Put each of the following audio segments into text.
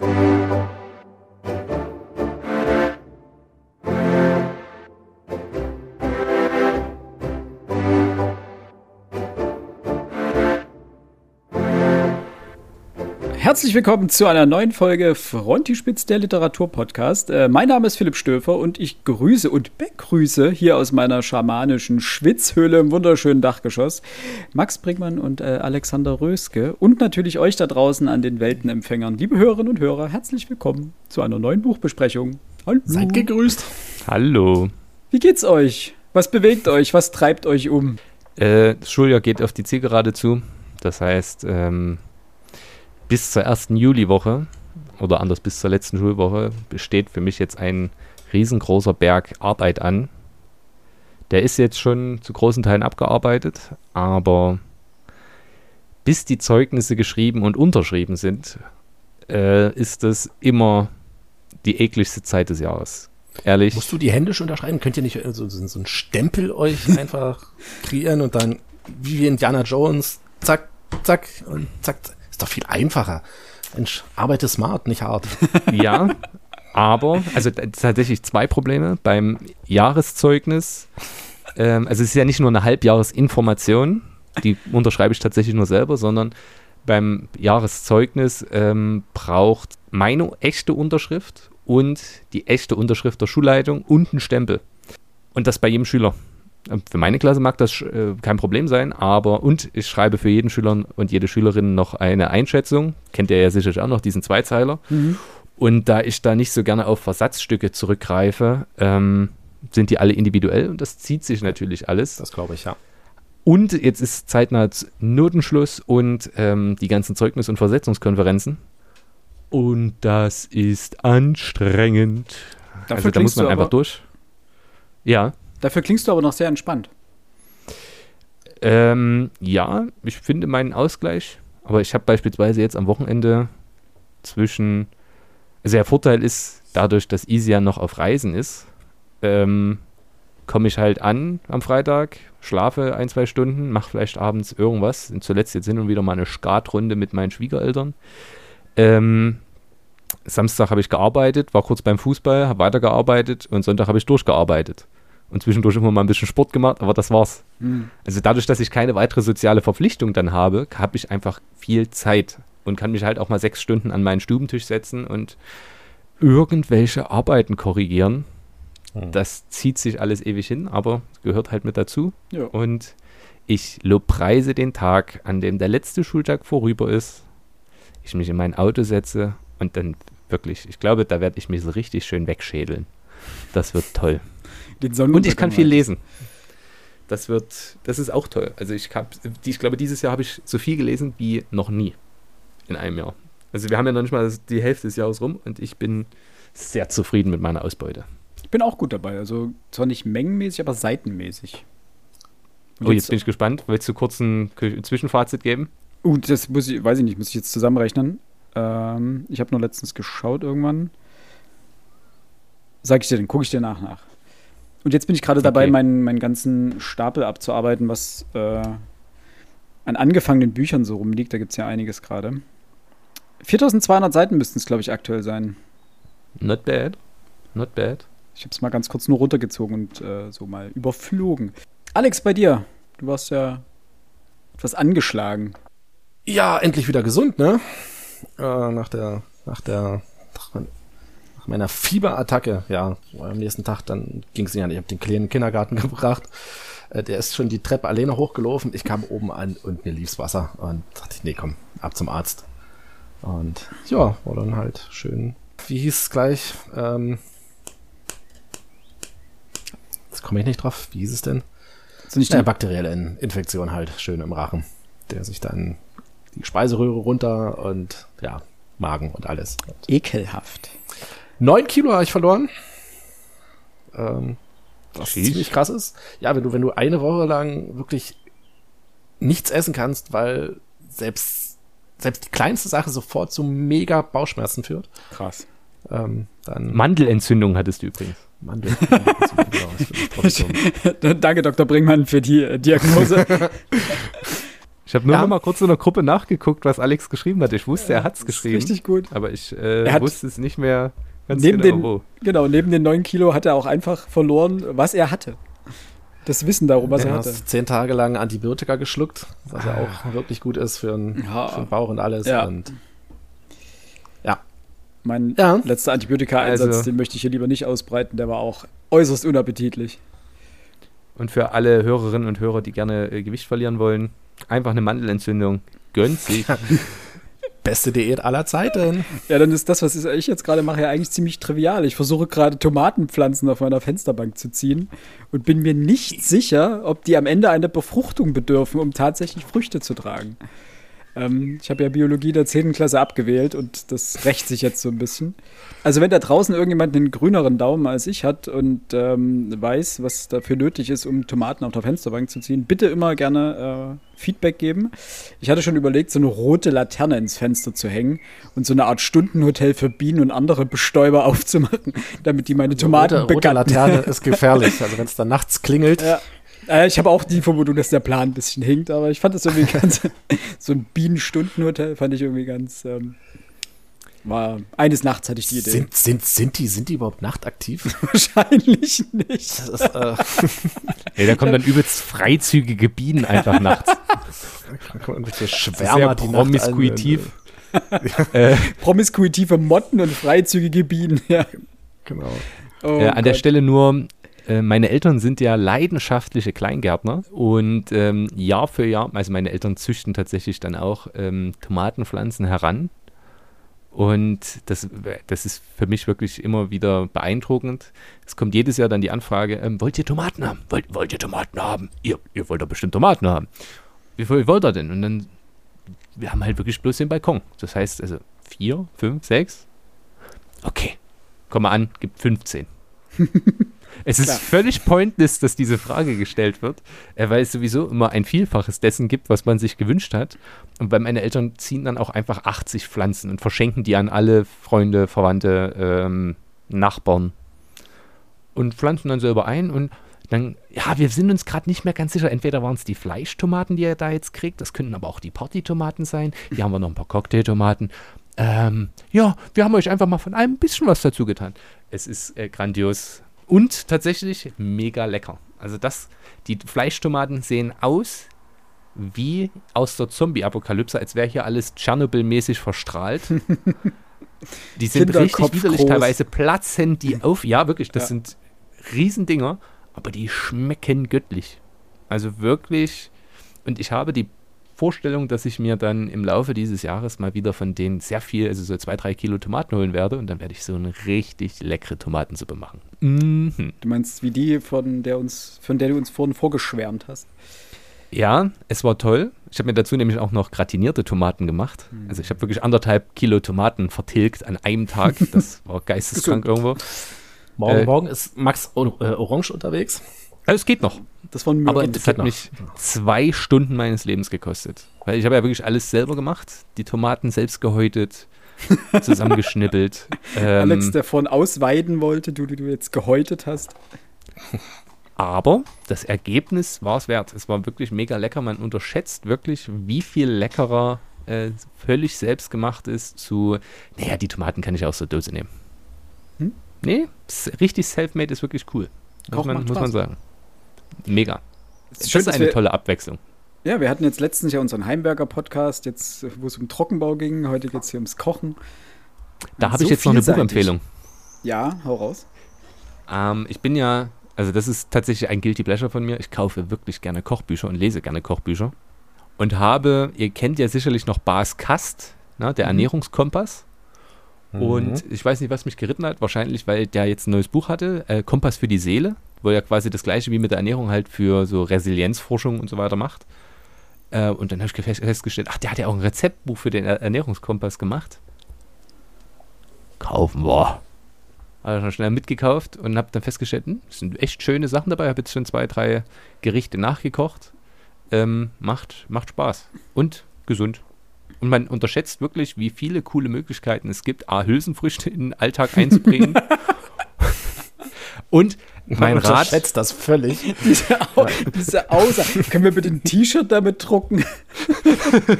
you Herzlich willkommen zu einer neuen Folge Frontispitz, der Literaturpodcast. Äh, mein Name ist Philipp Stöfer und ich grüße und begrüße hier aus meiner schamanischen Schwitzhöhle im wunderschönen Dachgeschoss Max Brinkmann und äh, Alexander Röske und natürlich euch da draußen an den Weltenempfängern. Liebe Hörerinnen und Hörer, herzlich willkommen zu einer neuen Buchbesprechung. Hallo. Seid gegrüßt. Hallo. Wie geht's euch? Was bewegt euch? Was treibt euch um? Äh, das Schuljahr geht auf die Zielgerade zu. Das heißt, ähm, bis zur ersten Juliwoche oder anders bis zur letzten Schulwoche besteht für mich jetzt ein riesengroßer Berg Arbeit an. Der ist jetzt schon zu großen Teilen abgearbeitet, aber bis die Zeugnisse geschrieben und unterschrieben sind, äh, ist das immer die ekligste Zeit des Jahres. Ehrlich. Musst du die händisch unterschreiben? Könnt ihr nicht so, so einen Stempel euch einfach kreieren und dann wie Indiana Jones, zack, zack und zack, ist doch viel einfacher. Mensch, arbeite smart, nicht hart. Ja, aber, also tatsächlich zwei Probleme. Beim Jahreszeugnis, ähm, also es ist ja nicht nur eine Halbjahresinformation, die unterschreibe ich tatsächlich nur selber, sondern beim Jahreszeugnis ähm, braucht meine echte Unterschrift und die echte Unterschrift der Schulleitung und einen Stempel. Und das bei jedem Schüler. Für meine Klasse mag das äh, kein Problem sein, aber und ich schreibe für jeden Schüler und jede Schülerin noch eine Einschätzung. Kennt ihr ja sicherlich auch noch, diesen Zweizeiler. Mhm. Und da ich da nicht so gerne auf Versatzstücke zurückgreife, ähm, sind die alle individuell und das zieht sich natürlich alles. Das glaube ich, ja. Und jetzt ist zeitnah Notenschluss und ähm, die ganzen Zeugnis- und Versetzungskonferenzen. Und das ist anstrengend. Dafür also da muss man einfach durch. Ja. Dafür klingst du aber noch sehr entspannt. Ähm, ja, ich finde meinen Ausgleich. Aber ich habe beispielsweise jetzt am Wochenende zwischen. Also der Vorteil ist, dadurch, dass ja noch auf Reisen ist, ähm, komme ich halt an am Freitag, schlafe ein, zwei Stunden, mache vielleicht abends irgendwas. Und zuletzt jetzt hin und wieder mal eine Skatrunde mit meinen Schwiegereltern. Ähm, Samstag habe ich gearbeitet, war kurz beim Fußball, habe weitergearbeitet und Sonntag habe ich durchgearbeitet und zwischendurch immer mal ein bisschen Sport gemacht, aber das war's. Mhm. Also dadurch, dass ich keine weitere soziale Verpflichtung dann habe, habe ich einfach viel Zeit und kann mich halt auch mal sechs Stunden an meinen Stubentisch setzen und irgendwelche Arbeiten korrigieren. Mhm. Das zieht sich alles ewig hin, aber gehört halt mit dazu. Ja. Und ich lobpreise den Tag, an dem der letzte Schultag vorüber ist, ich mich in mein Auto setze und dann wirklich, ich glaube, da werde ich mich so richtig schön wegschädeln. Das wird toll. Und ich kann viel lesen. Das wird, das ist auch toll. Also ich habe, ich glaube, dieses Jahr habe ich so viel gelesen wie noch nie in einem Jahr. Also wir haben ja noch nicht mal die Hälfte des Jahres rum und ich bin sehr zufrieden mit meiner Ausbeute. Ich bin auch gut dabei. Also zwar nicht mengenmäßig, aber seitenmäßig. Und oh, jetzt, jetzt bin ich gespannt. Willst du kurz ein Zwischenfazit geben? Uh, das muss ich, weiß ich nicht, muss ich jetzt zusammenrechnen. Ähm, ich habe nur letztens geschaut irgendwann. Sag ich dir, dann gucke ich dir nach nach. Und jetzt bin ich gerade dabei, okay. meinen, meinen ganzen Stapel abzuarbeiten, was äh, an angefangenen Büchern so rumliegt. Da gibt es ja einiges gerade. 4200 Seiten müssten es, glaube ich, aktuell sein. Not bad. Not bad. Ich habe es mal ganz kurz nur runtergezogen und äh, so mal überflogen. Alex, bei dir. Du warst ja etwas angeschlagen. Ja, endlich wieder gesund, ne? Äh, nach der, nach der, nach meiner Fieberattacke, ja, am nächsten Tag, dann ging es nicht an. Ich habe den kleinen Kindergarten gebracht. Äh, der ist schon die Treppe alleine hochgelaufen. Ich kam oben an und mir lief's Wasser. Und dachte ich, nee, komm, ab zum Arzt. Und ja, war dann halt schön. Wie hieß es gleich? Ähm, jetzt komme ich nicht drauf. Wie hieß es denn? So nicht eine bakterielle Infektion halt, schön im Rachen. Der sich dann die Speiseröhre runter und ja, Magen und alles. Ekelhaft. Neun Kilo habe ich verloren. Ähm, was Sheesh. ziemlich krass ist. Ja, wenn du, wenn du eine Woche lang wirklich nichts essen kannst, weil selbst, selbst die kleinste Sache sofort zu mega Bauchschmerzen führt. Krass. Ähm, dann Mandelentzündung hattest du übrigens. Mandelentzündung. Danke, Dr. Bringmann, für die äh, Diagnose. Ich habe nur Ja. noch mal kurz in der Gruppe nachgeguckt, was Alex geschrieben hat. Ich wusste, er hat es Das ist geschrieben. Richtig gut. Aber ich äh, wusste es nicht mehr ganz Neben genau den- wo. Genau, neben den 9 Kilo hat er auch einfach verloren, was er hatte. Das Wissen darum, was Du er hatte. zehn Tage lang Antibiotika geschluckt, was ja auch wirklich gut ist für den, Ja. für den Bauch und alles. Ja. Und ja. Mein Ja. letzter Antibiotika-Einsatz, Also- den möchte ich hier lieber nicht ausbreiten, der war auch äußerst unappetitlich. Und für alle Hörerinnen und Hörer, die gerne äh, Gewicht verlieren wollen, einfach eine Mandelentzündung. Gönnt sich. Beste Diät aller Zeiten. Ja, dann ist das, was ich jetzt gerade mache, ja eigentlich ziemlich trivial. Ich versuche gerade Tomatenpflanzen auf meiner Fensterbank zu ziehen und bin mir nicht sicher, ob die am Ende einer Befruchtung bedürfen, um tatsächlich Früchte zu tragen. Ähm, ich habe ja Biologie der 10. Klasse abgewählt und das rächt sich jetzt so ein bisschen. Also wenn da draußen irgendjemand einen grüneren Daumen als ich hat und ähm, weiß, was dafür nötig ist, um Tomaten auf der Fensterbank zu ziehen, bitte immer gerne äh, Feedback geben. Ich hatte schon überlegt, so eine rote Laterne ins Fenster zu hängen und so eine Art Stundenhotel für Bienen und andere Bestäuber aufzumachen, damit die meine Tomaten rote, rote begatten. Laterne ist gefährlich. Also wenn es dann nachts klingelt, Ja. Äh, ich habe auch die Vermutung, dass der Plan ein bisschen hinkt, aber ich fand das irgendwie ganz, so ein Bienenstundenhotel fand ich irgendwie ganz, ähm, war, eines Nachts hatte ich die Idee. sind, sind, sind, die, sind die überhaupt nachtaktiv? Wahrscheinlich nicht. Das ist, äh, Ey, da kommen dann übelst freizügige Bienen einfach nachts. irgendwelche Sehr Schwärmer, die promiskuitiv. äh, Promiskuitive Motten und freizügige Bienen, ja. Genau. Oh äh, an der Gott. Stelle nur, äh, meine Eltern sind ja leidenschaftliche Kleingärtner und ähm, Jahr für Jahr, also meine Eltern züchten tatsächlich dann auch ähm, Tomatenpflanzen heran. Und das, das ist für mich wirklich immer wieder beeindruckend. Es kommt jedes Jahr dann die Anfrage, ähm, wollt ihr Tomaten haben? Wollt, wollt ihr Tomaten haben? Ihr, ihr wollt doch bestimmt Tomaten haben. Wie viel wollt ihr denn? Und dann, wir haben halt wirklich bloß den Balkon. Das heißt also vier, fünf, sechs. Okay, komm mal an, gibt 15. es ist Klar. völlig pointless, dass diese Frage gestellt wird, äh, weil es sowieso immer ein Vielfaches dessen gibt, was man sich gewünscht hat. Und weil meine Eltern ziehen dann auch einfach 80 Pflanzen und verschenken die an alle Freunde, Verwandte, ähm, Nachbarn und pflanzen dann selber ein und dann, ja, wir sind uns gerade nicht mehr ganz sicher. Entweder waren es die Fleischtomaten, die ihr da jetzt kriegt, das könnten aber auch die Partytomaten sein. Hier haben wir noch ein paar Cocktailtomaten. Ähm, ja, wir haben euch einfach mal von allem ein bisschen was dazu getan. Es ist äh, grandios und tatsächlich mega lecker. Also das, die Fleischtomaten sehen aus wie aus der Zombie-Apokalypse, als wäre hier alles Tschernobyl-mäßig verstrahlt. Die sind richtig widerlich, teilweise platzen die auf. Ja, wirklich, das Ja. sind Riesendinger, aber die schmecken göttlich. Also wirklich. Und ich habe die Vorstellung, dass ich mir dann im Laufe dieses Jahres mal wieder von denen sehr viel, also so zwei, drei Kilo Tomaten holen werde und dann werde ich so eine richtig leckere Tomatensuppe machen. Mhm. Du meinst wie die, von der, uns, von der du uns vorhin vorgeschwärmt hast? Ja, es war toll. Ich habe mir dazu nämlich auch noch gratinierte Tomaten gemacht. Also ich habe wirklich anderthalb Kilo Tomaten vertilgt an einem Tag. Das war geisteskrank irgendwo. Morgen, Äh, morgen ist Max äh, Orange unterwegs. Also es geht noch. Das waren Aber Möhren. das hat mich zwei Stunden meines Lebens gekostet. Weil ich habe ja wirklich alles selber gemacht. Die Tomaten selbst gehäutet, zusammengeschnippelt. Ähm, Alex, der vorhin ausweiden wollte, du, die du jetzt gehäutet hast. aber das Ergebnis war es wert. Es war wirklich mega lecker. Man unterschätzt wirklich, wie viel leckerer äh, völlig selbstgemacht ist zu, naja, die Tomaten kann ich aus der Dose nehmen. Hm? Nee, richtig self-made ist wirklich cool. Muss man, muss man sagen. Mega. Es Das ist schön, ist dass eine wir, tolle Abwechslung. ja, wir hatten jetzt letztens ja unseren Heimberger-Podcast, jetzt, wo es um Trockenbau ging. Heute geht es hier ums Kochen. Da habe ich so jetzt noch eine. Buchempfehlung. Ja, hau raus. Ähm, ich bin ja, also das ist tatsächlich ein Guilty Pleasure von mir. Ich kaufe wirklich gerne Kochbücher und lese gerne Kochbücher. Und habe, ihr kennt ja sicherlich noch Bas Kast, ne, der Ernährungskompass. Und ich weiß nicht, was mich geritten hat. Wahrscheinlich, weil der jetzt ein neues Buch hatte, äh, Kompass für die Seele, wo er quasi das gleiche wie mit der Ernährung halt für so Resilienzforschung und so weiter macht. Äh, und dann habe ich fest- festgestellt, ach, der hat ja auch ein Rezeptbuch für den Er- Ernährungskompass gemacht. Kaufen wir. Habe ich noch schnell mitgekauft und habe dann festgestellt, hm, es sind echt schöne Sachen dabei. Habe jetzt schon zwei, drei Gerichte nachgekocht. Ähm, macht, macht Spaß und gesund. Und man unterschätzt wirklich, wie viele coole Möglichkeiten es gibt, A, Hülsenfrüchte in den Alltag einzubringen. und mein Rat. schätzt das völlig. Diese, Au diese Aussage. Können wir bitte ein T-Shirt damit drucken?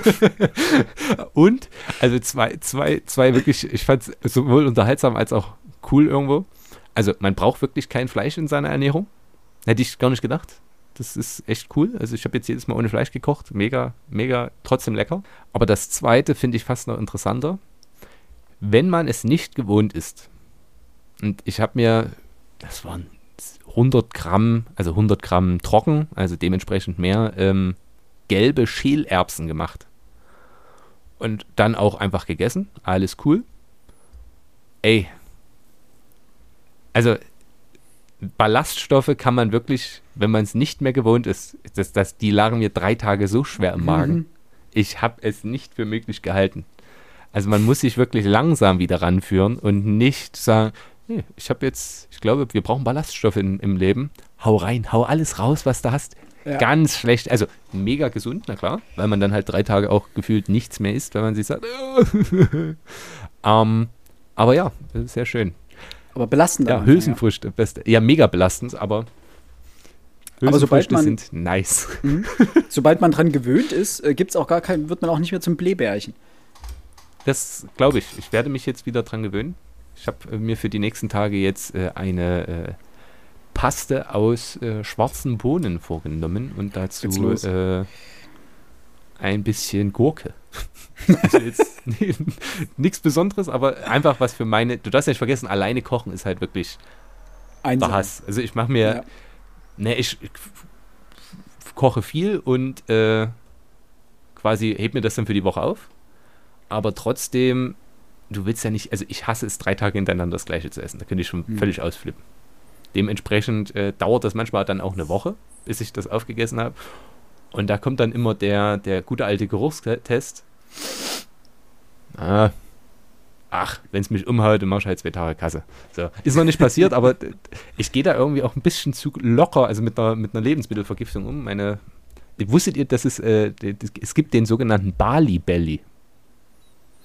Und, also zwei, zwei, zwei wirklich, ich fand es sowohl unterhaltsam als auch cool irgendwo. Also man braucht wirklich kein Fleisch in seiner Ernährung. Hätte ich gar nicht gedacht. Das ist echt cool. Also ich habe jetzt jedes Mal ohne Fleisch gekocht. Mega, mega, trotzdem lecker. Aber das zweite finde ich fast noch interessanter. Wenn man es nicht gewohnt ist, und ich habe mir, das waren 100 Gramm, also 100 Gramm trocken, also dementsprechend mehr, ähm, gelbe Schälerbsen gemacht. Und dann auch einfach gegessen. Alles cool. Ey. Also, Ballaststoffe kann man wirklich, wenn man es nicht mehr gewohnt ist, das, das, die lagen mir drei Tage so schwer im Magen. Mhm. Ich habe es nicht für möglich gehalten. Also man muss sich wirklich langsam wieder ranführen und nicht sagen, nee, ich habe jetzt, ich glaube, wir brauchen Ballaststoffe in, im Leben. Hau rein, hau alles raus, was du hast. Ja. Ganz schlecht, also mega gesund, na klar, weil man dann halt drei Tage auch gefühlt nichts mehr isst, wenn man sich sagt, ähm, aber ja, sehr schön. Aber belastend. Ja, Hülsenfrüchte, beste. Ja, mega belastend, aber Aber sobald man- sind nice. Ja. Sobald man dran gewöhnt ist, äh, gibt's auch gar kein, wird man auch nicht mehr zum Blähbärchen. Das glaube ich. Ich werde mich jetzt wieder dran gewöhnen. Ich habe äh, mir für die nächsten Tage jetzt äh, eine äh, Paste aus äh, schwarzen Bohnen vorgenommen und dazu äh, ein bisschen Gurke. Also jetzt nichts Besonderes, aber einfach was für meine. Du darfst ja nicht vergessen, alleine kochen ist halt wirklich Einsam. der Hass. Also ich mache mir, Ja. ne, ich, ich koche viel und äh, quasi heb mir das dann für die Woche auf. Aber trotzdem, du willst ja nicht, also ich hasse es, drei Tage hintereinander das gleiche zu essen. Da könnte ich schon Hm. völlig ausflippen. Dementsprechend äh, dauert das manchmal dann auch eine Woche, bis ich das aufgegessen habe. Und da kommt dann immer der, der gute alte Geruchstest. Ah, ach, wenn es mich umhaut, dann mach ich halt zwei Tage Kasse. So. Ist noch nicht passiert, aber ich gehe da irgendwie auch ein bisschen zu locker, also mit einer, mit einer Lebensmittelvergiftung um. Meine, wusstet ihr, dass es, äh, es gibt den sogenannten Bali Belly?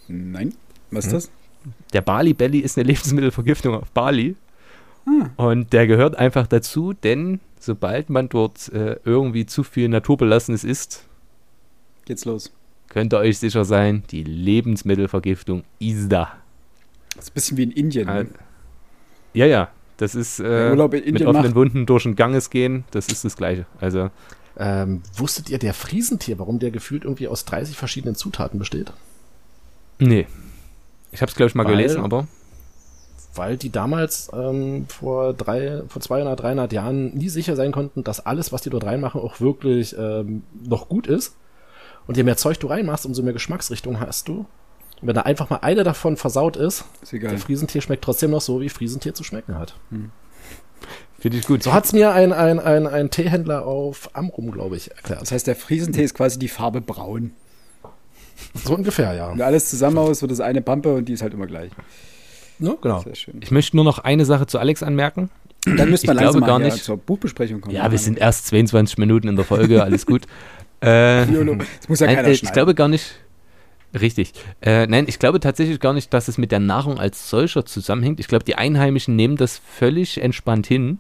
Nein. Was ist Hm? das? Der Bali Belly ist eine Lebensmittelvergiftung auf Bali. Ah. Und der gehört einfach dazu, denn sobald man dort äh, irgendwie zu viel Naturbelassenes isst, Geht's los. Könnt ihr euch sicher sein, die Lebensmittelvergiftung ist da. Das ist ein bisschen wie in Indien. Äh, ne? ja, ja, das ist äh, in mit offenen macht. Wunden durch den Ganges gehen, das ist das Gleiche. Also, Ähm, wusstet ihr, der Friesentier, warum der gefühlt irgendwie aus 30 verschiedenen Zutaten besteht? nee. Ich habe es, glaube ich, mal Weil- gelesen, aber Weil die damals ähm, vor, drei, vor 200, 300 Jahren nie sicher sein konnten, dass alles, was die dort reinmachen, auch wirklich ähm, noch gut ist. Und je mehr Zeug du reinmachst, umso mehr Geschmacksrichtung hast du. Und wenn da einfach mal eine davon versaut ist, Ist egal. der Friesentier schmeckt trotzdem noch so, wie Friesentier zu schmecken hat. finde ich gut. So hat's mir ein, ein, ein, ein Teehändler auf Amrum, glaube ich, erklärt. Das heißt, der Friesentee ist quasi die Farbe braun. So ungefähr, ja. Wenn alles zusammen aus, wird das eine Pampe und die ist halt immer gleich. Ne? Genau. Sehr schön. Ich möchte nur noch eine Sache zu Alex anmerken. Und dann müssten wir Ich langsam glaube gar nicht- zur Buchbesprechung kommen. Ja, wir sind erst 22 Minuten in der Folge, alles gut. Äh. Das muss ja Nein, keiner äh, ich schneiden. glaube gar nicht. Richtig. Äh, nein, ich glaube tatsächlich gar nicht, dass es mit der Nahrung als solcher zusammenhängt. Ich glaube, die Einheimischen nehmen das völlig entspannt hin,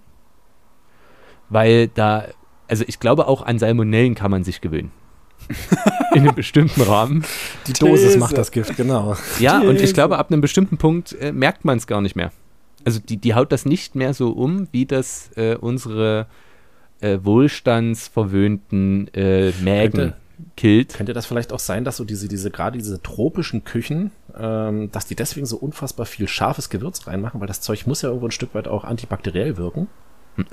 weil da, also ich glaube auch an Salmonellen kann man sich gewöhnen. In einem bestimmten Rahmen. Die Dosis These. macht das Gift, genau. Ja, und ich glaube, ab einem bestimmten Punkt äh, merkt man es gar nicht mehr. Also die, die haut das nicht mehr so um, wie das äh, unsere äh, wohlstandsverwöhnten äh, Mägen Könnte- killt. Könnte das vielleicht auch sein, dass so diese, diese, gerade diese tropischen Küchen, ähm, dass die deswegen so unfassbar viel scharfes Gewürz reinmachen, weil das Zeug muss ja irgendwo ein Stück weit auch antibakteriell wirken.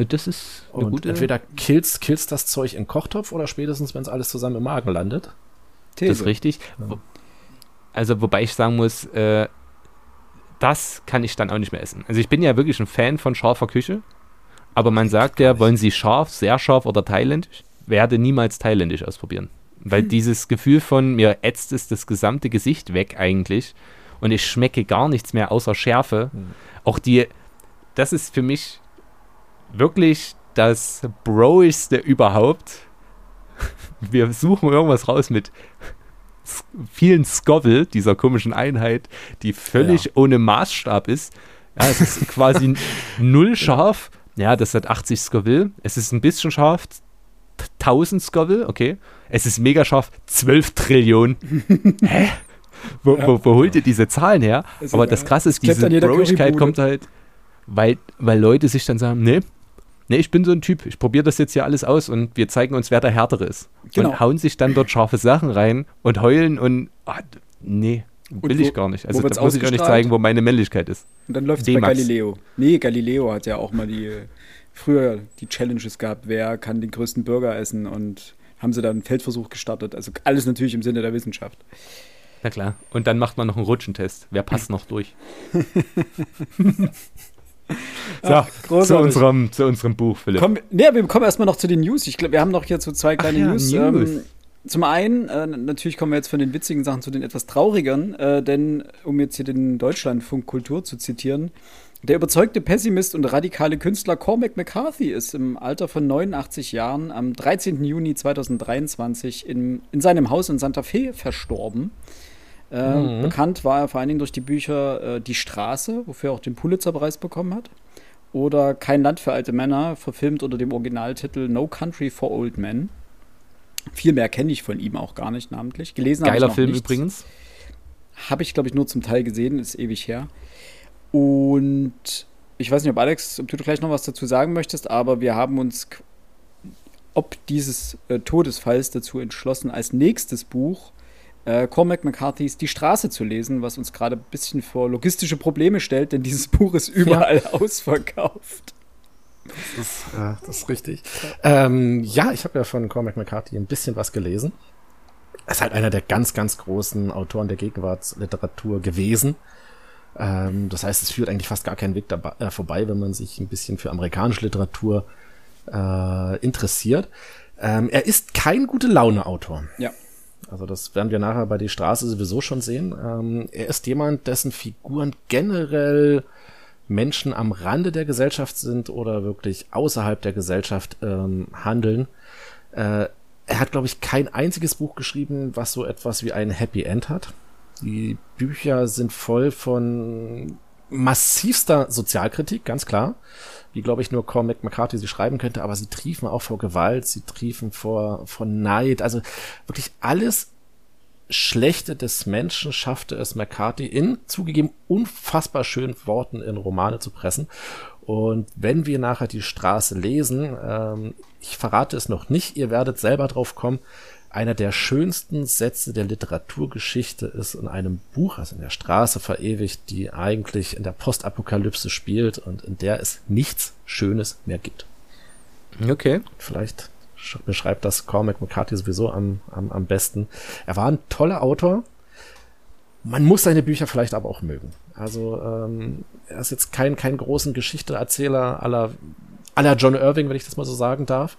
Das ist eine Und gute entweder killst, killst das Zeug in Kochtopf oder spätestens, wenn es alles zusammen im Magen landet. Das ist richtig. Wo, also, wobei ich sagen muss, äh, das kann ich dann auch nicht mehr essen. Also, ich bin ja wirklich ein Fan von scharfer Küche. Aber man sagt ja, wollen Sie scharf, sehr scharf oder thailändisch? Werde niemals thailändisch ausprobieren. Weil dieses Gefühl von mir ätzt es das gesamte Gesicht weg eigentlich und ich schmecke gar nichts mehr außer Schärfe. Auch die, das ist für mich wirklich das Broigste überhaupt. Wir suchen irgendwas raus mit vielen Scoville, dieser komischen Einheit, die völlig Ja. ohne Maßstab ist. Ja, es ist quasi null scharf, ja, das hat 80 Scoville. Es ist ein bisschen scharf, 1000 Scoville, okay. Es ist mega scharf, 12 Trillionen. Hä? Wo, ja. wo, wo, holt ihr diese Zahlen her? Also, Aber das Krasse ist, diese Broigkeit kommt halt, weil, weil Leute sich dann sagen, nee, nee, ich bin so ein Typ, ich probiere das jetzt hier alles aus und wir zeigen uns, wer der Härtere ist. Genau. Und hauen sich dann dort scharfe Sachen rein und heulen und, oh, nee, will wo, ich gar nicht. Also da muss ich auch nicht zeigen, wo meine Männlichkeit ist. Und dann läuft es bei Galileo. Nee, Galileo hat ja auch mal die, früher die Challenges gehabt, wer kann den größten Burger essen und haben sie dann einen Feldversuch gestartet. Also alles natürlich im Sinne der Wissenschaft. Na klar. Und dann macht man noch einen Rutschentest. Wer passt noch durch? so, Ach, zu, unserem, zu unserem Buch, Philipp. Komm, nee, wir kommen erstmal noch zu den News. Ich glaube, wir haben noch hier so zwei kleine Ach, ja, News. News. Ähm, zum einen, äh, natürlich kommen wir jetzt von den witzigen Sachen zu den etwas traurigeren, äh, denn um jetzt hier den Deutschlandfunk Kultur zu zitieren, der überzeugte Pessimist und radikale Künstler Cormac McCarthy ist im Alter von 89 Jahren am 13. Juni 2023 in, in seinem Haus in Santa Fe verstorben. Äh, mhm. Bekannt war er vor allen Dingen durch die Bücher äh, Die Straße, wofür er auch den Pulitzerpreis bekommen hat. Oder Kein Land für alte Männer, verfilmt unter dem Originaltitel No Country for Old Men. Viel mehr kenne ich von ihm auch gar nicht namentlich. Gelesen Geiler Film nichts. übrigens. Habe ich, glaube ich, nur zum Teil gesehen, ist ewig her. Und ich weiß nicht, ob Alex, ob du gleich noch was dazu sagen möchtest, aber wir haben uns ob dieses äh, Todesfalls dazu entschlossen, als nächstes Buch äh, Cormac McCarthy's Die Straße zu lesen, was uns gerade ein bisschen vor logistische Probleme stellt, denn dieses Buch ist überall ja. ausverkauft. Das ist, äh, das ist richtig. Ähm, ja, ich habe ja von Cormac McCarthy ein bisschen was gelesen. Er ist halt einer der ganz, ganz großen Autoren der Gegenwartsliteratur gewesen. Ähm, das heißt, es führt eigentlich fast gar keinen Weg dabei, äh, vorbei, wenn man sich ein bisschen für amerikanische Literatur äh, interessiert. Ähm, er ist kein gute Laune-Autor. Ja. Also das werden wir nachher bei die Straße sowieso schon sehen. Ähm, er ist jemand, dessen Figuren generell Menschen am Rande der Gesellschaft sind oder wirklich außerhalb der Gesellschaft ähm, handeln. Äh, er hat, glaube ich, kein einziges Buch geschrieben, was so etwas wie ein Happy End hat. Die Bücher sind voll von massivster Sozialkritik, ganz klar. Wie, glaube ich, nur Cormac McCarthy sie schreiben könnte, aber sie triefen auch vor Gewalt, sie triefen vor, vor Neid. Also wirklich alles Schlechte des Menschen schaffte es McCarthy in zugegeben unfassbar schönen Worten in Romane zu pressen. Und wenn wir nachher die Straße lesen, ähm, ich verrate es noch nicht, ihr werdet selber drauf kommen, einer der schönsten Sätze der Literaturgeschichte ist in einem Buch, also in der Straße verewigt, die eigentlich in der Postapokalypse spielt und in der es nichts Schönes mehr gibt. Okay. Vielleicht beschreibt das Cormac McCarthy sowieso am, am, am besten. Er war ein toller Autor. Man muss seine Bücher vielleicht aber auch mögen. Also ähm, er ist jetzt kein, kein großen Geschichteerzähler aller, aller John Irving, wenn ich das mal so sagen darf.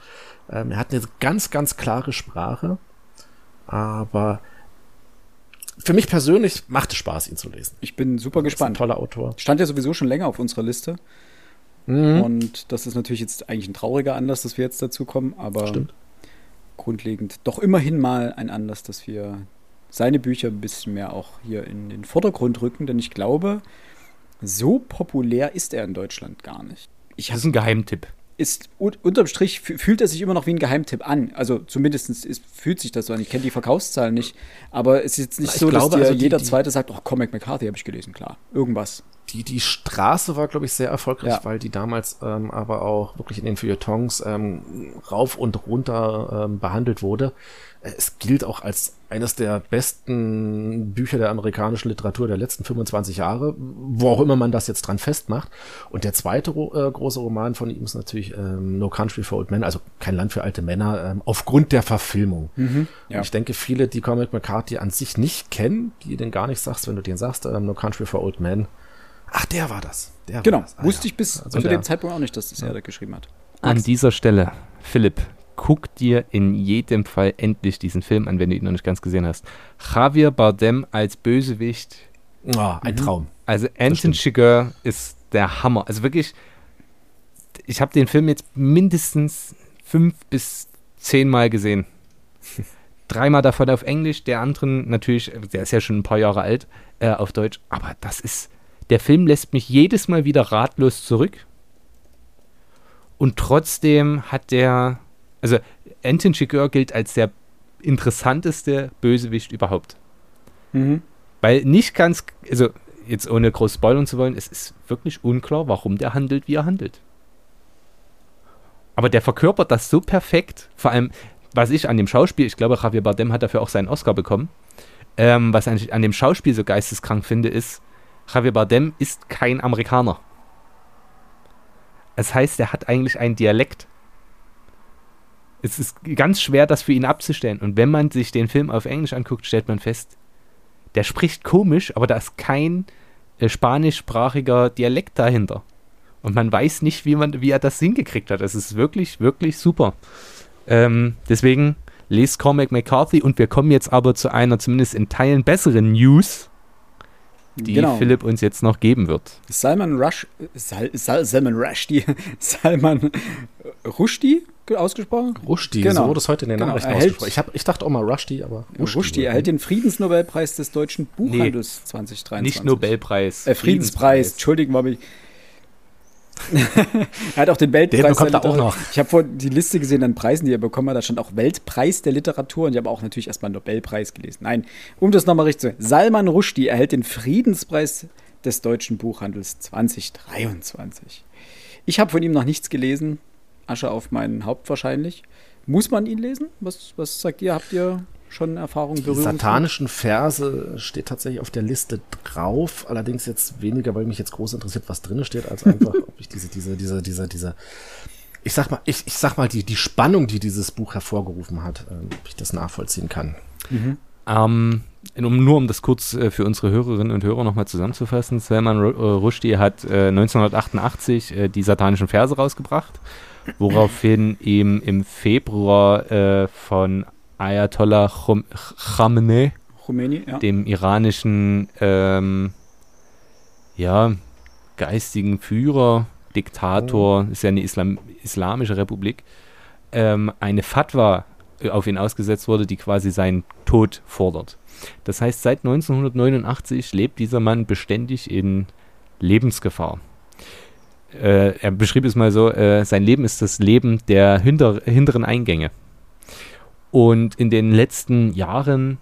Ähm, er hat eine ganz, ganz klare Sprache. Aber für mich persönlich macht es Spaß, ihn zu lesen. Ich bin super gespannt. toller Autor. Stand ja sowieso schon länger auf unserer Liste. Mhm. Und das ist natürlich jetzt eigentlich ein trauriger Anlass, dass wir jetzt dazu kommen, aber Stimmt. grundlegend doch immerhin mal ein Anlass, dass wir seine Bücher ein bisschen mehr auch hier in den Vordergrund rücken, denn ich glaube, so populär ist er in Deutschland gar nicht. Ich das ist ein Geheimtipp ist unterm Strich fühlt er sich immer noch wie ein Geheimtipp an. Also zumindest ist, fühlt sich das so an. Ich kenne die Verkaufszahlen nicht, aber es ist jetzt nicht ich so, glaube, dass also die, jeder die, Zweite sagt, oh, Comic McCarthy habe ich gelesen, klar. Irgendwas. Die, die Straße war, glaube ich, sehr erfolgreich, ja. weil die damals ähm, aber auch wirklich in den Feuilletons ähm, rauf und runter ähm, behandelt wurde es gilt auch als eines der besten Bücher der amerikanischen Literatur der letzten 25 Jahre, wo auch immer man das jetzt dran festmacht. Und der zweite äh, große Roman von ihm ist natürlich ähm, No Country for Old Men, also kein Land für alte Männer, ähm, aufgrund der Verfilmung. Mhm, ja. ich denke, viele, die Comic McCarthy an sich nicht kennen, die den gar nicht sagst, wenn du den sagst, ähm, No Country for Old Men, ach, der war das. Der genau, war das. Ah, wusste ja. ich bis also zu der, dem Zeitpunkt auch nicht, dass das ja. er geschrieben hat. An dieser Stelle, Philipp, guck dir in jedem Fall endlich diesen Film an, wenn du ihn noch nicht ganz gesehen hast. Javier Bardem als Bösewicht. Oh, ein mhm. Traum. Also Anton Chigurh ist der Hammer. Also wirklich, ich habe den Film jetzt mindestens fünf bis zehn Mal gesehen. Dreimal davon auf Englisch, der anderen natürlich, der ist ja schon ein paar Jahre alt, äh, auf Deutsch. Aber das ist, der Film lässt mich jedes Mal wieder ratlos zurück Und trotzdem hat der, also Anton Chigurh gilt als der interessanteste Bösewicht überhaupt. Mhm. Weil nicht ganz, also jetzt ohne groß spoilern zu wollen, es ist wirklich unklar, warum der handelt, wie er handelt. Aber der verkörpert das so perfekt, vor allem, was ich an dem Schauspiel, ich glaube, Javier Bardem hat dafür auch seinen Oscar bekommen, ähm, was ich an dem Schauspiel so geisteskrank finde, ist, Javier Bardem ist kein Amerikaner. Es heißt, er hat eigentlich einen Dialekt. Es ist ganz schwer, das für ihn abzustellen. Und wenn man sich den Film auf Englisch anguckt, stellt man fest, der spricht komisch, aber da ist kein äh, spanischsprachiger Dialekt dahinter. Und man weiß nicht, wie, man, wie er das hingekriegt hat. Es ist wirklich, wirklich super. Ähm, deswegen lest Cormac McCarthy und wir kommen jetzt aber zu einer zumindest in Teilen besseren News, die Genau. Philipp uns jetzt noch geben wird. Salman Rush, Sal, Sal, Salman Rushdie, Salman Rushdie ausgesprochen? Rushdie, Genau. so wurde es heute in den Genau, Nachrichten erhält- ausgesprochen. Ich, hab, ich dachte auch mal Rushdie, aber Rushdie erhält den Friedensnobelpreis des deutschen Buchhandels 2023. Nicht Nobelpreis. Äh, Friedenspreis, Entschuldigung, habe ich. er hat auch den Weltpreis. Den bekommt er auch noch. Ich habe vor die Liste gesehen an Preisen, die er bekommen hat. Da stand auch Weltpreis der Literatur und ich habe auch natürlich erstmal Nobelpreis gelesen. Nein, um das nochmal richtig zu sagen. Salman Rushdie erhält den Friedenspreis des deutschen Buchhandels 2023. Ich habe von ihm noch nichts gelesen. Asche auf mein Haupt wahrscheinlich. Muss man ihn lesen? Was, was sagt ihr? Habt ihr schon Erfahrung Die berührt? satanischen Verse steht tatsächlich auf der Liste drauf, allerdings jetzt weniger, weil mich jetzt groß interessiert, was drin steht, als einfach, ob ich diese, diese, diese, diese, diese, ich sag mal, ich, ich sag mal, die, die Spannung, die dieses Buch hervorgerufen hat, ähm, ob ich das nachvollziehen kann. Ähm, um, nur um das kurz äh, für unsere Hörerinnen und Hörer nochmal zusammenzufassen, Salman äh, Rushdie hat äh, 1988 äh, die satanischen Verse rausgebracht, woraufhin ihm im Februar äh, von Ayatollah Khom- Khamenei, Khomeini, ja. dem iranischen ähm, ja, geistigen Führer, Diktator, ist ja eine Islam islamische Republik, ähm, eine Fatwa äh, auf ihn ausgesetzt wurde, die quasi seinen Tod fordert. Das heißt, seit 1989 lebt dieser Mann beständig in Lebensgefahr. Äh, er beschrieb es mal so, äh, sein Leben ist das Leben der hinter, hinteren Eingänge. Und in den letzten Jahren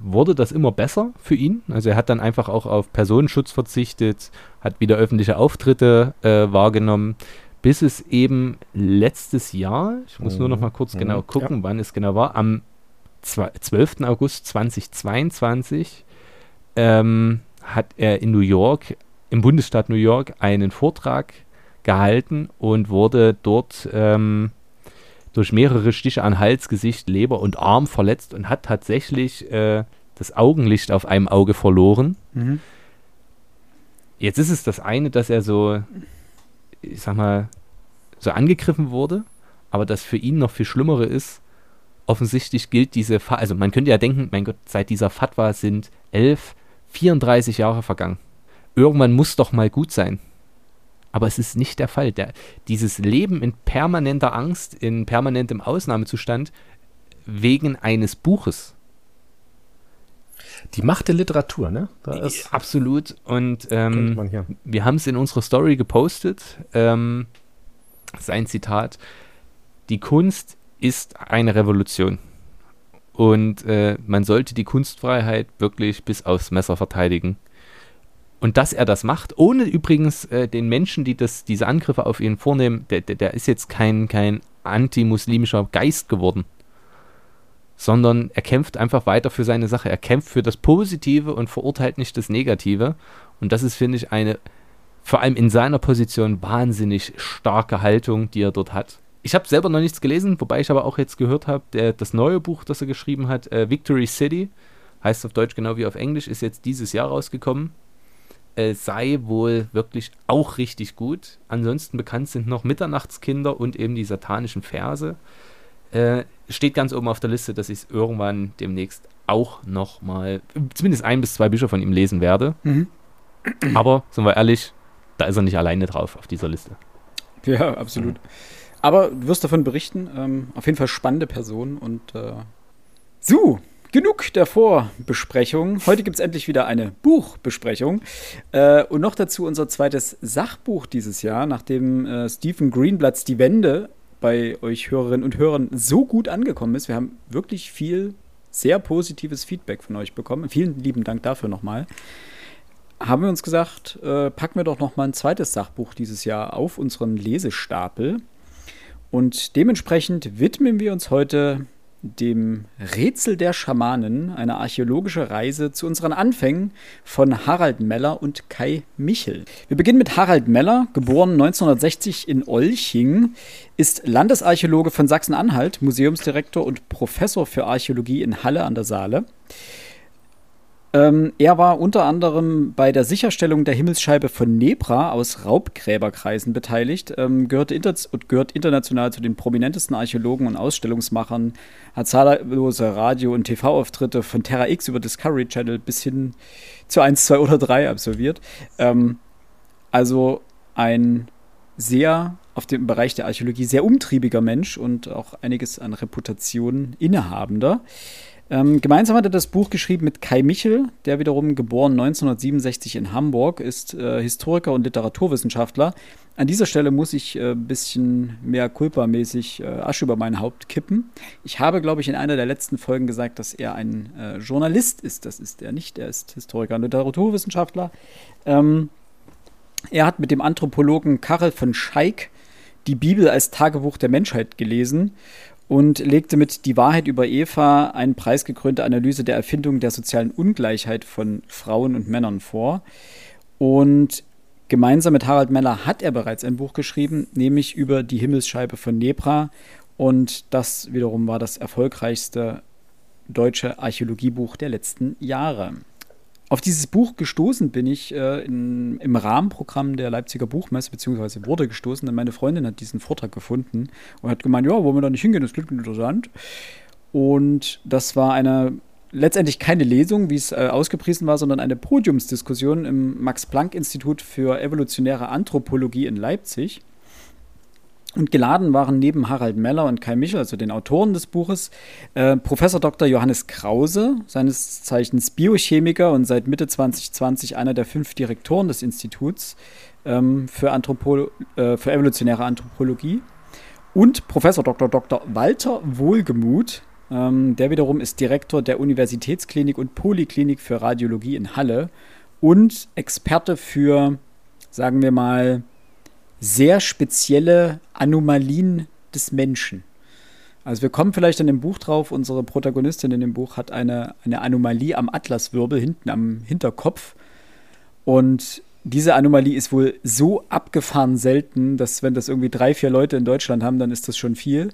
wurde das immer besser für ihn. Also er hat dann einfach auch auf Personenschutz verzichtet, hat wieder öffentliche Auftritte äh, wahrgenommen, bis es eben letztes Jahr, ich muss nur noch mal kurz Mhm. genau gucken, wann es genau war, am zwa- 12. August 2022 ähm, hat er in New York, im Bundesstaat New York, einen Vortrag gehalten und wurde dort ähm, durch mehrere Stiche an Hals, Gesicht, Leber und Arm verletzt und hat tatsächlich äh, das Augenlicht auf einem Auge verloren. Mhm. Jetzt ist es das eine, dass er so, ich sag mal, so angegriffen wurde, aber das für ihn noch viel Schlimmere ist, offensichtlich gilt diese, Fa also man könnte ja denken, mein Gott, seit dieser Fatwa sind 11, 34 Jahre vergangen. Irgendwann muss doch mal gut sein. Aber es ist nicht der Fall. Der, dieses Leben in permanenter Angst, in permanentem Ausnahmezustand, wegen eines Buches. Die Macht der Literatur, ne? Absolut. Und ähm, wir haben es in unserer Story gepostet. Ähm, sein Zitat: Die Kunst ist eine Revolution. Und äh, man sollte die Kunstfreiheit wirklich bis aufs Messer verteidigen. Und dass er das macht, ohne übrigens äh, den Menschen, die das, diese Angriffe auf ihn vornehmen, der, der, der ist jetzt kein, kein antimuslimischer Geist geworden, sondern er kämpft einfach weiter für seine Sache. Er kämpft für das Positive und verurteilt nicht das Negative. Und das ist, finde ich, eine vor allem in seiner Position wahnsinnig starke Haltung, die er dort hat. Ich habe selber noch nichts gelesen, wobei ich aber auch jetzt gehört habe, das neue Buch, das er geschrieben hat, äh, Victory City, heißt auf Deutsch genau wie auf Englisch, ist jetzt dieses Jahr rausgekommen. Äh, sei wohl wirklich auch richtig gut. Ansonsten bekannt sind noch Mitternachtskinder und eben die satanischen Verse. Äh, steht ganz oben auf der Liste, dass ich es irgendwann demnächst auch noch mal, zumindest ein bis zwei Bücher von ihm lesen werde. Mhm. Aber, sind wir ehrlich, da ist er nicht alleine drauf auf dieser Liste. Ja, absolut. Aber du wirst davon berichten. Ähm, auf jeden Fall spannende Person. Und äh, so, genug der Vorbesprechung. Heute gibt es endlich wieder eine Buchbesprechung. Äh, und noch dazu unser zweites Sachbuch dieses Jahr, nachdem äh, Stephen Greenblatts Die Wende bei euch Hörerinnen und Hörern so gut angekommen ist. Wir haben wirklich viel sehr positives Feedback von euch bekommen. Vielen lieben Dank dafür nochmal. Haben wir uns gesagt, äh, packen wir doch nochmal ein zweites Sachbuch dieses Jahr auf unseren Lesestapel. Und dementsprechend widmen wir uns heute dem Rätsel der Schamanen, eine archäologische Reise zu unseren Anfängen von Harald Meller und Kai Michel. Wir beginnen mit Harald Meller, geboren 1960 in Olching, ist Landesarchäologe von Sachsen-Anhalt, Museumsdirektor und Professor für Archäologie in Halle an der Saale. Ähm, er war unter anderem bei der Sicherstellung der Himmelsscheibe von Nebra aus Raubgräberkreisen beteiligt, ähm, gehört, inter gehört international zu den prominentesten Archäologen und Ausstellungsmachern, hat zahllose Radio- und TV-Auftritte von Terra X über Discovery Channel bis hin zu 1, 2 oder 3 absolviert. Ähm, also ein sehr auf dem Bereich der Archäologie sehr umtriebiger Mensch und auch einiges an Reputation innehabender. Ähm, gemeinsam hat er das Buch geschrieben mit Kai Michel, der wiederum geboren 1967 in Hamburg ist, äh, Historiker und Literaturwissenschaftler. An dieser Stelle muss ich ein äh, bisschen mehr kulpamäßig äh, Asche über mein Haupt kippen. Ich habe, glaube ich, in einer der letzten Folgen gesagt, dass er ein äh, Journalist ist. Das ist er nicht. Er ist Historiker und Literaturwissenschaftler. Ähm, er hat mit dem Anthropologen Karel von Scheik die Bibel als Tagebuch der Menschheit gelesen und legte mit Die Wahrheit über Eva eine preisgekrönte Analyse der Erfindung der sozialen Ungleichheit von Frauen und Männern vor. Und gemeinsam mit Harald Meller hat er bereits ein Buch geschrieben, nämlich über die Himmelsscheibe von Nebra. Und das wiederum war das erfolgreichste deutsche Archäologiebuch der letzten Jahre. Auf dieses Buch gestoßen bin ich äh, in, im Rahmenprogramm der Leipziger Buchmesse, beziehungsweise wurde gestoßen, denn meine Freundin hat diesen Vortrag gefunden und hat gemeint, ja, wollen wir da nicht hingehen, das klingt interessant. Und das war eine letztendlich keine Lesung, wie es äh, ausgepriesen war, sondern eine Podiumsdiskussion im Max-Planck-Institut für evolutionäre Anthropologie in Leipzig. Und geladen waren neben Harald Meller und Kai Michel, also den Autoren des Buches, äh, Professor Dr. Johannes Krause, seines Zeichens Biochemiker und seit Mitte 2020 einer der fünf Direktoren des Instituts ähm, für, Anthropo äh, für evolutionäre Anthropologie, und Professor Dr. Dr. Walter Wohlgemuth, ähm, der wiederum ist Direktor der Universitätsklinik und Poliklinik für Radiologie in Halle und Experte für, sagen wir mal, sehr spezielle Anomalien des Menschen. Also wir kommen vielleicht in dem Buch drauf, unsere Protagonistin in dem Buch hat eine, eine Anomalie am Atlaswirbel hinten am Hinterkopf. Und diese Anomalie ist wohl so abgefahren selten, dass wenn das irgendwie drei, vier Leute in Deutschland haben, dann ist das schon viel.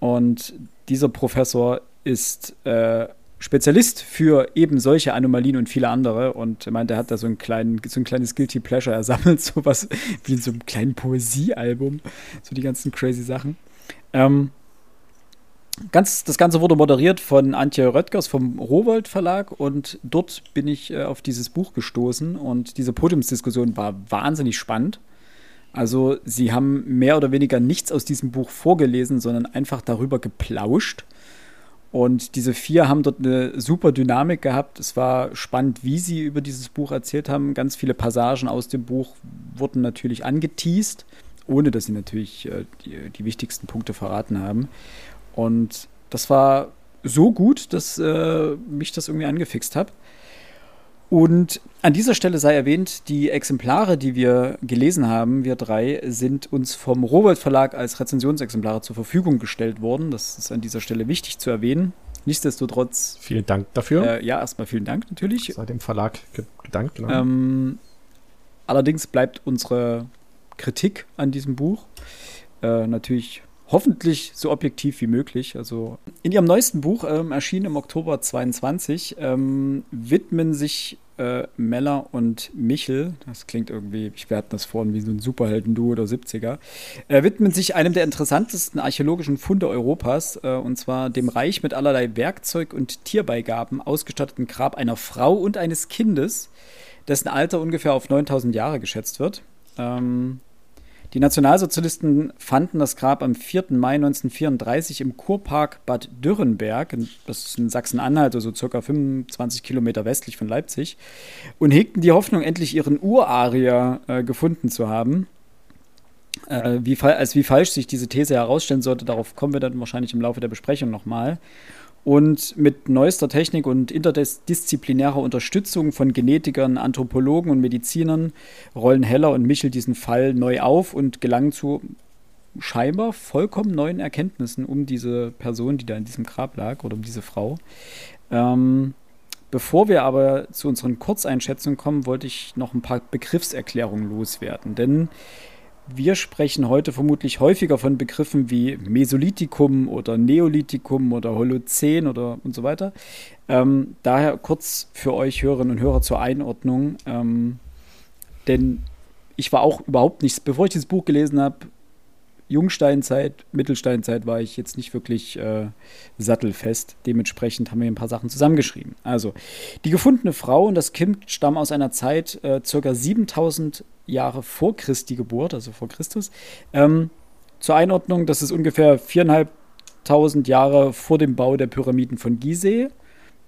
Und dieser Professor ist äh, Spezialist für eben solche Anomalien und viele andere und meint, er hat da so, einen kleinen, so ein kleines Guilty Pleasure. Er sammelt sowas wie in so einem kleinen Poesiealbum, so die ganzen crazy Sachen. Ähm, ganz, das Ganze wurde moderiert von Antje Röttgers vom Rowold Verlag und dort bin ich äh, auf dieses Buch gestoßen und diese Podiumsdiskussion war wahnsinnig spannend. Also sie haben mehr oder weniger nichts aus diesem Buch vorgelesen, sondern einfach darüber geplauscht und diese vier haben dort eine super Dynamik gehabt. Es war spannend, wie sie über dieses Buch erzählt haben. Ganz viele Passagen aus dem Buch wurden natürlich angeteased, ohne dass sie natürlich äh, die, die, wichtigsten Punkte verraten haben. Und das war so gut, dass äh, mich das irgendwie angefixt hat. Und an dieser Stelle sei erwähnt, die Exemplare, die wir gelesen haben, wir drei, sind uns vom Rowold Verlag als Rezensionsexemplare zur Verfügung gestellt worden. Das ist an dieser Stelle wichtig zu erwähnen. Nichtsdestotrotz. Vielen Dank dafür. Äh, ja, erstmal vielen Dank natürlich. Sei dem Verlag gedankt. Genau. Ähm, allerdings bleibt unsere Kritik an diesem Buch äh, natürlich hoffentlich so objektiv wie möglich. Also in ihrem neuesten Buch, ähm, erschienen im Oktober 22, ähm, widmen sich äh, Meller und Michel, das klingt irgendwie, ich werde das vorhin wie so ein Superhelden-Duo der 70er, äh, widmen sich einem der interessantesten archäologischen Funde Europas, äh, und zwar dem reich mit allerlei Werkzeug und Tierbeigaben ausgestatteten Grab einer Frau und eines Kindes, dessen Alter ungefähr auf 9000 Jahre geschätzt wird. Ähm, Die Nationalsozialisten fanden das Grab am 4. Mai 1934 im Kurpark Bad Dürrenberg, das ist in Sachsen-Anhalt, also circa 25 Kilometer westlich von Leipzig, und hegten die Hoffnung, endlich ihren Urarier äh, gefunden zu haben. Äh, wie, als wie falsch sich diese These herausstellen sollte, darauf kommen wir dann wahrscheinlich im Laufe der Besprechung nochmal. Und mit neuester Technik und interdisziplinärer Unterstützung von Genetikern, Anthropologen und Medizinern rollen Heller und Michel diesen Fall neu auf und gelangen zu scheinbar vollkommen neuen Erkenntnissen um diese Person, die da in diesem Grab lag oder um diese Frau. Ähm, bevor wir aber zu unseren Kurzeinschätzungen kommen, wollte ich noch ein paar Begriffserklärungen loswerden. Denn wir sprechen heute vermutlich häufiger von Begriffen wie Mesolithikum oder Neolithikum oder Holozän oder und so weiter. Ähm, daher kurz für euch Hörerinnen und Hörer zur Einordnung. Ähm, denn ich war auch überhaupt nichts, bevor ich dieses Buch gelesen habe, Jungsteinzeit, Mittelsteinzeit war ich jetzt nicht wirklich äh, sattelfest. Dementsprechend haben wir ein paar Sachen zusammengeschrieben. Also, die gefundene Frau und das Kind stammen aus einer Zeit äh, circa 7000 Jahre vor Christi Geburt, also vor Christus. Ähm, zur Einordnung, das ist ungefähr 4.500 Jahre vor dem Bau der Pyramiden von Gizeh.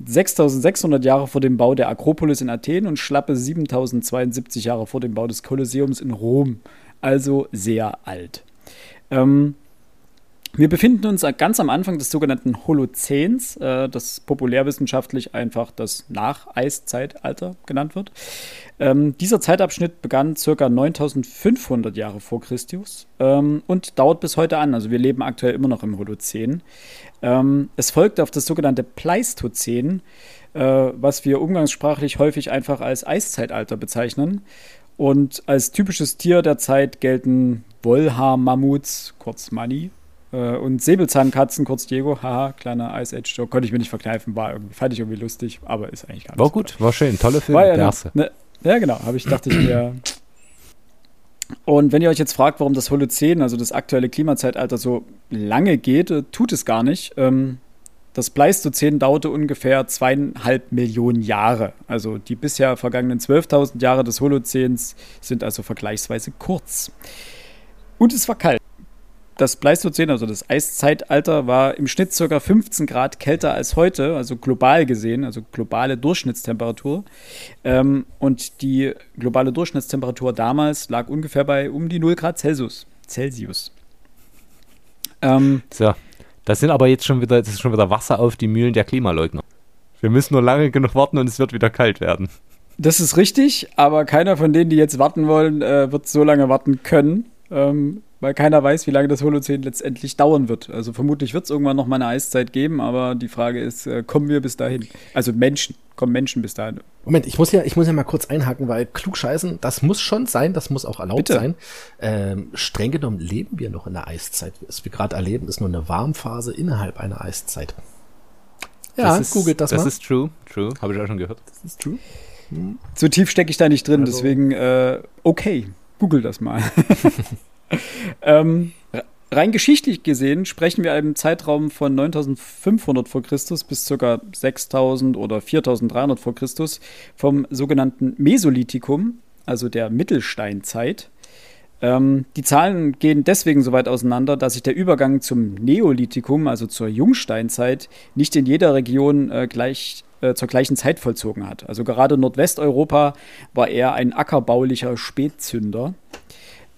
6600 Jahre vor dem Bau der Akropolis in Athen und schlappe 7072 Jahre vor dem Bau des Kolosseums in Rom. Also sehr alt. Ähm, wir befinden uns ganz am Anfang des sogenannten Holozäns, äh, das populärwissenschaftlich einfach das Nacheiszeitalter genannt wird. Ähm, dieser Zeitabschnitt begann ca. 9500 Jahre vor Christus ähm, und dauert bis heute an. Also wir leben aktuell immer noch im Holozän. Ähm, es folgte auf das sogenannte Pleistozän, äh, was wir umgangssprachlich häufig einfach als Eiszeitalter bezeichnen. Und als typisches Tier der Zeit gelten Wollhaar-Mammuts, kurz Money, äh, und Säbelzahnkatzen, kurz Diego, haha, kleiner Ice Age Joke, konnte ich mir nicht verkneifen, war irgendwie, fand ich irgendwie lustig, aber ist eigentlich gar nicht. War gut, war schön, tolle Film, war ja, der erste. Ne, ja, genau, habe ich, dachte ich mir. Und wenn ihr euch jetzt fragt, warum das Holozän, also das aktuelle Klimazeitalter, so lange geht, äh, tut es gar nicht. Ähm, das Pleistozän dauerte ungefähr zweieinhalb Millionen Jahre. Also die bisher vergangenen 12.000 Jahre des Holozäns sind also vergleichsweise kurz. Und es war kalt. Das Pleistozän, also das Eiszeitalter, war im Schnitt ca. 15 Grad kälter als heute, also global gesehen, also globale Durchschnittstemperatur. Ähm, und die globale Durchschnittstemperatur damals lag ungefähr bei um die 0 Grad Celsius. Celsius. Ähm, so, das sind aber jetzt schon wieder, das ist schon wieder Wasser auf die Mühlen der Klimaleugner. Wir müssen nur lange genug warten und es wird wieder kalt werden. Das ist richtig, aber keiner von denen, die jetzt warten wollen, äh, wird so lange warten können ähm, weil keiner weiß, wie lange das Holozän letztendlich dauern wird. Also vermutlich wird es irgendwann noch mal eine Eiszeit geben, aber die Frage ist, äh, kommen wir bis dahin? Also Menschen, kommen Menschen bis dahin? Moment, ich muss ja, ich muss ja mal kurz einhaken, weil klugscheißen, das muss schon sein, das muss auch erlaubt Bitte? sein. Ähm, streng genommen leben wir noch in der Eiszeit. Was wir gerade erleben, ist nur eine Warmphase innerhalb einer Eiszeit. Ja, das ist, googelt das, das mal. Das ist true, true, habe ich auch schon gehört. Das ist true. Hm. So tief stecke ich da nicht drin, also, deswegen äh, okay. Google das mal. ähm, rein geschichtlich gesehen sprechen wir einem Zeitraum von 9500 vor Christus bis ca. 6000 oder 4300 vor Christus vom sogenannten Mesolithikum, also der Mittelsteinzeit. Ähm, die Zahlen gehen deswegen so weit auseinander, dass sich der Übergang zum Neolithikum, also zur Jungsteinzeit, nicht in jeder Region äh, gleich äh, zur gleichen Zeit vollzogen hat. Also gerade Nordwesteuropa war eher ein ackerbaulicher Spätzünder.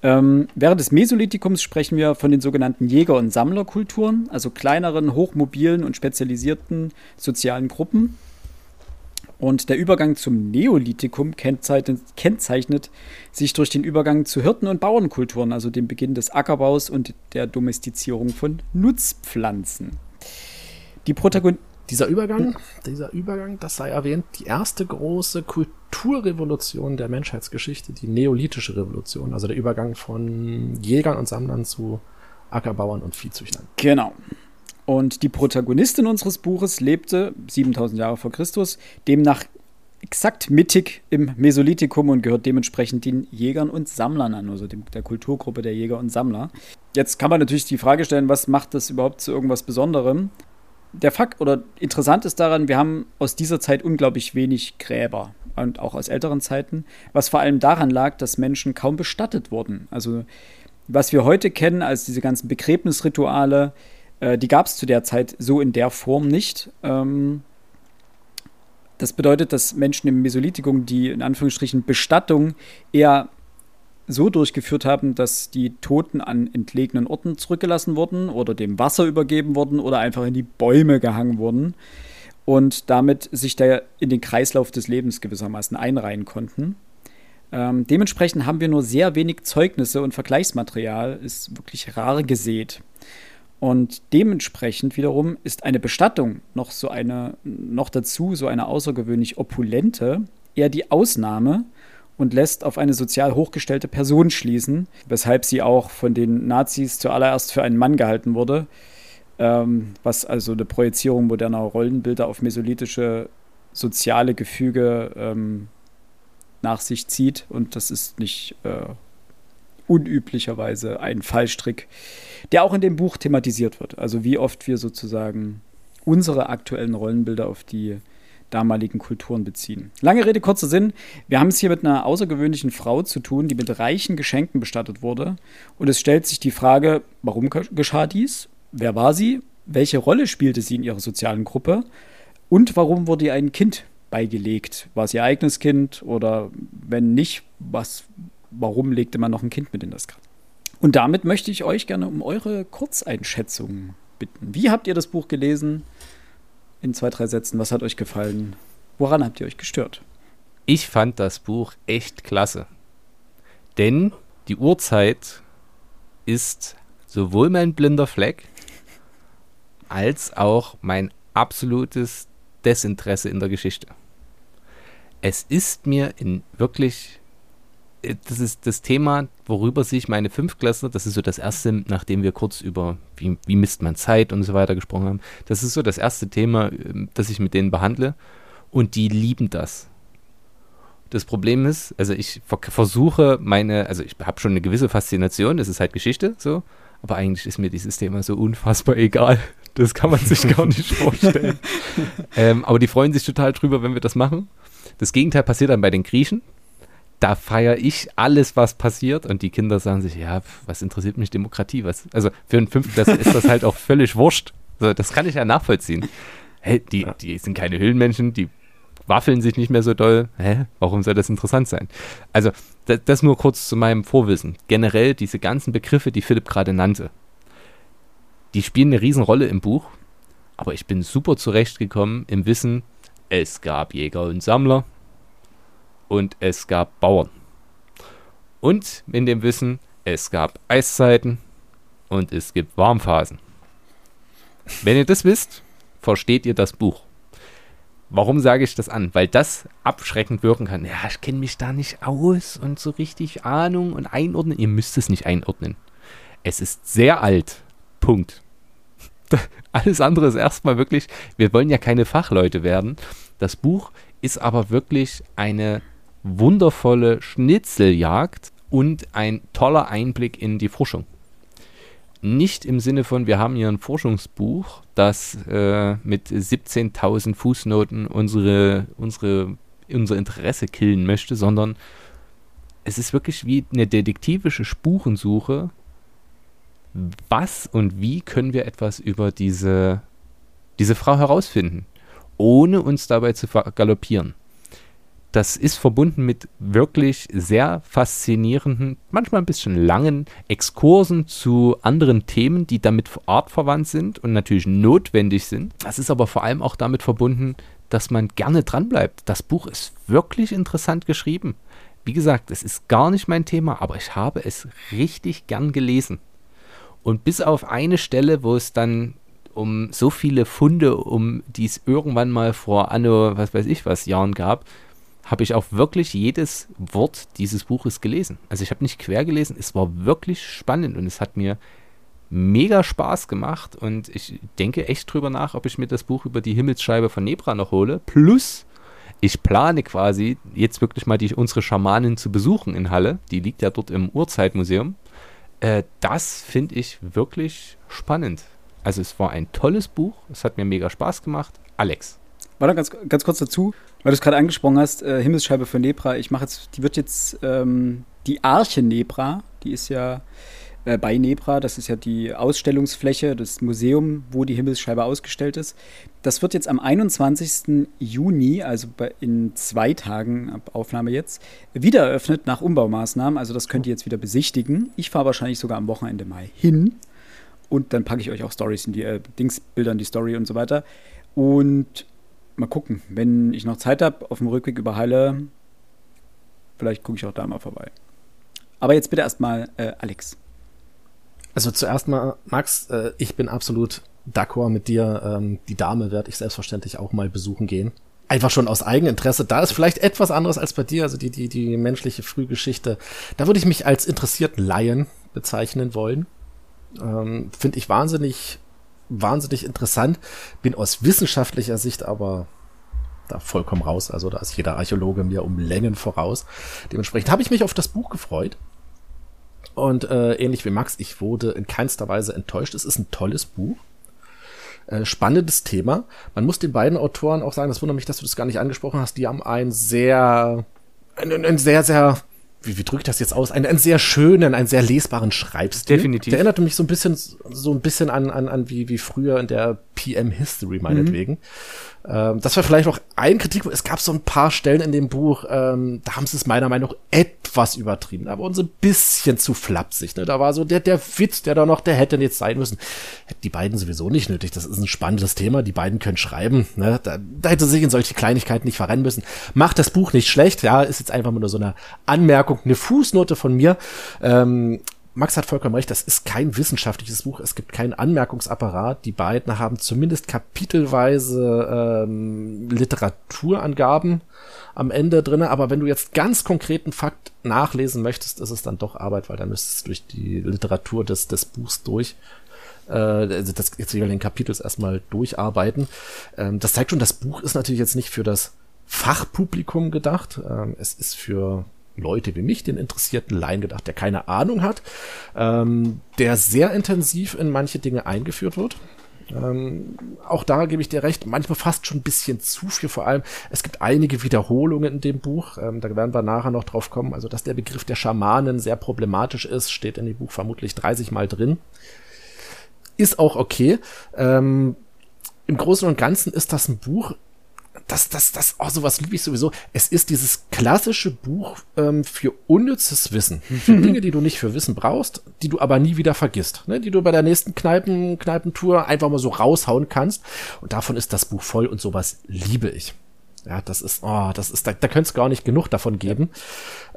Ähm, während des Mesolithikums sprechen wir von den sogenannten Jäger- und Sammlerkulturen, also kleineren, hochmobilen und spezialisierten sozialen Gruppen. Und der Übergang zum Neolithikum kennzeichnet, kennzeichnet, sich durch den Übergang zu Hirten- und Bauernkulturen, also dem Beginn des Ackerbaus und der Domestizierung von Nutzpflanzen. Die Protagonisten dieser Übergang, dieser Übergang, das sei erwähnt, die erste große Kulturrevolution der Menschheitsgeschichte, die neolithische Revolution, also der Übergang von Jägern und Sammlern zu Ackerbauern und Viehzüchtern. Genau. Und die Protagonistin unseres Buches lebte 7000 Jahre vor Christus, demnach exakt mittig im Mesolithikum und gehört dementsprechend den Jägern und Sammlern an, also der Kulturgruppe der Jäger und Sammler. Jetzt kann man natürlich die Frage stellen, was macht das überhaupt zu irgendwas Besonderem? Der Fakt oder interessant ist daran, wir haben aus dieser Zeit unglaublich wenig Gräber und auch aus älteren Zeiten, was vor allem daran lag, dass Menschen kaum bestattet wurden. Also was wir heute kennen als diese ganzen Begräbnisrituale, äh, die gab es zu der Zeit so in der Form nicht. Ähm, das bedeutet, dass Menschen im Mesolithikum die in Anführungsstrichen Bestattung eher so durchgeführt haben, dass die Toten an entlegenen Orten zurückgelassen wurden oder dem Wasser übergeben wurden oder einfach in die Bäume gehangen wurden und damit sich da in den Kreislauf des Lebens gewissermaßen einreihen konnten. Ähm, dementsprechend haben wir nur sehr wenig Zeugnisse und Vergleichsmaterial ist wirklich rar gesät. Und dementsprechend wiederum ist eine Bestattung noch so eine, noch dazu so eine außergewöhnlich opulente, eher die Ausnahme und lässt auf eine sozial hochgestellte Person schließen, weshalb sie auch von den Nazis zuallererst für einen Mann gehalten wurde, ähm, was also eine Projizierung moderner Rollenbilder auf mesolithische soziale Gefüge ähm, nach sich zieht. Und das ist nicht äh, unüblicherweise ein Fallstrick, der auch in dem Buch thematisiert wird. Also wie oft wir sozusagen unsere aktuellen Rollenbilder auf die damaligen Kulturen beziehen. Lange Rede, kurzer Sinn. Wir haben es hier mit einer außergewöhnlichen Frau zu tun, die mit reichen Geschenken bestattet wurde. Und es stellt sich die Frage, warum geschah dies? Wer war sie? Welche Rolle spielte sie in ihrer sozialen Gruppe? Und warum wurde ihr ein Kind beigelegt? War es ihr eigenes Kind oder wenn nicht, was, warum legte man noch ein Kind mit in das Grab? Und damit möchte ich euch gerne um eure Kurzeinschätzung bitten. Wie habt ihr das Buch gelesen? In zwei, drei Sätzen. Was hat euch gefallen? Woran habt ihr euch gestört? Ich fand das Buch echt klasse. Denn die Uhrzeit ist sowohl mein blinder Fleck als auch mein absolutes Desinteresse in der Geschichte. Es ist mir in wirklich, das ist das Thema, worüber sich meine Fünftklässler, das ist so das erste, nachdem wir kurz über, wie, wie misst man Zeit und so weiter gesprochen haben, das ist so das erste Thema, ähm, das ich mit denen behandle und die lieben das. Das Problem ist, also ich versuche meine, also ich habe schon eine gewisse Faszination, das ist halt Geschichte, so, aber eigentlich ist mir dieses Thema so unfassbar egal. Das kann man sich gar nicht vorstellen. ähm, aber die freuen sich total drüber, wenn wir das machen. Das Gegenteil passiert dann bei den Griechen. Da feiere ich alles, was passiert. Und die Kinder sagen sich, ja, was interessiert mich Demokratie? Was? Also für einen Fünftklässler ist das halt auch völlig wurscht. Also das kann ich ja nachvollziehen. Hey, die, die sind keine Höhlenmenschen, die waffeln sich nicht mehr so doll. Hä? Warum soll das interessant sein? Also, das, das nur kurz zu meinem Vorwissen. Generell diese ganzen Begriffe, die Philipp gerade nannte, die spielen eine Riesenrolle im Buch, aber ich bin super zurechtgekommen im Wissen, es gab Jäger und Sammler und es gab Bauern. Und in dem Wissen, es gab Eiszeiten und es gibt Warmphasen. Wenn ihr das wisst, versteht ihr das Buch. Warum sage ich das an? Weil das abschreckend wirken kann. Ja, ich kenne mich da nicht aus und so richtig Ahnung und einordnen. Ihr müsst es nicht einordnen. Es ist sehr alt. Punkt. Alles andere ist erstmal wirklich, wir wollen ja keine Fachleute werden. Das Buch ist aber wirklich eine wundervolle Schnitzeljagd und ein toller Einblick in die Forschung nicht im Sinne von, wir haben hier ein Forschungsbuch, das äh, mit 17.000 Fußnoten unsere, unsere, unser Interesse killen möchte, sondern es ist wirklich wie eine detektivische Spurensuche. Was und wie können wir etwas über diese, diese Frau herausfinden, ohne uns dabei zu galoppieren? Das ist verbunden mit wirklich sehr faszinierenden, manchmal ein bisschen langen Exkursen zu anderen Themen, die damit artverwandt sind und natürlich notwendig sind. Das ist aber vor allem auch damit verbunden, dass man gerne dranbleibt. Das Buch ist wirklich interessant geschrieben. Wie gesagt, es ist gar nicht mein Thema, aber ich habe es richtig gern gelesen. Und bis auf eine Stelle, wo es dann um so viele Funde, um die es irgendwann mal vor Anno, was weiß ich was, Jahren gab, habe ich auch wirklich jedes Wort dieses Buches gelesen. Also ich habe nicht quer gelesen, es war wirklich spannend und es hat mir mega Spaß gemacht und ich denke echt drüber nach, ob ich mir das Buch über die Himmelsscheibe von Nebra noch hole. Plus, ich plane quasi jetzt wirklich mal die, unsere Schamanin zu besuchen in Halle. Die liegt ja dort im Urzeitmuseum. Äh, das finde ich wirklich spannend. Also es war ein tolles Buch, es hat mir mega Spaß gemacht. Alex. Warte ganz, ganz kurz dazu. Weil du es gerade angesprochen hast, äh, Himmelsscheibe für Nebra, ich mache jetzt, die wird jetzt ähm, die Arche Nebra, die ist ja äh, bei Nebra. Das ist ja die Ausstellungsfläche, das Museum, wo die Himmelsscheibe ausgestellt ist. Das wird jetzt am 21. Juni, also in zwei Tagen ab Aufnahme jetzt, wieder eröffnet nach Umbaumaßnahmen. Also das könnt ihr jetzt wieder besichtigen. Ich fahre wahrscheinlich sogar am Wochenende mal hin. Und dann packe ich euch auch Stories in die äh, Dingsbilder in die Story und so weiter. Und mal gucken, wenn ich noch Zeit habe, auf dem Rückweg über Halle, vielleicht gucke ich auch da mal vorbei. Aber jetzt bitte erstmal äh, Alex. Also zuerst mal, Max, äh, ich bin absolut d'accord mit dir. Ähm, die Dame werde ich selbstverständlich auch mal besuchen gehen. Einfach schon aus Eigeninteresse. Da ist vielleicht etwas anderes als bei dir, also die, die, die menschliche Frühgeschichte. Da würde ich mich als interessierten Laien bezeichnen wollen. Ähm, Finde ich wahnsinnig wahnsinnig interessant. Bin aus wissenschaftlicher Sicht aber da vollkommen raus. Also da ist jeder Archäologe mir um Längen voraus. Dementsprechend habe ich mich auf das Buch gefreut. Und äh, ähnlich wie Max, ich wurde in keinster Weise enttäuscht. Es ist ein tolles Buch. Äh, spannendes Thema. Man muss den beiden Autoren auch sagen, das wundert mich, dass du das gar nicht angesprochen hast, die haben ein sehr, ein, ein sehr, sehr wie, wie drücke ich das jetzt aus? Einen, einen sehr schönen, einen sehr lesbaren Schreibstil. Definitiv. Der erinnerte mich so ein bisschen, so ein bisschen an, an, an wie, wie früher in der PM History meinetwegen. Mhm. Ähm, das war vielleicht auch ein Kritikpunkt. Es gab so ein paar Stellen in dem Buch, ähm, da haben sie es meiner Meinung nach etwas übertrieben, aber uns ein bisschen zu flapsig. Ne? Da war so der, der Witz, der da noch, der hätte jetzt sein müssen. Hätten die beiden sowieso nicht nötig. Das ist ein spannendes Thema. Die beiden können schreiben. Ne? Da, da hätte sich in solche Kleinigkeiten nicht verrennen müssen. Macht das Buch nicht schlecht. Ja, ist jetzt einfach nur so eine Anmerkung, eine Fußnote von mir. Ähm, Max hat vollkommen recht, das ist kein wissenschaftliches Buch, es gibt keinen Anmerkungsapparat. Die beiden haben zumindest kapitelweise ähm, Literaturangaben am Ende drinne, aber wenn du jetzt ganz konkreten Fakt nachlesen möchtest, ist es dann doch Arbeit, weil dann müsstest du durch die Literatur des, des Buchs durch äh, also das jetzt jeweiligen Kapitels erstmal durcharbeiten. Ähm, das zeigt schon, das Buch ist natürlich jetzt nicht für das Fachpublikum gedacht. Ähm, es ist für Leute wie mich, den interessierten Laien gedacht, der keine Ahnung hat, ähm, der sehr intensiv in manche Dinge eingeführt wird. Ähm, auch da gebe ich dir recht, manchmal fast schon ein bisschen zu viel, vor allem es gibt einige Wiederholungen in dem Buch, ähm, da werden wir nachher noch drauf kommen, also dass der Begriff der Schamanen sehr problematisch ist, steht in dem Buch vermutlich 30 Mal drin. Ist auch okay. Ähm, Im Großen und Ganzen ist das ein Buch, das, das, das, oh, sowas liebe ich sowieso. Es ist dieses klassische Buch ähm, für unnützes Wissen. Für Dinge, die du nicht für Wissen brauchst, die du aber nie wieder vergisst. Ne? Die du bei der nächsten Kneipen, Kneipentour einfach mal so raushauen kannst. Und davon ist das Buch voll und sowas liebe ich. Ja, das ist, oh, das ist, da, da könnte es gar nicht genug davon geben.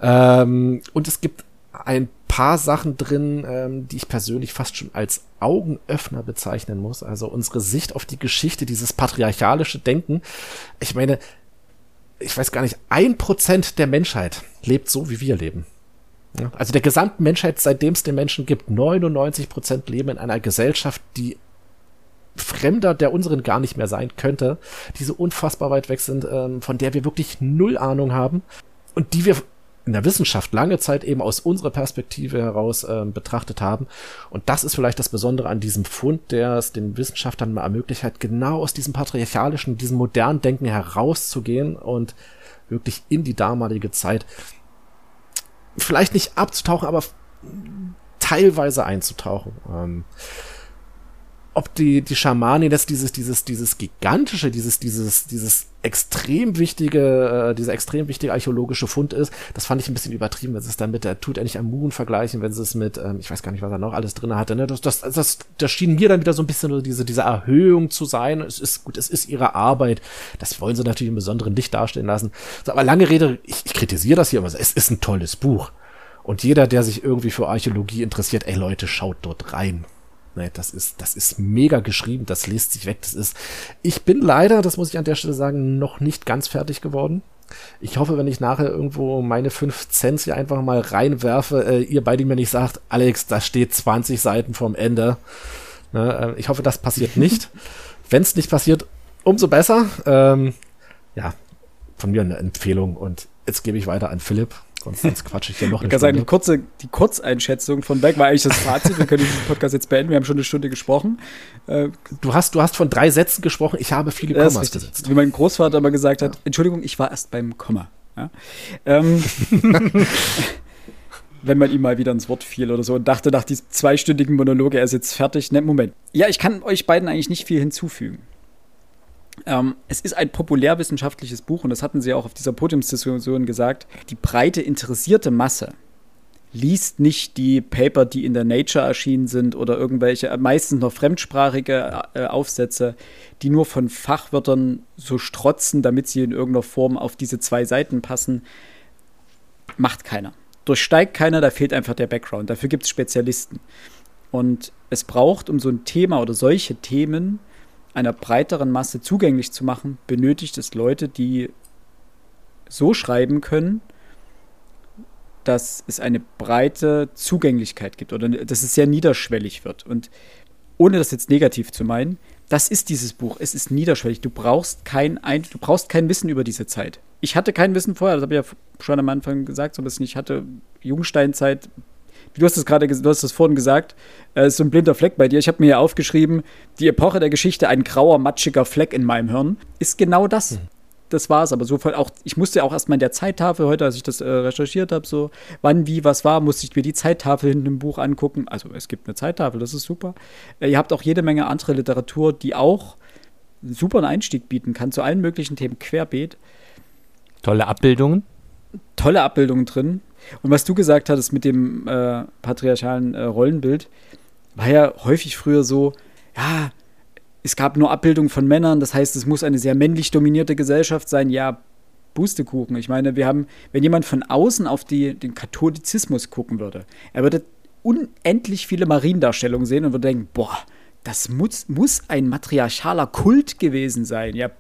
Ähm, und es gibt ein paar Sachen drin, ähm, die ich persönlich fast schon als Augenöffner bezeichnen muss. Also unsere Sicht auf die Geschichte, dieses patriarchalische Denken. Ich meine, ich weiß gar nicht, ein Prozent der Menschheit lebt so, wie wir leben. Also der gesamten Menschheit, seitdem es den Menschen gibt, 99 Prozent leben in einer Gesellschaft, die Fremder der unseren gar nicht mehr sein könnte, die so unfassbar weit weg sind, ähm, von der wir wirklich null Ahnung haben und die wir in der Wissenschaft lange Zeit eben aus unserer Perspektive heraus äh, betrachtet haben. Und das ist vielleicht das Besondere an diesem Fund, der es den Wissenschaftlern mal ermöglicht hat, genau aus diesem patriarchalischen, diesem modernen Denken herauszugehen und wirklich in die damalige Zeit vielleicht nicht abzutauchen, aber teilweise einzutauchen. Ähm, ob die, die Schamani das dieses, dieses, dieses gigantische, dieses, dieses, dieses extrem wichtige, äh, dieser extrem wichtige archäologische Fund ist, das fand ich ein bisschen übertrieben, wenn sie es dann mit der tut er nicht am Moon vergleichen, wenn sie es mit, ähm, ich weiß gar nicht, was er noch alles drin hatte, ne, das, das, das, das schien mir dann wieder so ein bisschen diese, diese Erhöhung zu sein, es ist gut, es ist ihre Arbeit, das wollen sie natürlich im besonderen Licht darstellen lassen, so, aber lange Rede, ich, ich kritisiere das hier, aber es ist ein tolles Buch. Und jeder, der sich irgendwie für Archäologie interessiert, ey Leute, schaut dort rein. Nee, das ist, das ist mega geschrieben, das liest sich weg, das ist. Ich bin leider, das muss ich an der Stelle sagen, noch nicht ganz fertig geworden. Ich hoffe, wenn ich nachher irgendwo meine fünf Cent hier einfach mal reinwerfe, äh, ihr beide mir nicht sagt, Alex, da steht 20 Seiten vom Ende. Ne, äh, ich hoffe, das passiert nicht. wenn es nicht passiert, umso besser. Ähm, ja, von mir eine Empfehlung und jetzt gebe ich weiter an Philipp. Sonst, sonst quatsche ich hier noch ich kann sagen, die, kurze, die Kurzeinschätzung von Beck war eigentlich das Fazit. Wir können diesen Podcast jetzt beenden. Wir haben schon eine Stunde gesprochen. Äh, du, hast, du hast von drei Sätzen gesprochen. Ich habe viele Kommas gesetzt. Wie mein Großvater immer gesagt hat, ja. Entschuldigung, ich war erst beim Komma. Ja? Ähm, wenn man ihm mal wieder ins Wort fiel oder so und dachte nach diesem zweistündigen Monolog, er ist jetzt fertig. Ne, Moment. Ja, ich kann euch beiden eigentlich nicht viel hinzufügen. Ähm, es ist ein populärwissenschaftliches Buch und das hatten sie auch auf dieser Podiumsdiskussion gesagt. Die breite interessierte Masse liest nicht die Paper, die in der Nature erschienen sind oder irgendwelche, äh, meistens noch fremdsprachige äh, Aufsätze, die nur von Fachwörtern so strotzen, damit sie in irgendeiner Form auf diese zwei Seiten passen. Macht keiner. Durchsteigt keiner, da fehlt einfach der Background. Dafür gibt es Spezialisten. Und es braucht, um so ein Thema oder solche Themen einer breiteren Masse zugänglich zu machen, benötigt es Leute, die so schreiben können, dass es eine breite Zugänglichkeit gibt oder dass es sehr niederschwellig wird. Und ohne das jetzt negativ zu meinen, das ist dieses Buch. Es ist niederschwellig. Du brauchst kein, du brauchst kein Wissen über diese Zeit. Ich hatte kein Wissen vorher, das habe ich ja schon am Anfang gesagt, so ein bisschen. Ich hatte Jungsteinzeit, du hast es gerade, du hast es vorhin gesagt, äh, ist so ein blinder Fleck bei dir. Ich habe mir hier aufgeschrieben, die Epoche der Geschichte, ein grauer, matschiger Fleck in meinem Hirn, ist genau das. Mhm das war es. Aber so auch, ich musste auch erstmal in der Zeittafel heute, als ich das äh, recherchiert habe, so wann, wie, was war, musste ich mir die Zeittafel hinten im Buch angucken. Also es gibt eine Zeittafel, das ist super. Äh, ihr habt auch jede Menge andere Literatur, die auch einen super Einstieg bieten kann zu allen möglichen Themen querbeet. Tolle Abbildungen. Tolle Abbildungen drin. Und was du gesagt hattest mit dem äh, patriarchalen äh, Rollenbild, war ja häufig früher so, ja, es gab nur Abbildungen von Männern, das heißt, es muss eine sehr männlich dominierte Gesellschaft sein. Ja, Pustekuchen. Ich meine, wir haben, wenn jemand von außen auf die, den Katholizismus gucken würde, er würde unendlich viele Mariendarstellungen sehen und würde denken, boah, das muss, muss ein matriarchaler Kult gewesen sein. Ja,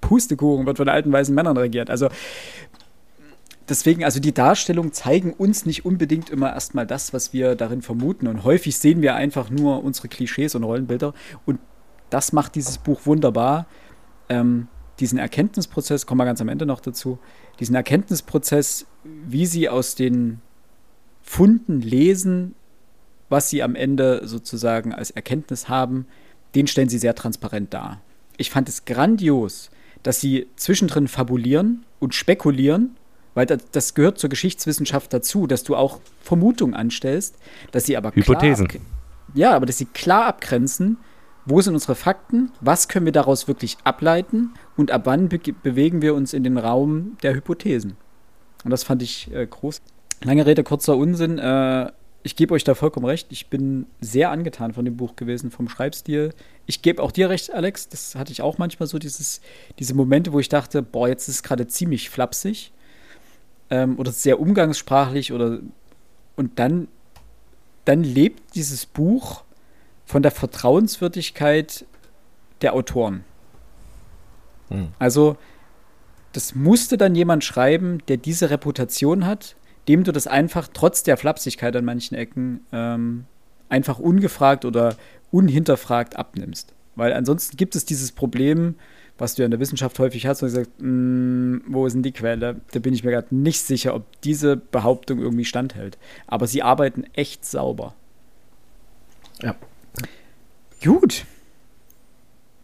Pustekuchen wird von alten weißen Männern regiert. Also deswegen, also die Darstellungen zeigen uns nicht unbedingt immer erstmal das, was wir darin vermuten. Und häufig sehen wir einfach nur unsere Klischees und Rollenbilder. Und das macht dieses Buch wunderbar. Ähm, diesen Erkenntnisprozess, kommen wir ganz am Ende noch dazu, diesen Erkenntnisprozess, wie sie aus den Funden lesen, was sie am Ende sozusagen als Erkenntnis haben, den stellen sie sehr transparent dar. Ich fand es grandios, dass sie zwischendrin fabulieren und spekulieren, weil das gehört zur Geschichtswissenschaft dazu, dass du auch Vermutungen anstellst, dass sie aber Hypothesen. Klar ja, aber dass sie klar abgrenzen, wo sind unsere Fakten, was können wir daraus wirklich ableiten und ab wann be bewegen wir uns in den Raum der Hypothesen. Und das fand ich äh, groß. Lange Rede, kurzer Unsinn. Äh, ich gebe euch da vollkommen recht. Ich bin sehr angetan von dem Buch gewesen, vom Schreibstil. Ich gebe auch dir recht, Alex. Das hatte ich auch manchmal so, dieses, diese Momente, wo ich dachte, boah, jetzt ist es gerade ziemlich flapsig. Ähm, oder sehr umgangssprachlich oder und dann, dann lebt dieses Buch von der Vertrauenswürdigkeit der Autoren. Hm. Also, das musste dann jemand schreiben, der diese Reputation hat, dem du das einfach trotz der Flapsigkeit an manchen Ecken ähm, einfach ungefragt oder unhinterfragt abnimmst. Weil ansonsten gibt es dieses Problem, was du ja in der Wissenschaft häufig hast, und sagst, mm, wo ist denn die Quelle? Da bin ich mir gerade nicht sicher, ob diese Behauptung irgendwie standhält. Aber sie arbeiten echt sauber. Ja. Gut.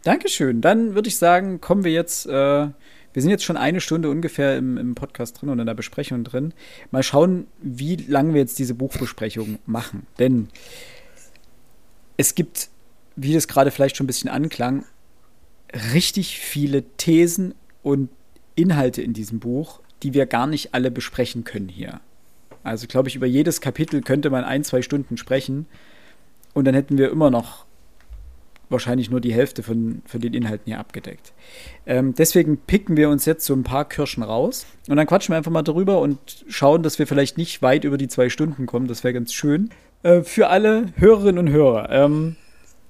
Dankeschön. Dann würde ich sagen, kommen wir jetzt. Äh, wir sind jetzt schon eine Stunde ungefähr im, im, Podcast drin und in der Besprechung drin. Mal schauen, wie lange wir jetzt diese Buchbesprechung machen. Denn es gibt, wie das gerade vielleicht schon ein bisschen anklang, richtig viele Thesen und Inhalte in diesem Buch, die wir gar nicht alle besprechen können hier. Also, glaube ich, über jedes Kapitel könnte man ein, zwei Stunden sprechen. Und dann hätten wir immer noch wahrscheinlich nur die Hälfte von, von den Inhalten hier abgedeckt. Ähm, deswegen picken wir uns jetzt so ein paar Kirschen raus und dann quatschen wir einfach mal darüber und schauen, dass wir vielleicht nicht weit über die zwei Stunden kommen. Das wäre ganz schön. Äh, für alle Hörerinnen und Hörer. Ähm,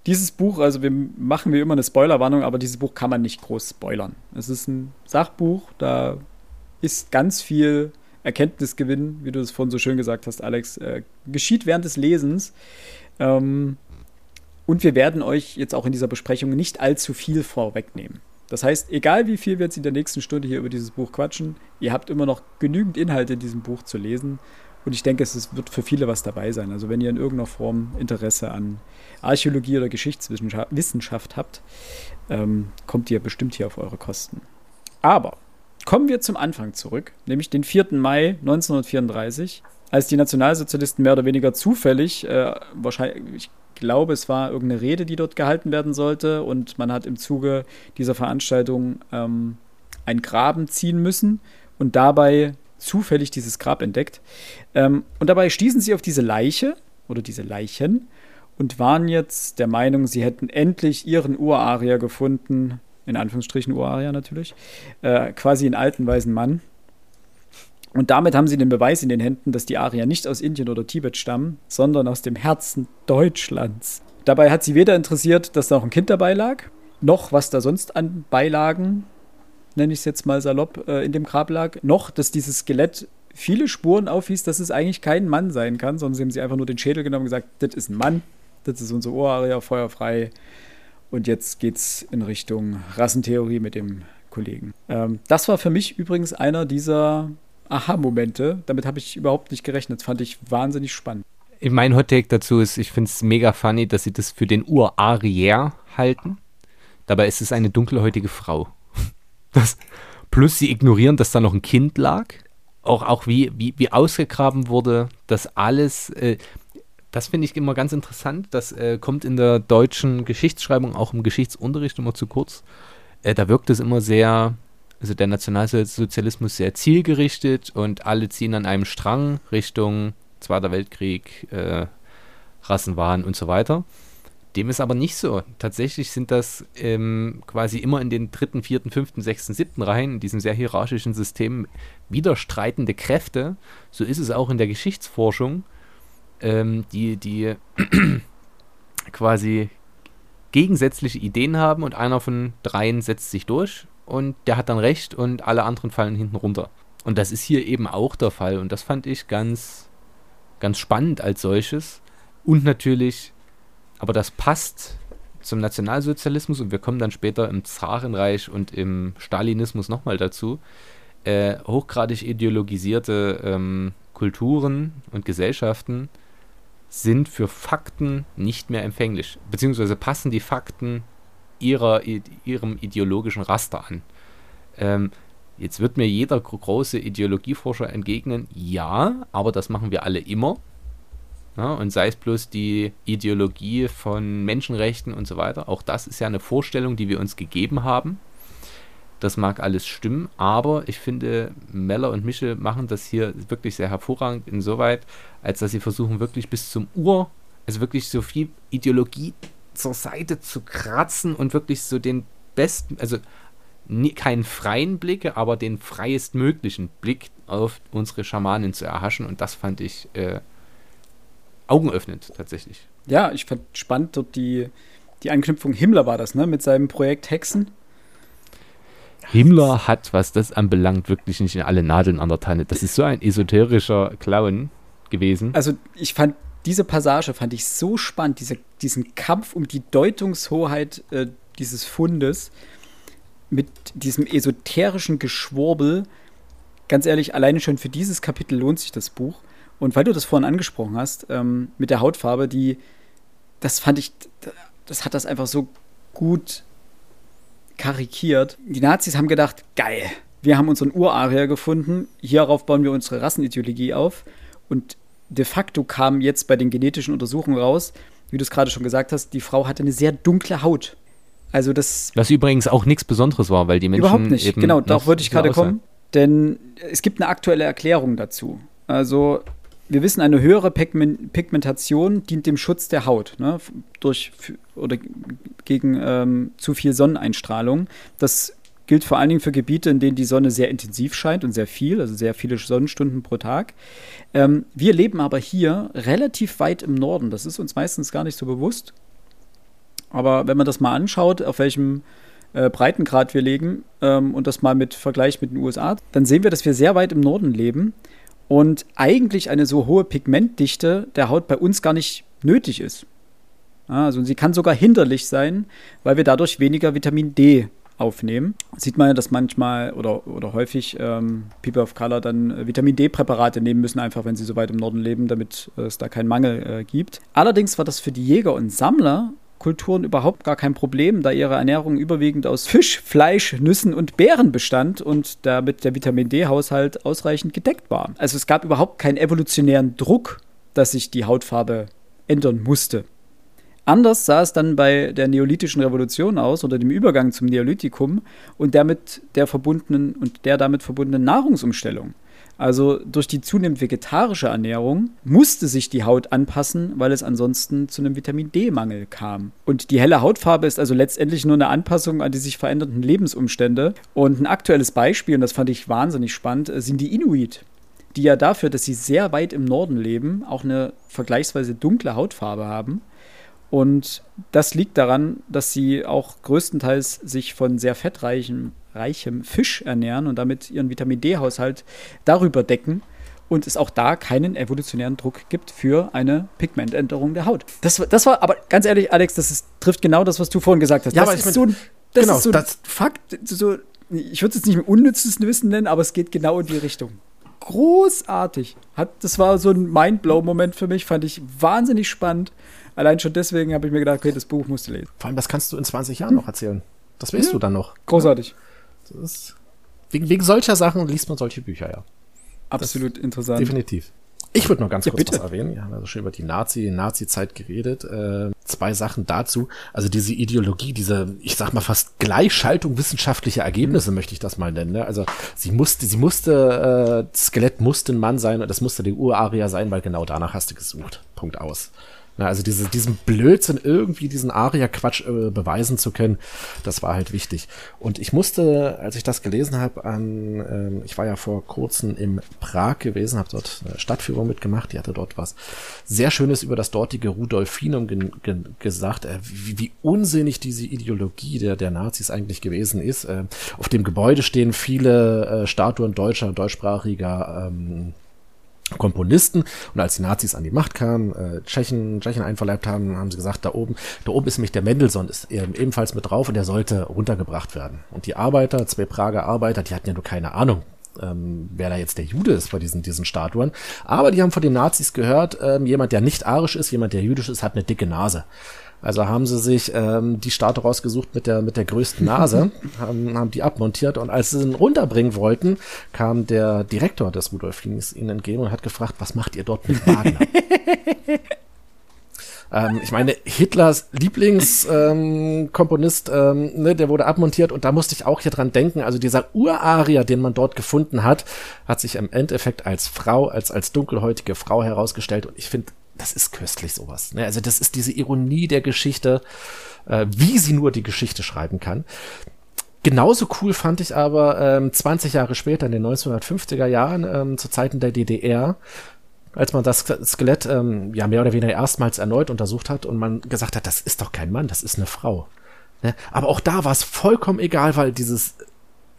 dieses Buch, also wir machen wie immer eine Spoilerwarnung, aber dieses Buch kann man nicht groß spoilern. Es ist ein Sachbuch, da ist ganz viel Erkenntnisgewinn, wie du es vorhin so schön gesagt hast, Alex, äh, geschieht während des Lesens. Ähm, und wir werden euch jetzt auch in dieser Besprechung nicht allzu viel vorwegnehmen. Das heißt, egal wie viel wir jetzt in der nächsten Stunde hier über dieses Buch quatschen, ihr habt immer noch genügend Inhalte in diesem Buch zu lesen. Und ich denke, es wird für viele was dabei sein. Also wenn ihr in irgendeiner Form Interesse an Archäologie oder Geschichtswissenschaft habt, ähm, kommt ihr bestimmt hier auf eure Kosten. Aber kommen wir zum Anfang zurück, nämlich den 4. Mai 1934. als die Nationalsozialisten mehr oder weniger zufällig, äh, wahrscheinlich, ich glaube, es war irgendeine Rede, die dort gehalten werden sollte und man hat im Zuge dieser Veranstaltung ähm, ein Graben ziehen müssen und dabei zufällig dieses Grab entdeckt. Ähm, und dabei stießen sie auf diese Leiche oder diese Leichen und waren jetzt der Meinung, sie hätten endlich ihren Urarier gefunden, in Anführungsstrichen Urarier natürlich, äh, quasi einen alten weißen Mann. Und damit haben sie den Beweis in den Händen, dass die Arier nicht aus Indien oder Tibet stammen, sondern aus dem Herzen Deutschlands. Dabei hat sie weder interessiert, dass da auch ein Kind dabei lag, noch was da sonst an Beilagen, nenne ich es jetzt mal salopp, äh, in dem Grab lag, noch, dass dieses Skelett viele Spuren aufwies, dass es eigentlich kein Mann sein kann, sondern sie haben sie einfach nur den Schädel genommen und gesagt, das ist ein Mann, das ist unser Urarier, feuerfrei. Und jetzt geht's in Richtung Rassentheorie mit dem Kollegen. Ähm, das war für mich übrigens einer dieser Aha-Momente. Damit habe ich überhaupt nicht gerechnet. Das fand ich wahnsinnig spannend. Mein Hot Take dazu ist, ich finde es mega funny, dass sie das für den Urarier halten. Dabei ist es eine dunkelhäutige Frau. Das, plus sie ignorieren, dass da noch ein Kind lag. Auch, auch wie, wie, wie ausgegraben wurde, dass alles, äh, das finde ich immer ganz interessant. Das äh, kommt in der deutschen Geschichtsschreibung, auch im Geschichtsunterricht immer zu kurz. Äh, da wirkt es immer sehr, also der Nationalsozialismus sehr zielgerichtet und alle ziehen an einem Strang Richtung Zweiter Weltkrieg, äh, Rassenwahn und so weiter. Dem ist aber nicht so. Tatsächlich sind das ähm, quasi immer in den dritten, vierten, fünften, sechsten, siebten Reihen, in diesem sehr hierarchischen System, widerstreitende Kräfte. So ist es auch in der Geschichtsforschung, ähm, die, die quasi gegensätzliche Ideen haben und einer von dreien setzt sich durch und der hat dann recht und alle anderen fallen hinten runter. Und das ist hier eben auch der Fall und das fand ich ganz, ganz spannend als solches. Und natürlich aber das passt zum Nationalsozialismus und wir kommen dann später im Zarenreich und im Stalinismus nochmal dazu. Äh, hochgradig ideologisierte ähm, Kulturen und Gesellschaften sind für Fakten nicht mehr empfänglich, beziehungsweise passen die Fakten ihrer, ihrem ideologischen Raster an. Ähm, jetzt wird mir jeder große Ideologieforscher entgegnen, ja, aber das machen wir alle immer. Ja, und sei es bloß die Ideologie von Menschenrechten und so weiter. Auch das ist ja eine Vorstellung, die wir uns gegeben haben. Das mag alles stimmen, aber ich finde, Meller und Michel machen das hier wirklich sehr hervorragend insoweit, als dass sie versuchen, wirklich bis zum Ur, also wirklich so viel Ideologie zur Seite zu kratzen und wirklich so den besten, also nie, keinen freien Blick, aber den freiestmöglichen Blick auf unsere Schamanen zu erhaschen. Und das fand ich äh, Augen öffnet, tatsächlich. Ja, ich fand spannend dort die, die Anknüpfung. Himmler war das, ne? Mit seinem Projekt Hexen. Himmler hat, was das anbelangt, wirklich nicht alle Nadeln an der Tanne. Das ist so ein esoterischer Clown gewesen. Also ich fand diese Passage fand ich so spannend, diese, diesen Kampf um die Deutungshoheit äh, dieses Fundes mit diesem esoterischen Geschwurbel. Ganz ehrlich, alleine schon für dieses Kapitel lohnt sich das Buch. Und weil du das vorhin angesprochen hast, ähm, mit der Hautfarbe, die, das fand ich, das hat das einfach so gut karikiert. Die Nazis haben gedacht, geil, wir haben unseren Urarier gefunden, hierauf bauen wir unsere Rassenideologie auf. Und de facto kam jetzt bei den genetischen Untersuchungen raus, wie du es gerade schon gesagt hast, die Frau hatte eine sehr dunkle Haut. Also das. Was übrigens auch nichts Besonderes war, weil die Menschen. Überhaupt nicht, genau, darauf wollte ich gerade kommen. Denn es gibt eine aktuelle Erklärung dazu. Also wir wissen, eine höhere Pigmentation dient dem Schutz der Haut ne, durch oder gegen ähm, zu viel Sonneneinstrahlung. Das gilt vor allen Dingen für Gebiete, in denen die Sonne sehr intensiv scheint und sehr viel, also sehr viele Sonnenstunden pro Tag. Ähm, wir leben aber hier relativ weit im Norden. Das ist uns meistens gar nicht so bewusst. Aber wenn man das mal anschaut, auf welchem äh, Breitengrad wir leben ähm, und das mal mit Vergleich mit den USA, dann sehen wir, dass wir sehr weit im Norden leben und eigentlich eine so hohe Pigmentdichte der Haut bei uns gar nicht nötig ist. Also sie kann sogar hinderlich sein, weil wir dadurch weniger Vitamin D aufnehmen. Sieht man ja, dass manchmal oder, oder häufig ähm, People of Color dann Vitamin D-Präparate nehmen müssen, einfach wenn sie so weit im Norden leben, damit äh, es da keinen Mangel äh, gibt. Allerdings war das für die Jäger und Sammler Hautkulturen überhaupt gar kein Problem, da ihre Ernährung überwiegend aus Fisch, Fleisch, Nüssen und Beeren bestand und damit der Vitamin D-Haushalt ausreichend gedeckt war. Also es gab überhaupt keinen evolutionären Druck, dass sich die Hautfarbe ändern musste. Anders sah es dann bei der neolithischen Revolution aus oder dem Übergang zum Neolithikum und der mit der verbundenen und der damit verbundenen Nahrungsumstellung. Also durch die zunehmend vegetarische Ernährung musste sich die Haut anpassen, weil es ansonsten zu einem Vitamin D-Mangel kam. Und die helle Hautfarbe ist also letztendlich nur eine Anpassung an die sich verändernden Lebensumstände. Und ein aktuelles Beispiel, und das fand ich wahnsinnig spannend, sind die Inuit die ja dafür, dass sie sehr weit im Norden leben, auch eine vergleichsweise dunkle Hautfarbe haben. Und das liegt daran, dass sie auch größtenteils sich von sehr fettreichem reichem Fisch ernähren und damit ihren Vitamin D-Haushalt darüber decken und es auch da keinen evolutionären Druck gibt für eine Pigmentänderung der Haut. Das, das war, aber ganz ehrlich, Alex, das ist, trifft genau das, was du vorhin gesagt hast. Ja, das aber ich ist mein, so ein, das genau, ist so ein das- Fakt, so, ich würde es jetzt nicht mit unnützes Wissen nennen, aber es geht genau in die Richtung. Großartig. Hat, das war so ein Mindblow-Moment für mich, fand ich wahnsinnig spannend. Allein schon deswegen habe ich mir gedacht, okay, das Buch musst du lesen. Vor allem, das kannst du in 20 Jahren noch erzählen. Das weißt Ja. du dann noch. Großartig. Das ist, wegen, wegen solcher Sachen liest man solche Bücher, ja. Absolut interessant. Definitiv. Ich würde noch ganz Ja, kurz bitte. was erwähnen. Wir haben also schon über die Nazi, Nazi-Zeit geredet. Äh, zwei Sachen dazu. Also diese Ideologie, diese, ich sag mal fast Gleichschaltung wissenschaftlicher Ergebnisse, Mhm. möchte ich das mal nennen. Ne? Also sie musste, sie musste, äh, das Skelett musste ein Mann sein und das musste der Urarier sein, weil genau danach hast du gesucht. Punkt aus. Na, also diese, diesen Blödsinn irgendwie, diesen Aria-Quatsch äh, beweisen zu können, das war halt wichtig. Und ich musste, als ich das gelesen habe, an, ähm, ich war ja vor kurzem in Prag gewesen, habe dort eine Stadtführung mitgemacht, die hatte dort was sehr Schönes über das dortige Rudolfinum gen, gen, gesagt, äh, wie, wie unsinnig diese Ideologie der, der Nazis eigentlich gewesen ist. Äh, auf dem Gebäude stehen viele äh, Statuen deutscher deutschsprachiger ähm, Komponisten und als die Nazis an die Macht kamen, äh, Tschechen, Tschechen einverleibt haben, haben sie gesagt, da oben, da oben ist nämlich der Mendelssohn, ist eben ebenfalls mit drauf und der sollte runtergebracht werden. Und die Arbeiter, zwei Prager Arbeiter, die hatten ja nur keine Ahnung, ähm, wer da jetzt der Jude ist bei diesen, diesen Statuen. Aber die haben von den Nazis gehört, ähm, jemand, der nicht arisch ist, jemand, der jüdisch ist, hat eine dicke Nase. Also haben sie sich ähm, die Statue rausgesucht mit der mit der größten Nase, haben, haben die abmontiert und als sie ihn runterbringen wollten, kam der Direktor des Rudolfins ihnen entgegen und hat gefragt, was macht ihr dort mit Wagner? ähm, ich meine, Hitlers Lieblingskomponist, ähm, ähm, ne, der wurde abmontiert und da musste ich auch hier dran denken. Also dieser Urarier, den man dort gefunden hat, hat sich im Endeffekt als Frau, als als dunkelhäutige Frau herausgestellt und ich finde, das ist köstlich sowas. Ne? Also das ist diese Ironie der Geschichte, äh, wie sie nur die Geschichte schreiben kann. Genauso cool fand ich aber ähm, 20 Jahre später, in den 1950er Jahren, ähm, zu Zeiten der DDR, als man das Skelett ähm, ja mehr oder weniger erstmals erneut untersucht hat und man gesagt hat, das ist doch kein Mann, das ist eine Frau. Ne? Aber auch da war es vollkommen egal, weil dieses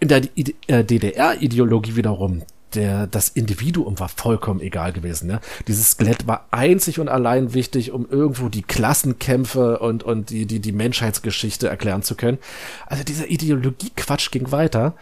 in der DDR-Ideologie wiederum der, das Individuum war vollkommen egal gewesen. Ne? Dieses Skelett war einzig und allein wichtig, um irgendwo die Klassenkämpfe und, und die, die, die Menschheitsgeschichte erklären zu können. Also dieser Ideologie-Quatsch ging weiter.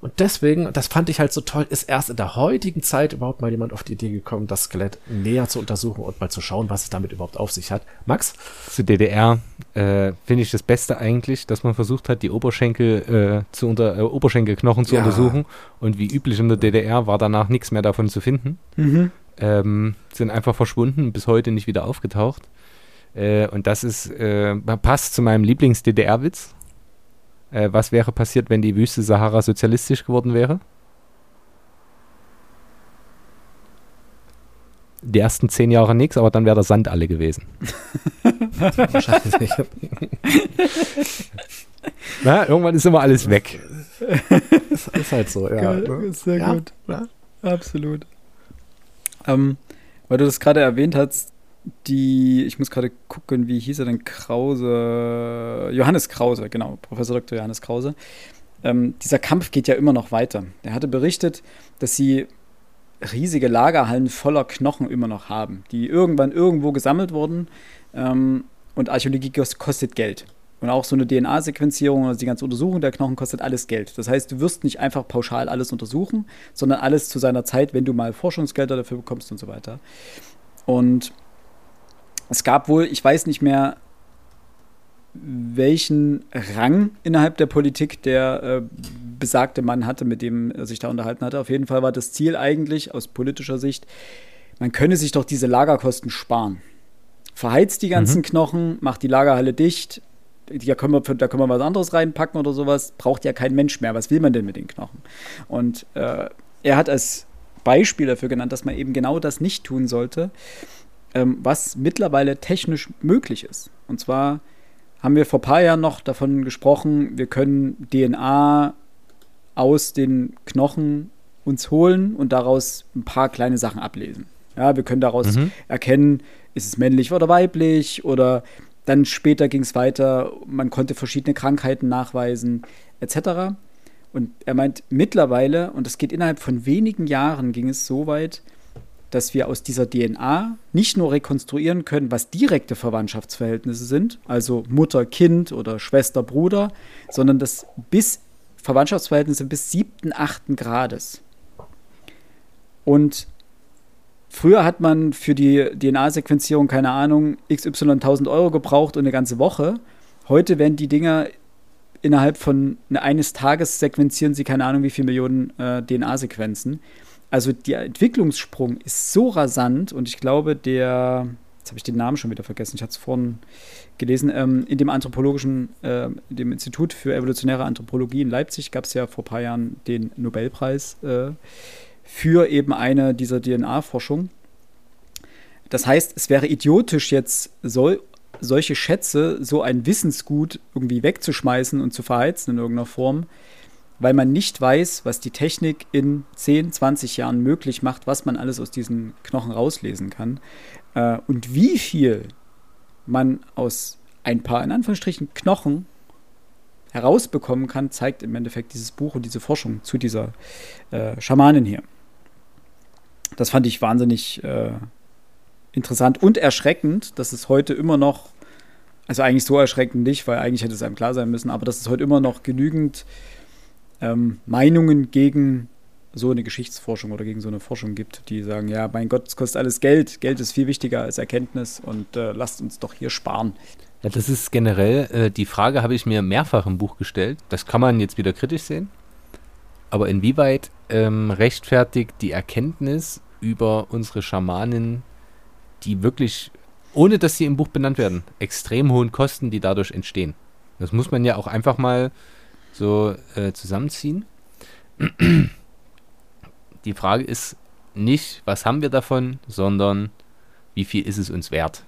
Und deswegen, das fand ich halt so toll, ist erst in der heutigen Zeit überhaupt mal jemand auf die Idee gekommen, das Skelett näher zu untersuchen und mal zu schauen, was es damit überhaupt auf sich hat. Max? Zu DDR äh, finde ich das Beste eigentlich, dass man versucht hat, die Oberschenkel äh, zu unter, äh, Oberschenkelknochen zu Ja. untersuchen. Und wie üblich in der DDR war danach nichts mehr davon zu finden. Mhm. Ähm, sind einfach verschwunden, bis heute nicht wieder aufgetaucht. Äh, und das ist äh, passt zu meinem Lieblings-DDR-Witz. Äh, was wäre passiert, wenn die Wüste Sahara sozialistisch geworden wäre? Die ersten zehn Jahre nichts, aber dann wäre der Sand alle gewesen. Na, irgendwann ist immer alles weg. ist halt so, ja. Ne? Sehr Ja, gut. ja. Absolut. Ähm, weil du das gerade erwähnt hast, die, ich muss gerade gucken, wie hieß er denn, Krause, Johannes Krause, genau, Professor Dr. Johannes Krause. Ähm, dieser Kampf geht ja immer noch weiter. Er hatte berichtet, dass sie riesige Lagerhallen voller Knochen immer noch haben, die irgendwann irgendwo gesammelt wurden. Ähm, und Archäologie kos- kostet Geld. Und auch so eine DNA-Sequenzierung, also die ganze Untersuchung der Knochen kostet alles Geld. Das heißt, du wirst nicht einfach pauschal alles untersuchen, sondern alles zu seiner Zeit, wenn du mal Forschungsgelder dafür bekommst und so weiter. Und es gab wohl, ich weiß nicht mehr, welchen Rang innerhalb der Politik der äh, besagte Mann hatte, mit dem er sich da unterhalten hatte. Auf jeden Fall war das Ziel eigentlich aus politischer Sicht, man könne sich doch diese Lagerkosten sparen. Verheizt die ganzen mhm. Knochen, macht die Lagerhalle dicht, da können, wir, da können wir was anderes reinpacken oder sowas, braucht ja kein Mensch mehr. Was will man denn mit den Knochen? Und äh, er hat als Beispiel dafür genannt, dass man eben genau das nicht tun sollte, ähm, was mittlerweile technisch möglich ist. Und zwar haben wir vor ein paar Jahren noch davon gesprochen, wir können DNA aus den Knochen uns holen und daraus ein paar kleine Sachen ablesen. Ja, wir können daraus mhm. erkennen, ist es männlich oder weiblich oder dann später ging es weiter, man konnte verschiedene Krankheiten nachweisen, etc. Und er meint, mittlerweile, und das geht innerhalb von wenigen Jahren, ging es so weit, dass wir aus dieser DNA nicht nur rekonstruieren können, was direkte Verwandtschaftsverhältnisse sind, also Mutter, Kind oder Schwester, Bruder, sondern dass bis Verwandtschaftsverhältnisse bis siebten, achten Grades. Und früher hat man für die DNA-Sequenzierung, keine Ahnung, XY 1000 Euro gebraucht und eine ganze Woche. Heute werden die Dinger innerhalb von eines Tages sequenzieren sie keine Ahnung wie viele Millionen äh, DNA-Sequenzen also der Entwicklungssprung ist so rasant und ich glaube, der, jetzt habe ich den Namen schon wieder vergessen, ich hatte es vorhin gelesen, ähm, in dem anthropologischen, äh, dem Institut für evolutionäre Anthropologie in Leipzig gab es ja vor ein paar Jahren den Nobelpreis äh, für eben eine dieser DNA-Forschung. Das heißt, es wäre idiotisch jetzt so, solche Schätze, so ein Wissensgut irgendwie wegzuschmeißen und zu verheizen in irgendeiner Form, weil man nicht weiß, was die Technik in 10, 20 Jahren möglich macht, was man alles aus diesen Knochen rauslesen kann äh, und wie viel man aus ein paar, in Anführungsstrichen, Knochen herausbekommen kann, zeigt im Endeffekt dieses Buch und diese Forschung zu dieser äh, Schamanin hier. Das fand ich wahnsinnig äh, interessant und erschreckend, dass es heute immer noch, also eigentlich so erschreckend nicht, weil eigentlich hätte es einem klar sein müssen, aber dass es heute immer noch genügend ähm, Meinungen gegen so eine Geschichtsforschung oder gegen so eine Forschung gibt, die sagen, ja, mein Gott, es kostet alles Geld, Geld ist viel wichtiger als Erkenntnis und äh, lasst uns doch hier sparen. Ja, das ist generell, äh, die Frage habe ich mir mehrfach im Buch gestellt. Das kann man jetzt wieder kritisch sehen. Aber inwieweit ähm, rechtfertigt die Erkenntnis über unsere Schamanen, die wirklich, ohne dass sie im Buch benannt werden, extrem hohen Kosten, die dadurch entstehen? Das muss man ja auch einfach mal so äh, zusammenziehen. Die Frage ist nicht, was haben wir davon, sondern wie viel ist es uns wert?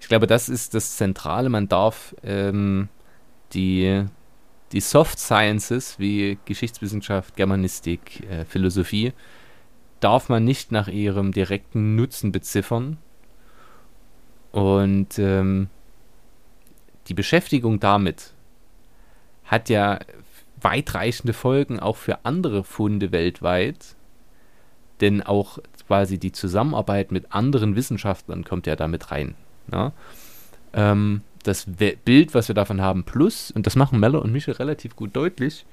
Ich glaube, das ist das Zentrale. Man darf ähm, die, die Soft Sciences wie Geschichtswissenschaft, Germanistik, äh, Philosophie, darf man nicht nach ihrem direkten Nutzen beziffern. Und ähm, die Beschäftigung damit hat ja weitreichende Folgen auch für andere Funde weltweit. Denn auch quasi die Zusammenarbeit mit anderen Wissenschaftlern kommt ja damit rein. Ja? Ähm, das Bild, was wir davon haben, plus, und das machen Meller und Michel relativ gut deutlich,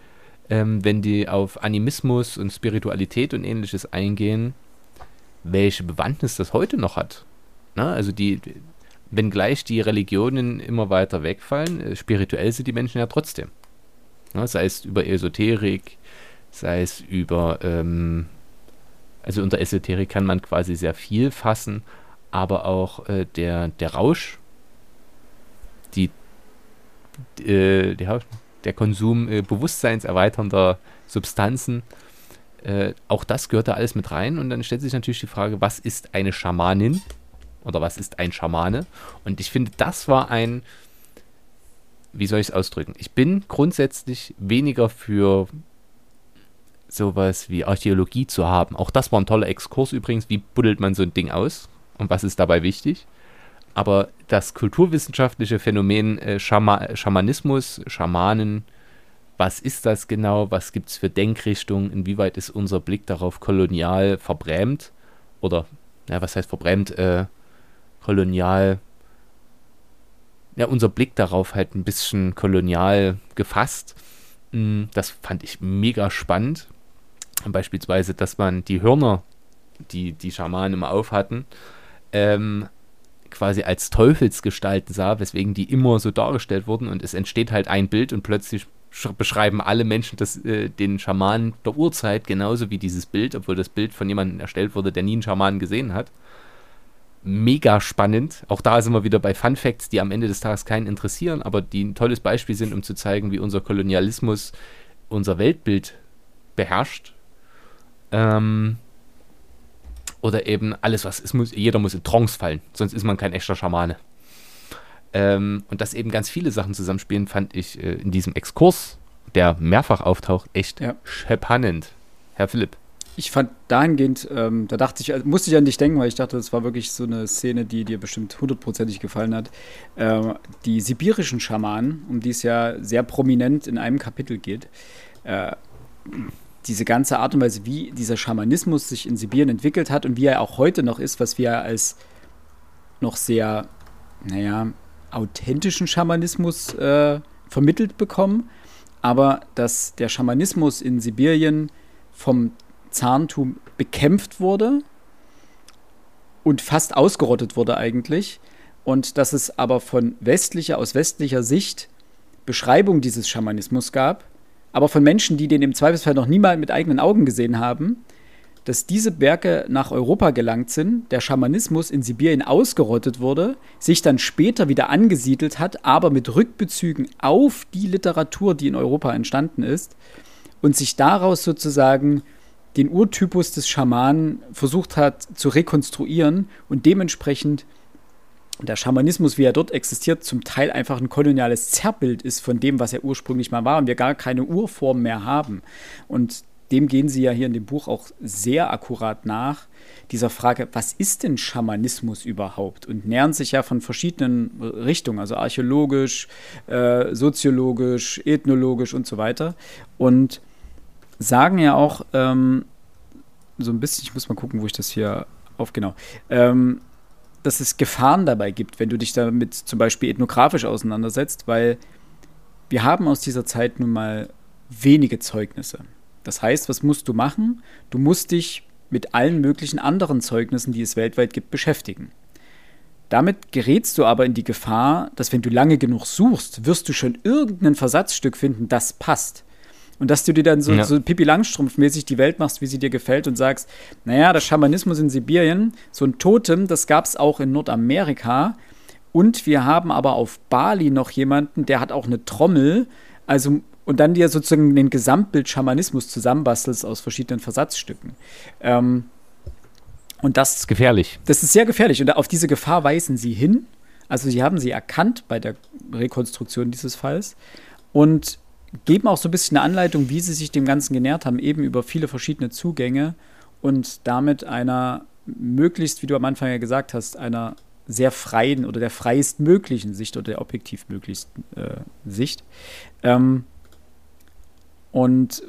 ähm, wenn die auf Animismus und Spiritualität und ähnliches eingehen, welche Bewandtnis das heute noch hat. Na, also die, wenngleich die Religionen immer weiter wegfallen, äh, spirituell sind die Menschen ja trotzdem. Ne? Sei es über Esoterik, sei es über, ähm, also unter Esoterik kann man quasi sehr viel fassen, aber auch äh, der, der Rausch, die, äh, der, der Konsum äh, bewusstseinserweiternder Substanzen, äh, auch das gehört da alles mit rein. Und dann stellt sich natürlich die Frage, was ist eine Schamanin? Oder was ist ein Schamane? Und ich finde, das war ein wie soll ich es ausdrücken? Ich bin grundsätzlich weniger für sowas wie Archäologie zu haben. Auch das war ein toller Exkurs übrigens. Wie buddelt man so ein Ding aus? Und was ist dabei wichtig? Aber das kulturwissenschaftliche Phänomen äh, Schama Schamanismus, Schamanen, was ist das genau? Was gibt es für Denkrichtungen? Inwieweit ist unser Blick darauf kolonial verbrämt? Oder, ja, was heißt verbrämt? Äh, kolonial ja, unser Blick darauf halt ein bisschen kolonial gefasst. Mm, das fand ich mega spannend. Beispielsweise, dass man die Hörner, die die Schamanen immer auf hatten, ähm, quasi als Teufelsgestalten sah, weswegen die immer so dargestellt wurden und es entsteht halt ein Bild und plötzlich beschreiben alle Menschen das, äh, den Schamanen der Urzeit genauso wie dieses Bild, obwohl das Bild von jemandem erstellt wurde, der nie einen Schamanen gesehen hat. Mega spannend. Auch da sind wir wieder bei Fun Facts, die am Ende des Tages keinen interessieren, aber die ein tolles Beispiel sind, um zu zeigen, wie unser Kolonialismus unser Weltbild beherrscht. Ähm, oder eben alles, was ist, muss, jeder muss in Trance fallen, sonst ist man kein echter Schamane. Ähm, und dass eben ganz viele Sachen zusammenspielen, fand ich äh, in diesem Exkurs, der mehrfach auftaucht, echt ja. spannend. Herr Philipp. Ich fand dahingehend, ähm, da dachte ich, also musste ich an dich denken, weil ich dachte, das war wirklich so eine Szene, die dir bestimmt hundertprozentig gefallen hat. Äh, die sibirischen Schamanen, um die es ja sehr prominent in einem Kapitel geht, äh, diese ganze Art und Weise, wie dieser Schamanismus sich in Sibirien entwickelt hat und wie er auch heute noch ist, was wir als noch sehr, naja, authentischen Schamanismus äh, vermittelt bekommen, aber dass der Schamanismus in Sibirien vom Zahntum bekämpft wurde und fast ausgerottet wurde eigentlich. Und dass es aber von westlicher, aus westlicher Sicht Beschreibung dieses Schamanismus gab, aber von Menschen, die den im Zweifelsfall noch niemals mit eigenen Augen gesehen haben dass diese Werke nach Europa gelangt sind, der Schamanismus in Sibirien ausgerottet wurde, sich dann später wieder angesiedelt hat, aber mit Rückbezügen auf die Literatur, die in Europa entstanden ist, und sich daraus sozusagen den Urtypus des Schamanen versucht hat zu rekonstruieren und dementsprechend der Schamanismus, wie er dort existiert, zum Teil einfach ein koloniales Zerrbild ist von dem, was er ursprünglich mal war und wir gar keine Urform mehr haben. Und dem gehen Sie ja hier in dem Buch auch sehr akkurat nach, dieser Frage, was ist denn Schamanismus überhaupt? Und nähern sich ja von verschiedenen Richtungen, also archäologisch, äh, soziologisch, ethnologisch und so weiter. Und sagen ja auch ähm, so ein bisschen, ich muss mal gucken, wo ich das hier auf, genau, ähm, dass es Gefahren dabei gibt, wenn du dich damit zum Beispiel ethnografisch auseinandersetzt, weil wir haben aus dieser Zeit nun mal wenige Zeugnisse. Das heißt, was musst du machen? Du musst dich mit allen möglichen anderen Zeugnissen, die es weltweit gibt, beschäftigen. Damit gerätst du aber in die Gefahr, dass wenn du lange genug suchst, wirst du schon irgendein Versatzstück finden, das passt. Und dass du dir dann so, ja. so Pippi Langstrumpf-mäßig die Welt machst, wie sie dir gefällt und sagst, naja, der Schamanismus in Sibirien, so ein Totem, das gab es auch in Nordamerika. Und wir haben aber auf Bali noch jemanden, der hat auch eine Trommel. Also und dann dir sozusagen den Gesamtbild Schamanismus zusammenbastelst aus verschiedenen Versatzstücken. Ähm, und das, das ist gefährlich. Das ist sehr gefährlich. Und auf diese Gefahr weisen sie hin. Also sie haben sie erkannt bei der Rekonstruktion dieses Falls und geben auch so ein bisschen eine Anleitung, wie sie sich dem Ganzen genährt haben, eben über viele verschiedene Zugänge und damit einer möglichst, wie du am Anfang ja gesagt hast, einer sehr freien oder der freiestmöglichen Sicht oder der objektiv möglichsten äh, Sicht. Ähm, und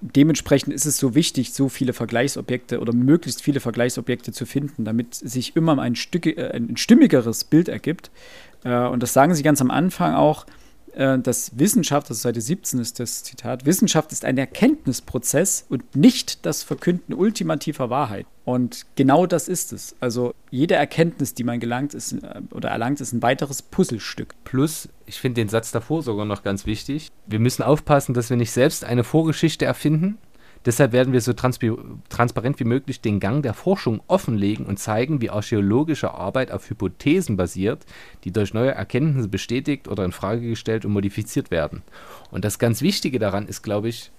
dementsprechend ist es so wichtig, so viele Vergleichsobjekte oder möglichst viele Vergleichsobjekte zu finden, damit sich immer ein, Stück, äh, ein stimmigeres Bild ergibt. Äh, und das sagen sie ganz am Anfang auch, dass Wissenschaft, also Seite 17 ist das Zitat, Wissenschaft ist ein Erkenntnisprozess und nicht das Verkünden ultimativer Wahrheit. Und genau das ist es. Also jede Erkenntnis, die man gelangt ist äh, oder erlangt, ist ein weiteres Puzzlestück. Plus, ich finde den Satz davor sogar noch ganz wichtig. Wir müssen aufpassen, dass wir nicht selbst eine Vorgeschichte erfinden, Deshalb werden wir so trans transparent wie möglich den Gang der Forschung offenlegen und zeigen, wie archäologische Arbeit auf Hypothesen basiert, die durch neue Erkenntnisse bestätigt oder in Frage gestellt und modifiziert werden. Und das ganz Wichtige daran ist, glaube ich,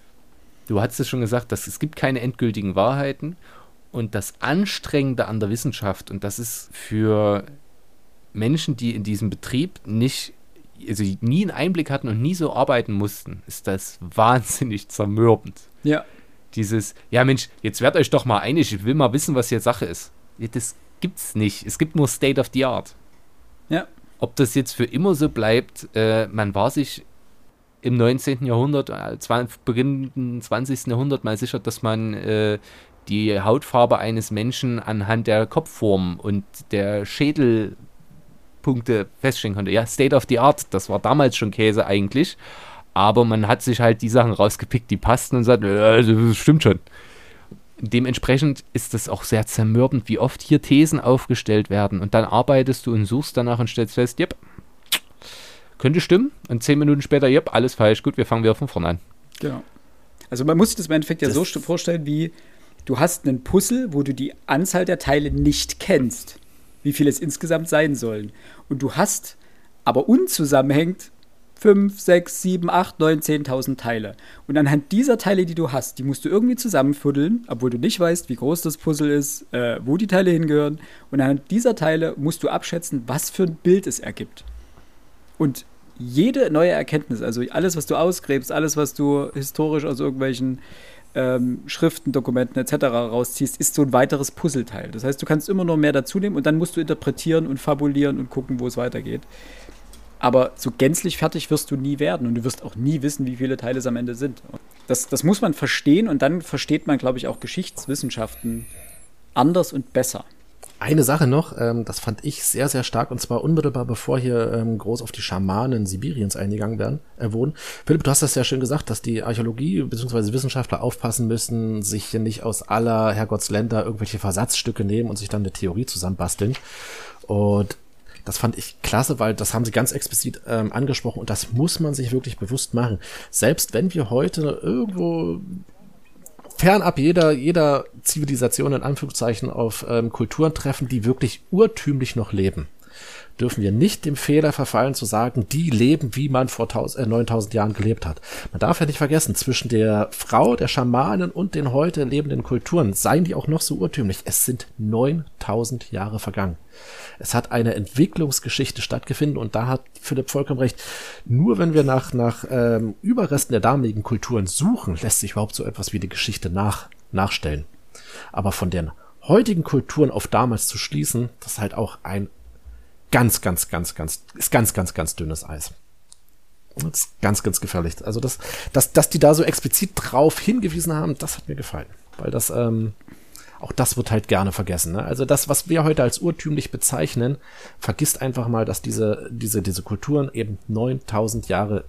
du hast es schon gesagt, dass es gibt keine endgültigen Wahrheiten und das Anstrengende an der Wissenschaft und das ist für Menschen, die in diesem Betrieb nicht also nie einen Einblick hatten und nie so arbeiten mussten, ist das wahnsinnig zermürbend. Ja dieses, ja Mensch, jetzt werdet euch doch mal einig, ich will mal wissen, was hier Sache ist. Das gibt's nicht. Es gibt nur State of the Art. Ja. Ob das jetzt für immer so bleibt, äh, man war sich im 19. Jahrhundert, äh, beginnenden 20. Jahrhundert mal sicher, dass man äh, die Hautfarbe eines Menschen anhand der Kopfform und der Schädelpunkte feststellen konnte. Ja, State of the Art, das war damals schon Käse eigentlich. Aber man hat sich halt die Sachen rausgepickt, die passten und sagt, äh, das stimmt schon. dementsprechend ist es auch sehr zermürbend, wie oft hier Thesen aufgestellt werden. Und dann arbeitest du und suchst danach und stellst fest, yep, könnte stimmen. Und zehn Minuten später, yep, alles falsch. Gut, wir fangen wieder von vorne an. Genau. Also man muss sich das im Endeffekt ja das so vorstellen, wie du hast einen Puzzle, wo du die Anzahl der Teile nicht kennst, wie viele es insgesamt sein sollen. Und du hast aber unzusammenhängend 5, 6, 7, 8, 9, 10.000 Teile. Und anhand dieser Teile, die du hast, die musst du irgendwie zusammenfuddeln, obwohl du nicht weißt, wie groß das Puzzle ist, äh, wo die Teile hingehören. Und anhand dieser Teile musst du abschätzen, was für ein Bild es ergibt. Und jede neue Erkenntnis, also alles, was du ausgräbst, alles, was du historisch aus irgendwelchen ähm, Schriften, Dokumenten etc. rausziehst, ist so ein weiteres Puzzleteil. Das heißt, du kannst immer nur mehr dazu nehmen und dann musst du interpretieren und fabulieren und gucken, wo es weitergeht. Aber so gänzlich fertig wirst du nie werden und du wirst auch nie wissen, wie viele Teile es am Ende sind. Das, das muss man verstehen und dann versteht man, glaube ich, auch Geschichtswissenschaften anders und besser. Eine Sache noch, ähm, das fand ich sehr, sehr stark, und zwar unmittelbar bevor hier ähm, groß auf die Schamanen Sibiriens eingegangen werden, äh, wurden. Philipp, du hast das ja schön gesagt, dass die Archäologie bzw. Wissenschaftler aufpassen müssen, sich hier nicht aus aller Herrgottsländer irgendwelche Versatzstücke nehmen und sich dann eine Theorie zusammenbasteln. Und das fand ich klasse, weil das haben sie ganz explizit ähm, angesprochen und das muss man sich wirklich bewusst machen. Selbst wenn wir heute irgendwo fernab jeder, jeder Zivilisation in Anführungszeichen auf ähm, Kulturen treffen, die wirklich urtümlich noch leben dürfen wir nicht dem Fehler verfallen zu sagen, die leben, wie man vor 1000, äh, 9000 Jahren gelebt hat. Man darf ja nicht vergessen, zwischen der Frau, der Schamanen und den heute lebenden Kulturen, seien die auch noch so urtümlich, es sind 9000 Jahre vergangen. Es hat eine Entwicklungsgeschichte stattgefunden und da hat Philipp vollkommen recht. Nur wenn wir nach, nach ähm, Überresten der damaligen Kulturen suchen, lässt sich überhaupt so etwas wie die Geschichte nach, nachstellen. Aber von den heutigen Kulturen auf damals zu schließen, das ist halt auch ein ganz, ganz, ganz, ganz, ist ganz, ganz, ganz dünnes Eis. Das ist ganz, ganz gefährlich. Also das, dass, dass die da so explizit drauf hingewiesen haben, das hat mir gefallen. Weil das, ähm, auch das wird halt gerne vergessen. Ne? Also das, was wir heute als urtümlich bezeichnen, vergisst einfach mal, dass diese, diese, diese Kulturen eben 9000 Jahre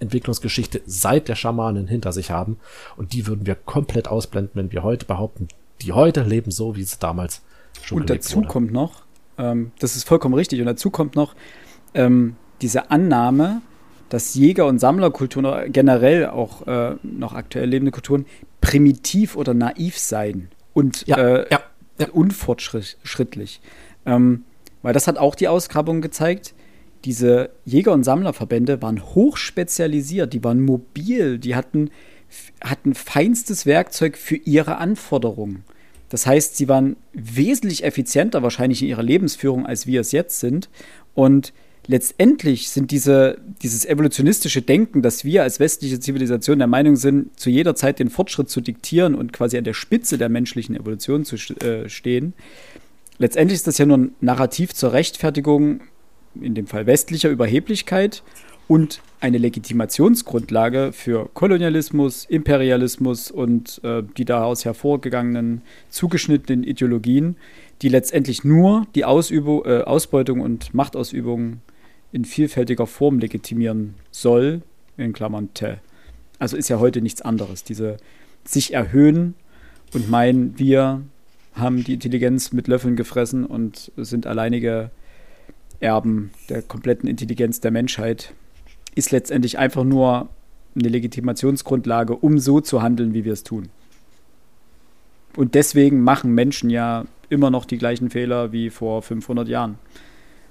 Entwicklungsgeschichte seit der Schamanen hinter sich haben. Und die würden wir komplett ausblenden, wenn wir heute behaupten, die heute leben so, wie es damals schon Und dazu wurde. kommt noch, ähm, das ist vollkommen richtig. Und dazu kommt noch ähm, diese Annahme, dass Jäger- und Sammlerkulturen generell auch äh, noch aktuell lebende Kulturen primitiv oder naiv seien und ja, äh, ja, ja. unfortschrittlich. Ähm, weil das hat auch die Ausgrabung gezeigt. Diese Jäger- und Sammlerverbände waren hochspezialisiert, die waren mobil, die hatten, hatten feinstes Werkzeug für ihre Anforderungen. Das heißt, sie waren wesentlich effizienter wahrscheinlich in ihrer Lebensführung, als wir es jetzt sind. Und letztendlich sind diese, dieses evolutionistische Denken, dass wir als westliche Zivilisation der Meinung sind, zu jeder Zeit den Fortschritt zu diktieren und quasi an der Spitze der menschlichen Evolution zu äh, stehen, letztendlich ist das ja nur ein Narrativ zur Rechtfertigung, in dem Fall westlicher Überheblichkeit und eine Legitimationsgrundlage für Kolonialismus, Imperialismus und äh, die daraus hervorgegangenen zugeschnittenen Ideologien, die letztendlich nur die Ausübung, äh, Ausbeutung und Machtausübung in vielfältiger Form legitimieren soll, in Klammern te. Also ist ja heute nichts anderes. Diese sich erhöhen und meinen, wir haben die Intelligenz mit Löffeln gefressen und sind alleinige Erben der kompletten Intelligenz der Menschheit ist letztendlich einfach nur eine Legitimationsgrundlage, um so zu handeln, wie wir es tun. Und deswegen machen Menschen ja immer noch die gleichen Fehler wie vor 500 Jahren.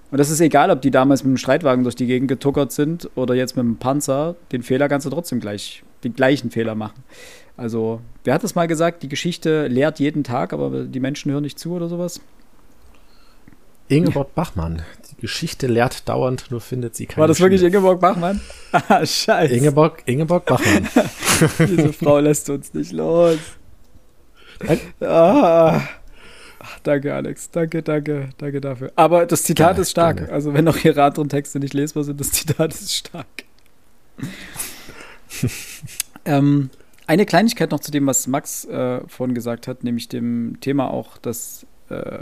Und das ist egal, ob die damals mit einem Streitwagen durch die Gegend getuckert sind oder jetzt mit einem Panzer. Den Fehler kannst du trotzdem gleich, den gleichen Fehler machen. Also, wer hat das mal gesagt? Die Geschichte lehrt jeden Tag, aber die Menschen hören nicht zu oder sowas? Ingeborg Bachmann. Geschichte lehrt dauernd, nur findet sie keine War das Schule. wirklich Ingeborg Bachmann? ah, scheiße. Ingeborg, Ingeborg Bachmann. Diese Frau lässt uns nicht los. Ah. Ach, danke, Alex. Danke, danke, danke dafür. Aber das Zitat gerne, ist stark. Gerne. Also, wenn auch ihre anderen Texte nicht lesbar sind, das Zitat ist stark. ähm, eine Kleinigkeit noch zu dem, was Max äh, vorhin gesagt hat, nämlich dem Thema auch, dass äh,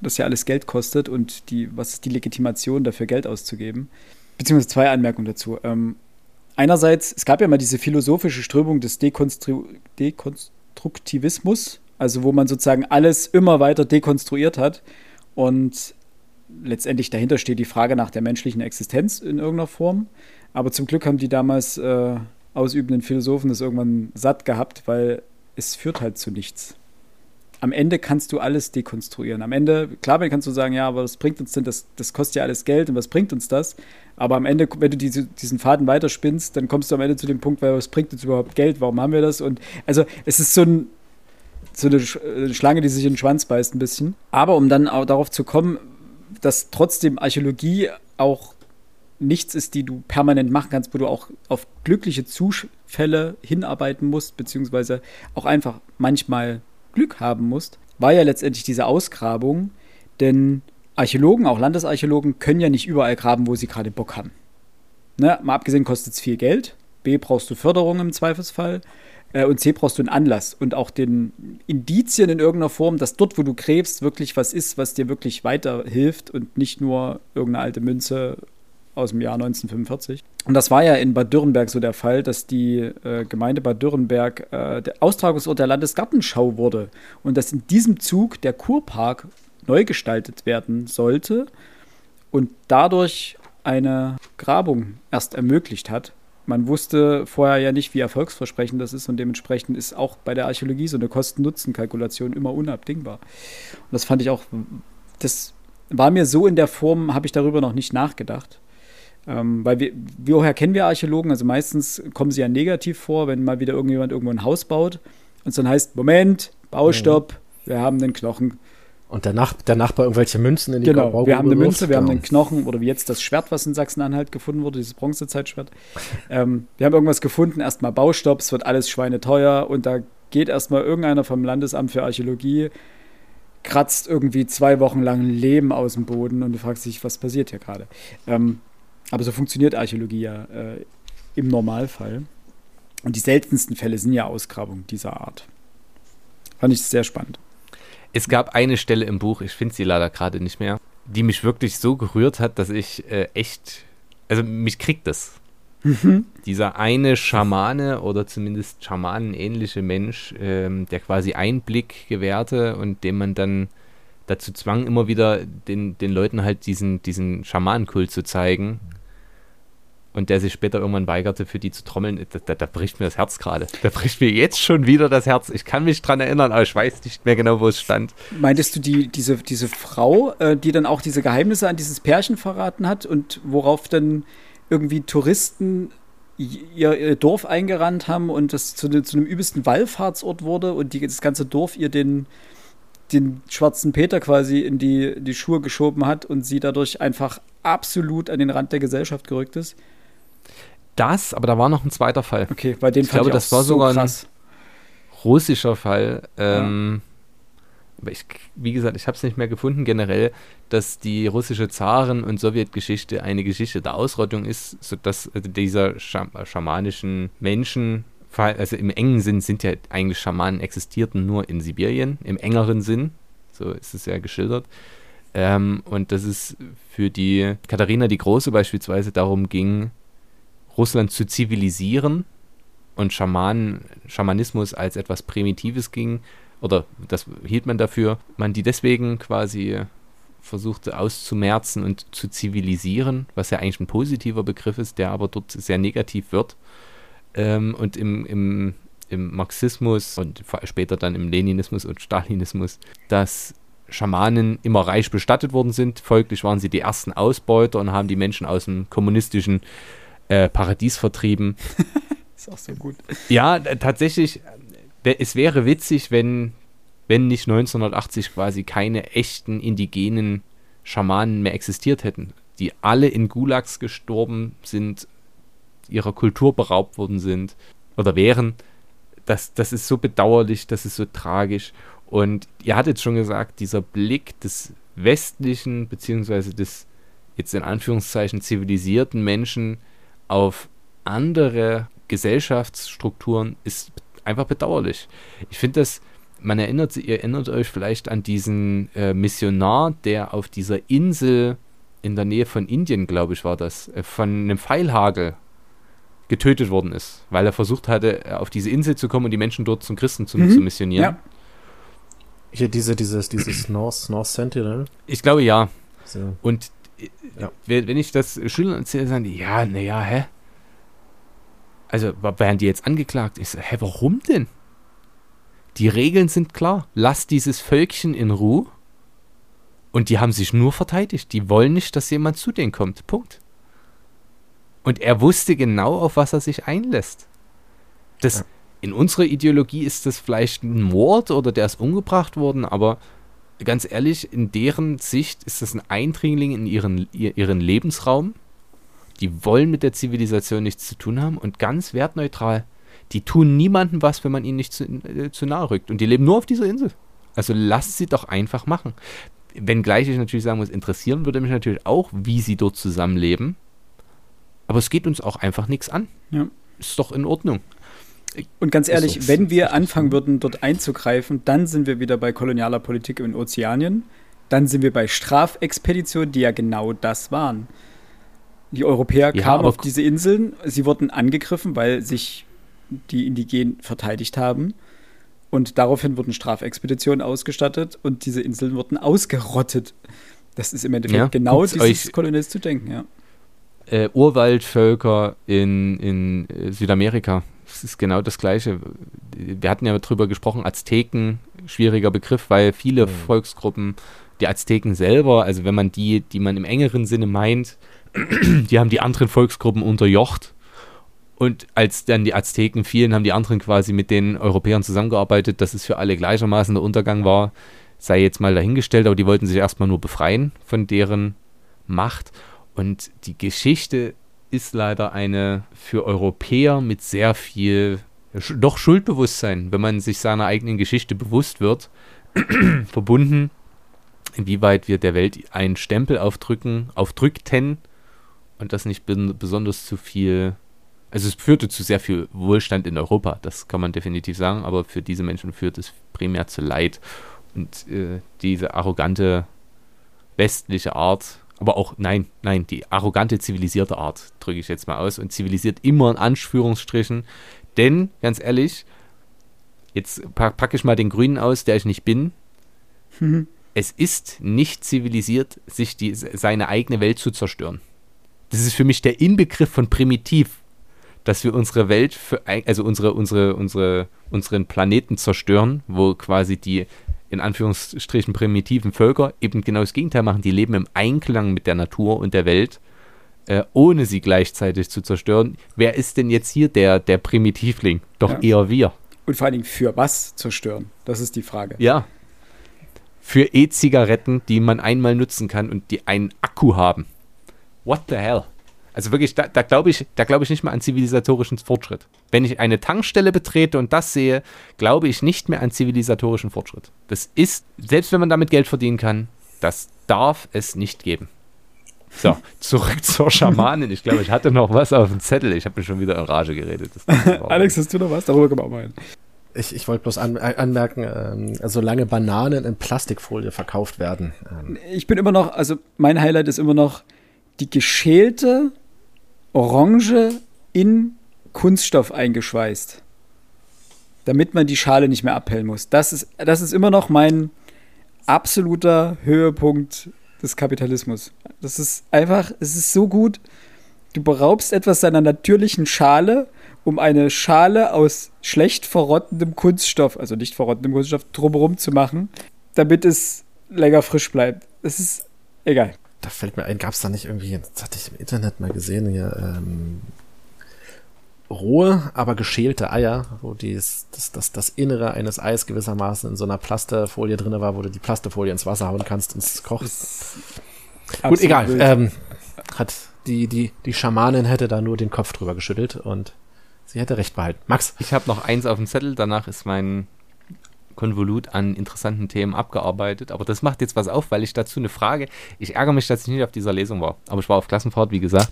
das ja alles Geld kostet und die, was ist die Legitimation dafür, Geld auszugeben? Beziehungsweise zwei Anmerkungen dazu. Ähm, einerseits, es gab ja mal diese philosophische Strömung des Dekonstru Dekonstruktivismus Also wo man sozusagen alles immer weiter dekonstruiert hat und letztendlich dahinter steht die Frage nach der menschlichen Existenz in irgendeiner Form. Aber zum Glück haben die damals äh, ausübenden Philosophen das irgendwann satt gehabt, weil es führt halt zu nichts. Am Ende kannst du alles dekonstruieren. Am Ende, klar, kannst du sagen, ja, aber was bringt uns denn das? Das kostet ja alles Geld und was bringt uns das? Aber am Ende, wenn du diese, diesen Faden weiterspinnst, dann kommst du am Ende zu dem Punkt, weil was bringt uns überhaupt Geld? Warum haben wir das? Und also es ist so ein, so eine Schlange, die sich in den Schwanz beißt ein bisschen. Aber um dann auch darauf zu kommen, dass trotzdem Archäologie auch nichts ist, die du permanent machen kannst, wo du auch auf glückliche Zufälle hinarbeiten musst, beziehungsweise auch einfach manchmal Glück haben musst, war ja letztendlich diese Ausgrabung, denn Archäologen, auch Landesarchäologen, können ja nicht überall graben, wo sie gerade Bock haben. Ne? Mal abgesehen kostet es viel Geld, B brauchst du Förderung im Zweifelsfall äh, und C brauchst du einen Anlass und auch den Indizien in irgendeiner Form, dass dort, wo du gräbst, wirklich was ist, was dir wirklich weiterhilft und nicht nur irgendeine alte Münze aus dem Jahr 1945. Und das war ja in Bad Dürrenberg so der Fall, dass die äh, Gemeinde Bad Dürrenberg äh, der Austragungsort der Landesgartenschau wurde und dass in diesem Zug der Kurpark neu gestaltet werden sollte und dadurch eine Grabung erst ermöglicht hat. Man wusste vorher ja nicht, wie erfolgsversprechend das ist und dementsprechend ist auch bei der Archäologie so eine Kosten-Nutzen-Kalkulation immer unabdingbar. Und das fand ich auch, das war mir so in der Form, habe ich darüber noch nicht nachgedacht. Ähm, weil wir, woher kennen wir Archäologen? Also meistens kommen sie ja negativ vor, wenn mal wieder irgendjemand irgendwo ein Haus baut und es dann heißt, Moment, Baustopp, mhm. wir haben den Knochen. Und der, Nach der Nachbar irgendwelche Münzen in die Genau, Baugrube wir haben eine Münze, wir genau. haben den Knochen oder wie jetzt das Schwert, was in Sachsen-Anhalt gefunden wurde, dieses Bronzezeitschwert. ähm, wir haben irgendwas gefunden, erstmal Baustopp, es wird alles schweineteuer und da geht erstmal irgendeiner vom Landesamt für Archäologie, kratzt irgendwie zwei Wochen lang Leben aus dem Boden und du fragst dich, was passiert hier gerade? Ähm, aber so funktioniert Archäologie ja äh, im Normalfall. Und die seltensten Fälle sind ja Ausgrabungen dieser Art. Fand ich sehr spannend. Es gab eine Stelle im Buch, ich finde sie leider gerade nicht mehr, die mich wirklich so gerührt hat, dass ich äh, echt, also mich kriegt das. Mhm. Dieser eine Schamane oder zumindest Schamanenähnliche Mensch, ähm, der quasi Einblick gewährte und dem man dann dazu zwang, immer wieder den, den Leuten halt diesen, diesen Schamanenkult zu zeigen und der sich später irgendwann weigerte, für die zu trommeln, da, da, da bricht mir das Herz gerade. Da bricht mir jetzt schon wieder das Herz. Ich kann mich dran erinnern, aber ich weiß nicht mehr genau, wo es stand. Meintest du die, diese, diese Frau, äh, die dann auch diese Geheimnisse an dieses Pärchen verraten hat und worauf dann irgendwie Touristen ihr, ihr Dorf eingerannt haben und das zu, zu, einem übelsten Wallfahrtsort wurde und die, das ganze Dorf ihr den, den schwarzen Peter quasi in die, die Schuhe geschoben hat und sie dadurch einfach absolut an den Rand der Gesellschaft gerückt ist? Das, aber da war noch ein zweiter Fall. Okay, bei den ich glaube, ich das war so sogar krass. ein russischer Fall. Ähm, ja. ich, wie gesagt, ich habe es nicht mehr gefunden generell, dass die russische Zaren- und Sowjetgeschichte eine Geschichte der Ausrottung ist, sodass also dieser Scham schamanischen Menschen, also im engen Sinn sind ja eigentlich Schamanen existierten nur in Sibirien, im engeren Sinn, so ist es ja geschildert. Ähm, und dass es für die Katharina die Große beispielsweise darum ging, Russland zu zivilisieren und Schamanen, Schamanismus als etwas Primitives ging, oder das hielt man dafür, man die deswegen quasi versuchte auszumerzen und zu zivilisieren, was ja eigentlich ein positiver Begriff ist, der aber dort sehr negativ wird. Ähm, und im, im, im Marxismus und später dann im Leninismus und Stalinismus, dass Schamanen immer reich bestattet worden sind. Folglich waren sie die ersten Ausbeuter und haben die Menschen aus dem kommunistischen äh, Paradies vertrieben. ist auch so gut. Ja, tatsächlich, es wäre witzig, wenn, wenn nicht 1980 quasi keine echten indigenen Schamanen mehr existiert hätten, die alle in Gulags gestorben sind, ihrer Kultur beraubt worden sind oder wären. Das, das ist so bedauerlich, das ist so tragisch. Und ihr hattet schon gesagt, dieser Blick des westlichen, beziehungsweise des jetzt in Anführungszeichen zivilisierten Menschen auf andere Gesellschaftsstrukturen ist einfach bedauerlich. Ich finde das, man erinnert, ihr erinnert euch vielleicht an diesen äh, Missionar, der auf dieser Insel in der Nähe von Indien, glaube ich, war das, äh, von einem Pfeilhagel getötet worden ist, weil er versucht hatte, äh, auf diese Insel zu kommen und die Menschen dort zum Christentum mhm. zu missionieren. Ja. Hier diese, dieses, dieses North, North Sentinel. Ich glaube ja. So. Und Ja. wenn ich das Schülern erzähle, sagen die, ja, naja, hä? Also werden die jetzt angeklagt? Ich so, hä, warum denn? Die Regeln sind klar. Lass dieses Völkchen in Ruhe. Und die haben sich nur verteidigt. Die wollen nicht, dass jemand zu denen kommt. Punkt. Und er wusste genau, auf was er sich einlässt. Das, Ja. In unserer Ideologie ist das vielleicht ein Mord oder der ist umgebracht worden, aber ganz ehrlich, in deren Sicht ist das ein Eindringling in ihren, ihr, ihren Lebensraum. Die wollen mit der Zivilisation nichts zu tun haben und ganz wertneutral. Die tun niemandem was, wenn man ihnen nicht zu, äh, zu nahe rückt. Und die leben nur auf dieser Insel. Also lasst sie doch einfach machen. Wenngleich ich natürlich sagen muss, interessieren würde mich natürlich auch, wie sie dort zusammenleben. Aber es geht uns auch einfach nichts an. Ja. Ist doch in Ordnung. Und ganz ehrlich, so. wenn wir anfangen würden, dort einzugreifen, dann sind wir wieder bei kolonialer Politik in Ozeanien. Dann sind wir bei Strafexpeditionen, die ja genau das waren. Die Europäer Ja, kamen auf diese Inseln, sie wurden angegriffen, weil sich die Indigenen verteidigt haben. Und daraufhin wurden Strafexpeditionen ausgestattet und diese Inseln wurden ausgerottet. Das ist im Endeffekt Ja, genau dieses euch- Koloniales zu denken, ja. äh, Urwaldvölker in, in äh, Südamerika. Das ist genau das Gleiche. Wir hatten ja drüber gesprochen, Azteken, schwieriger Begriff, weil viele Mhm. Volksgruppen, die Azteken selber, also wenn man die, die man im engeren Sinne meint, die haben die anderen Volksgruppen unterjocht. Und als dann die Azteken fielen, haben die anderen quasi mit den Europäern zusammengearbeitet, dass es für alle gleichermaßen der Untergang war, sei jetzt mal dahingestellt, aber die wollten sich erstmal nur befreien von deren Macht. Und die Geschichte ist leider eine für Europäer mit sehr viel, doch Schuldbewusstsein, wenn man sich seiner eigenen Geschichte bewusst wird, verbunden, inwieweit wir der Welt einen Stempel aufdrücken, aufdrückten und das nicht besonders zu viel, also es führte zu sehr viel Wohlstand in Europa, das kann man definitiv sagen, aber für diese Menschen führt es primär zu Leid und äh, diese arrogante westliche Art, aber auch, nein, nein, die arrogante zivilisierte Art, drücke ich jetzt mal aus, und zivilisiert immer in Anführungsstrichen, denn, ganz ehrlich, jetzt pack, packe ich mal den Grünen aus, der ich nicht bin, es ist nicht zivilisiert, sich die, seine eigene Welt zu zerstören. Das ist für mich der Inbegriff von primitiv, dass wir unsere Welt, für, also unsere, unsere, unsere, unseren Planeten zerstören, wo quasi die in Anführungsstrichen primitiven Völker eben genau das Gegenteil machen. Die leben im Einklang mit der Natur und der Welt, äh, ohne sie gleichzeitig zu zerstören. Wer ist denn jetzt hier der, der Primitivling? Doch Ja. eher wir. Und vor allen Dingen für was zerstören? Das ist die Frage. Ja. Für E-Zigaretten, die man einmal nutzen kann und die einen Akku haben. What the hell? Also wirklich, da, da glaube ich, da glaube ich nicht mehr an zivilisatorischen Fortschritt. Wenn ich eine Tankstelle betrete und das sehe, glaube ich nicht mehr an zivilisatorischen Fortschritt. Das ist, selbst wenn man damit Geld verdienen kann, das darf es nicht geben. So, zurück zur Schamanin. Ich glaube, ich hatte noch was auf dem Zettel. Ich habe mir schon wieder in Rage geredet. Alex, hast du noch was? Darüber können wir auch mal hin. Ich, ich wollte bloß an, äh, anmerken, ähm, solange Bananen in Plastikfolie verkauft werden, ähm, Ich bin immer noch, also mein Highlight ist immer noch die geschälte Orange in Kunststoff eingeschweißt. Damit man die Schale nicht mehr abhellen muss. Das ist, das ist immer noch mein absoluter Höhepunkt des Kapitalismus. Das ist einfach, es ist so gut. Du beraubst etwas seiner natürlichen Schale, um eine Schale aus schlecht verrottendem Kunststoff, also nicht verrottendem Kunststoff, drumherum zu machen, damit es länger frisch bleibt. Es ist egal. Da fällt mir ein, gab es da nicht irgendwie, das hatte ich im Internet mal gesehen, hier, ähm, rohe, aber geschälte Eier, wo dies, das, das, das Innere eines Eis gewissermaßen in so einer Plastefolie drin war, wo du die Plastefolie ins Wasser hauen kannst und es kocht. Gut, egal. wild. Ähm, hat die, die, die Schamanin hätte da nur den Kopf drüber geschüttelt und sie hätte recht behalten. Max, Ich habe noch eins auf dem Zettel, danach ist mein Konvolut an interessanten Themen abgearbeitet. Aber das macht jetzt was auf, weil ich dazu eine Frage. Ich ärgere mich, dass ich nicht auf dieser Lesung war. Aber ich war auf Klassenfahrt, wie gesagt.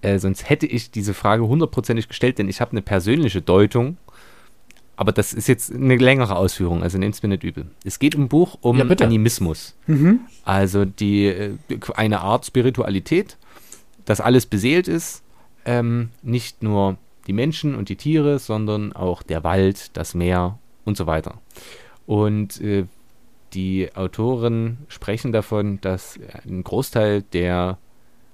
Äh, sonst hätte ich diese Frage hundertprozentig gestellt, denn ich habe eine persönliche Deutung. Aber das ist jetzt eine längere Ausführung, also nehmt es mir nicht übel. Es geht im Buch um Ja. Animismus. Mhm. Also die, äh, eine Art Spiritualität, dass alles beseelt ist, ähm, nicht nur die Menschen und die Tiere, sondern auch der Wald, das Meer und so weiter. Und äh, die Autoren sprechen davon, dass ein Großteil der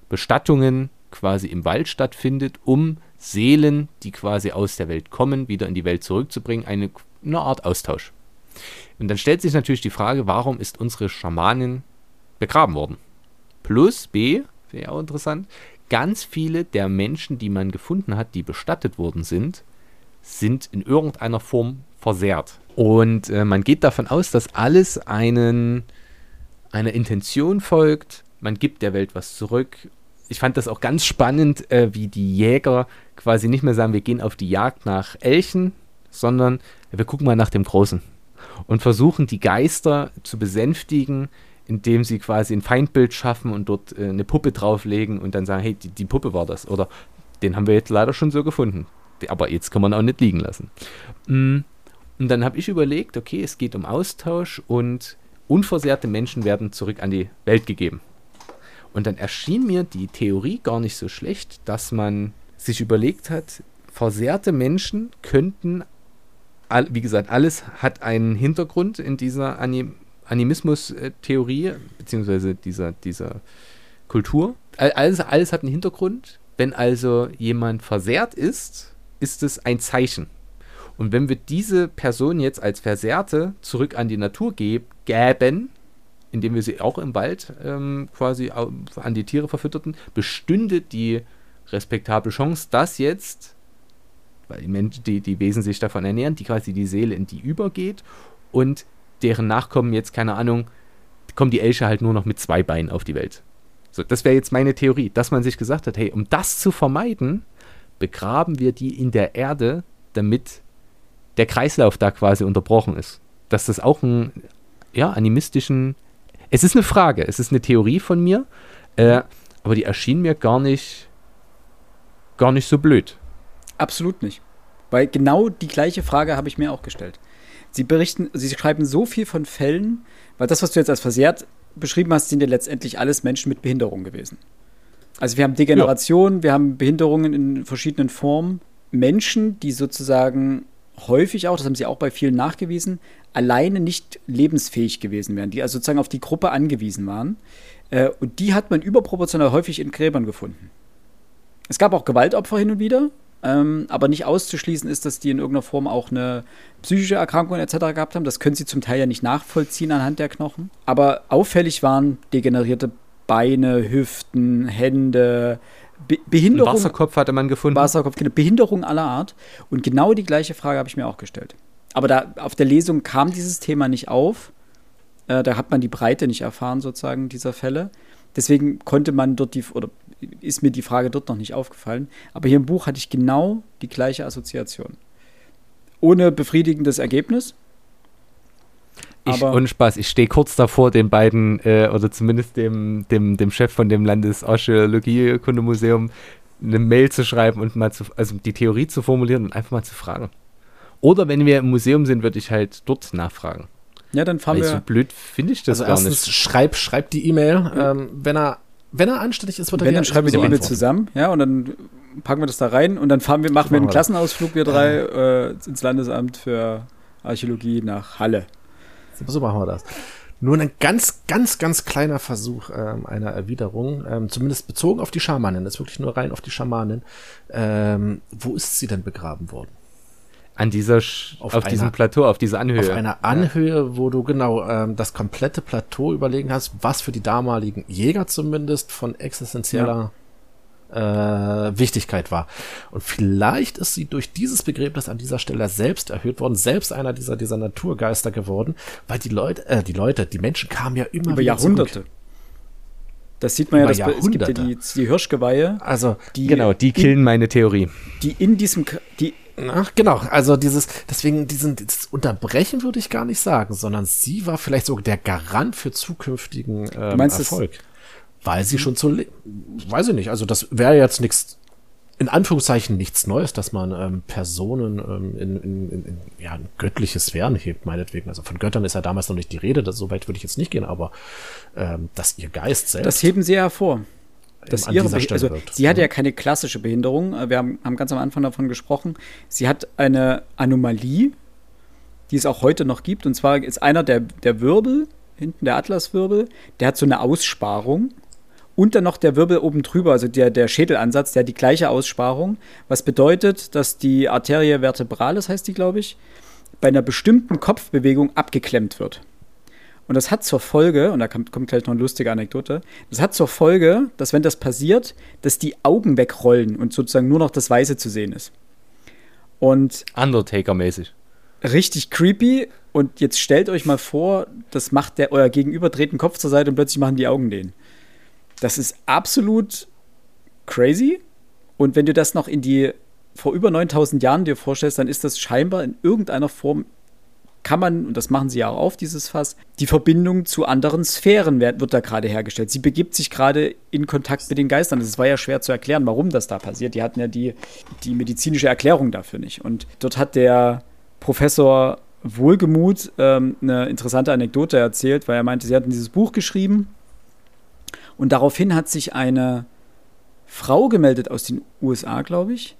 Bestattungen quasi im Wald stattfindet, um Seelen, die quasi aus der Welt kommen, wieder in die Welt zurückzubringen, eine, eine Art Austausch. Und dann stellt sich natürlich die Frage, warum ist unsere Schamanin begraben worden? Plus B, wäre auch interessant, ganz viele der Menschen, die man gefunden hat, die bestattet worden sind, sind in irgendeiner Form versehrt. Und äh, man geht davon aus, dass alles einen, einer Intention folgt. Man gibt der Welt was zurück. Ich fand das auch ganz spannend, äh, wie die Jäger quasi nicht mehr sagen, wir gehen auf die Jagd nach Elchen, sondern wir gucken mal nach dem Großen und versuchen die Geister zu besänftigen, indem sie quasi ein Feindbild schaffen und dort äh, eine Puppe drauflegen und dann sagen, hey, die, die, Puppe war das. Oder den haben wir jetzt leider schon so gefunden. Aber jetzt kann man auch nicht liegen lassen. Mm, und dann habe ich überlegt, okay, es geht um Austausch und unversehrte Menschen werden zurück an die Welt gegeben. Und dann erschien mir die Theorie gar nicht so schlecht, dass man sich überlegt hat, versehrte Menschen könnten, wie gesagt, alles hat einen Hintergrund in dieser Anim Animismus-Theorie, beziehungsweise dieser, dieser Kultur. Alles, alles hat einen Hintergrund. Wenn also jemand versehrt ist, ist es ein Zeichen. Und wenn wir diese Person jetzt als Versehrte zurück an die Natur gäben, indem wir sie auch im Wald ähm, quasi an die Tiere verfütterten, bestünde die respektable Chance, dass jetzt, weil die Menschen, die, die Wesen sich davon ernähren, die quasi die Seele in die übergeht und deren Nachkommen jetzt, keine Ahnung, kommen die Elche halt nur noch mit zwei Beinen auf die Welt. So, das wäre jetzt meine Theorie, dass man sich gesagt hat, hey, um das zu vermeiden, begraben wir die in der Erde, damit der Kreislauf da quasi unterbrochen ist. Dass das auch einen ja, animistischen. Es ist eine Frage, es ist eine Theorie von mir, äh, aber die erschien mir gar nicht, gar nicht so blöd. Absolut nicht. Weil genau die gleiche Frage habe ich mir auch gestellt. Sie berichten, sie schreiben so viel von Fällen, weil das, was du jetzt als versehrt beschrieben hast, sind ja letztendlich alles Menschen mit Behinderung gewesen. Also wir haben Degeneration, ja. wir haben Behinderungen in verschiedenen Formen. Menschen, die sozusagen häufig auch, das haben sie auch bei vielen nachgewiesen, alleine nicht lebensfähig gewesen wären, die also sozusagen auf die Gruppe angewiesen waren. Äh, und die hat man überproportional häufig in Gräbern gefunden. Es gab auch Gewaltopfer hin und wieder, ähm, aber nicht auszuschließen ist, dass die in irgendeiner Form auch eine psychische Erkrankung etc. gehabt haben. Das können sie zum Teil ja nicht nachvollziehen anhand der Knochen. Aber auffällig waren degenerierte Beine, Hüften, Hände, Be Behinderung. Wasserkopf hatte man gefunden. Wasserkopf, genau, Behinderung aller Art. Und genau die gleiche Frage habe ich mir auch gestellt. Aber da auf der Lesung kam dieses Thema nicht auf. Äh, da hat man die Breite nicht erfahren, sozusagen, dieser Fälle. Deswegen konnte man dort die, oder ist mir die Frage dort noch nicht aufgefallen. Aber hier im Buch hatte ich genau die gleiche Assoziation. Ohne befriedigendes Ergebnis. Ich, ohne Spaß, ich stehe kurz davor, den beiden, äh, oder zumindest dem, dem, dem Chef von dem Landesarchäologiekundemuseum eine Mail zu schreiben und mal zu, also die Theorie zu formulieren und einfach mal zu fragen. Oder wenn wir im Museum sind, würde ich halt dort nachfragen. Ja, dann fahren Weil wir. So blöd finde ich das also gar nicht. Schreib, schreib die E-Mail. Ähm, wenn er wenn er anständig ist, wird er Wenn, dann schreiben wir die E-Mail zusammen, ja, und dann packen wir das da rein und dann fahren wir, machen wir einen Klassenausflug, wir drei, äh, ins Landesamt für Archäologie nach Halle. So machen wir das. Nur ein ganz, ganz, ganz kleiner Versuch ähm, einer Erwiderung, ähm, zumindest bezogen auf die Schamanin, das ist wirklich nur rein auf die Schamanin. Ähm, wo ist sie denn begraben worden? An dieser, Sch auf, auf einer, diesem Plateau, auf dieser Anhöhe. Auf einer Anhöhe, ja. wo du genau ähm, das komplette Plateau überlegen hast, was für die damaligen Jäger zumindest von existenzieller ja. Äh, Wichtigkeit war. Und vielleicht ist sie durch dieses Begräbnis an dieser Stelle selbst erhöht worden, selbst einer dieser, dieser Naturgeister geworden, weil die Leute, äh, die Leute, die Menschen kamen ja immer Über Jahrhunderte. Zurück. Das sieht man ja, das, es gibt ja die, die Hirschgeweihe. Also, die, genau, die killen in, meine Theorie. Die in diesem, die Ach, genau, also dieses, deswegen diesen, dieses Unterbrechen würde ich gar nicht sagen, sondern sie war vielleicht sogar der Garant für zukünftigen ähm, Erfolg. Weil sie schon zu, weiß ich nicht, also das wäre jetzt nichts, in Anführungszeichen nichts Neues, dass man ähm, Personen ähm, in, in, in, in ja, in göttliche Sphären hebt, meinetwegen. Also von Göttern ist ja damals noch nicht die Rede, das, so weit würde ich jetzt nicht gehen, aber ähm, dass ihr Geist selbst. Das heben sie hervor dass ihre also wird. sie hatte ja keine klassische Behinderung. Wir haben, haben ganz am Anfang davon gesprochen. Sie hat eine Anomalie, die es auch heute noch gibt. Und zwar ist einer der, der Wirbel, hinten der Atlaswirbel, der hat so eine Aussparung. Und dann noch der Wirbel oben drüber, also der, der Schädelansatz, der hat die gleiche Aussparung. Was bedeutet, dass die Arterie vertebralis, heißt die, glaube ich, bei einer bestimmten Kopfbewegung abgeklemmt wird. Und das hat zur Folge, und da kommt, kommt gleich noch eine lustige Anekdote, das hat zur Folge, dass wenn das passiert, dass die Augen wegrollen und sozusagen nur noch das Weiße zu sehen ist. Und Undertaker-mäßig. richtig creepy. Und jetzt stellt euch mal vor, das macht der euer Gegenüber dreht den Kopf zur Seite und plötzlich machen die Augen den. Das ist absolut crazy. Und wenn du das noch in die vor über 9000 Jahren dir vorstellst, dann ist das scheinbar in irgendeiner Form kann man, und das machen sie ja auch auf, dieses Fass, die Verbindung zu anderen Sphären wird, wird da gerade hergestellt. Sie begibt sich gerade in Kontakt mit den Geistern. Es war ja schwer zu erklären, warum das da passiert. Die hatten ja die, die medizinische Erklärung dafür nicht. Und dort hat der Professor Wohlgemut ähm, eine interessante Anekdote erzählt, weil er meinte, sie hatten dieses Buch geschrieben und daraufhin hat sich eine Frau gemeldet aus den USA, glaube ich,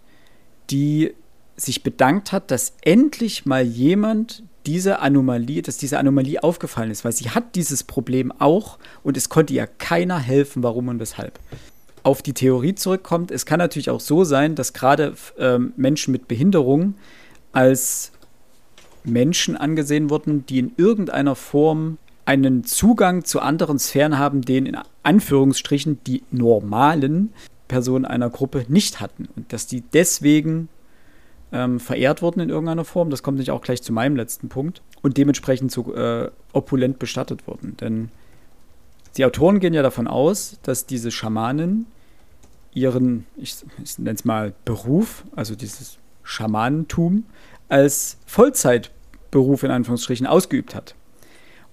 die sich bedankt hat, dass endlich mal jemand diese Anomalie, dass diese Anomalie aufgefallen ist, weil sie hat dieses Problem auch und es konnte ihr keiner helfen, warum und weshalb. Auf die Theorie zurückkommt, es kann natürlich auch so sein, dass gerade ähm, Menschen mit Behinderung als Menschen angesehen wurden, die in irgendeiner Form einen Zugang zu anderen Sphären haben, den in Anführungsstrichen die normalen Personen einer Gruppe nicht hatten. Und dass die deswegen ähm, verehrt wurden in irgendeiner Form. Das kommt nicht auch gleich zu meinem letzten Punkt. Und dementsprechend so äh, opulent bestattet wurden. Denn die Autoren gehen ja davon aus, dass diese Schamanen ihren, ich, ich nenne es mal Beruf, also dieses Schamanentum, als Vollzeitberuf in Anführungsstrichen ausgeübt hat.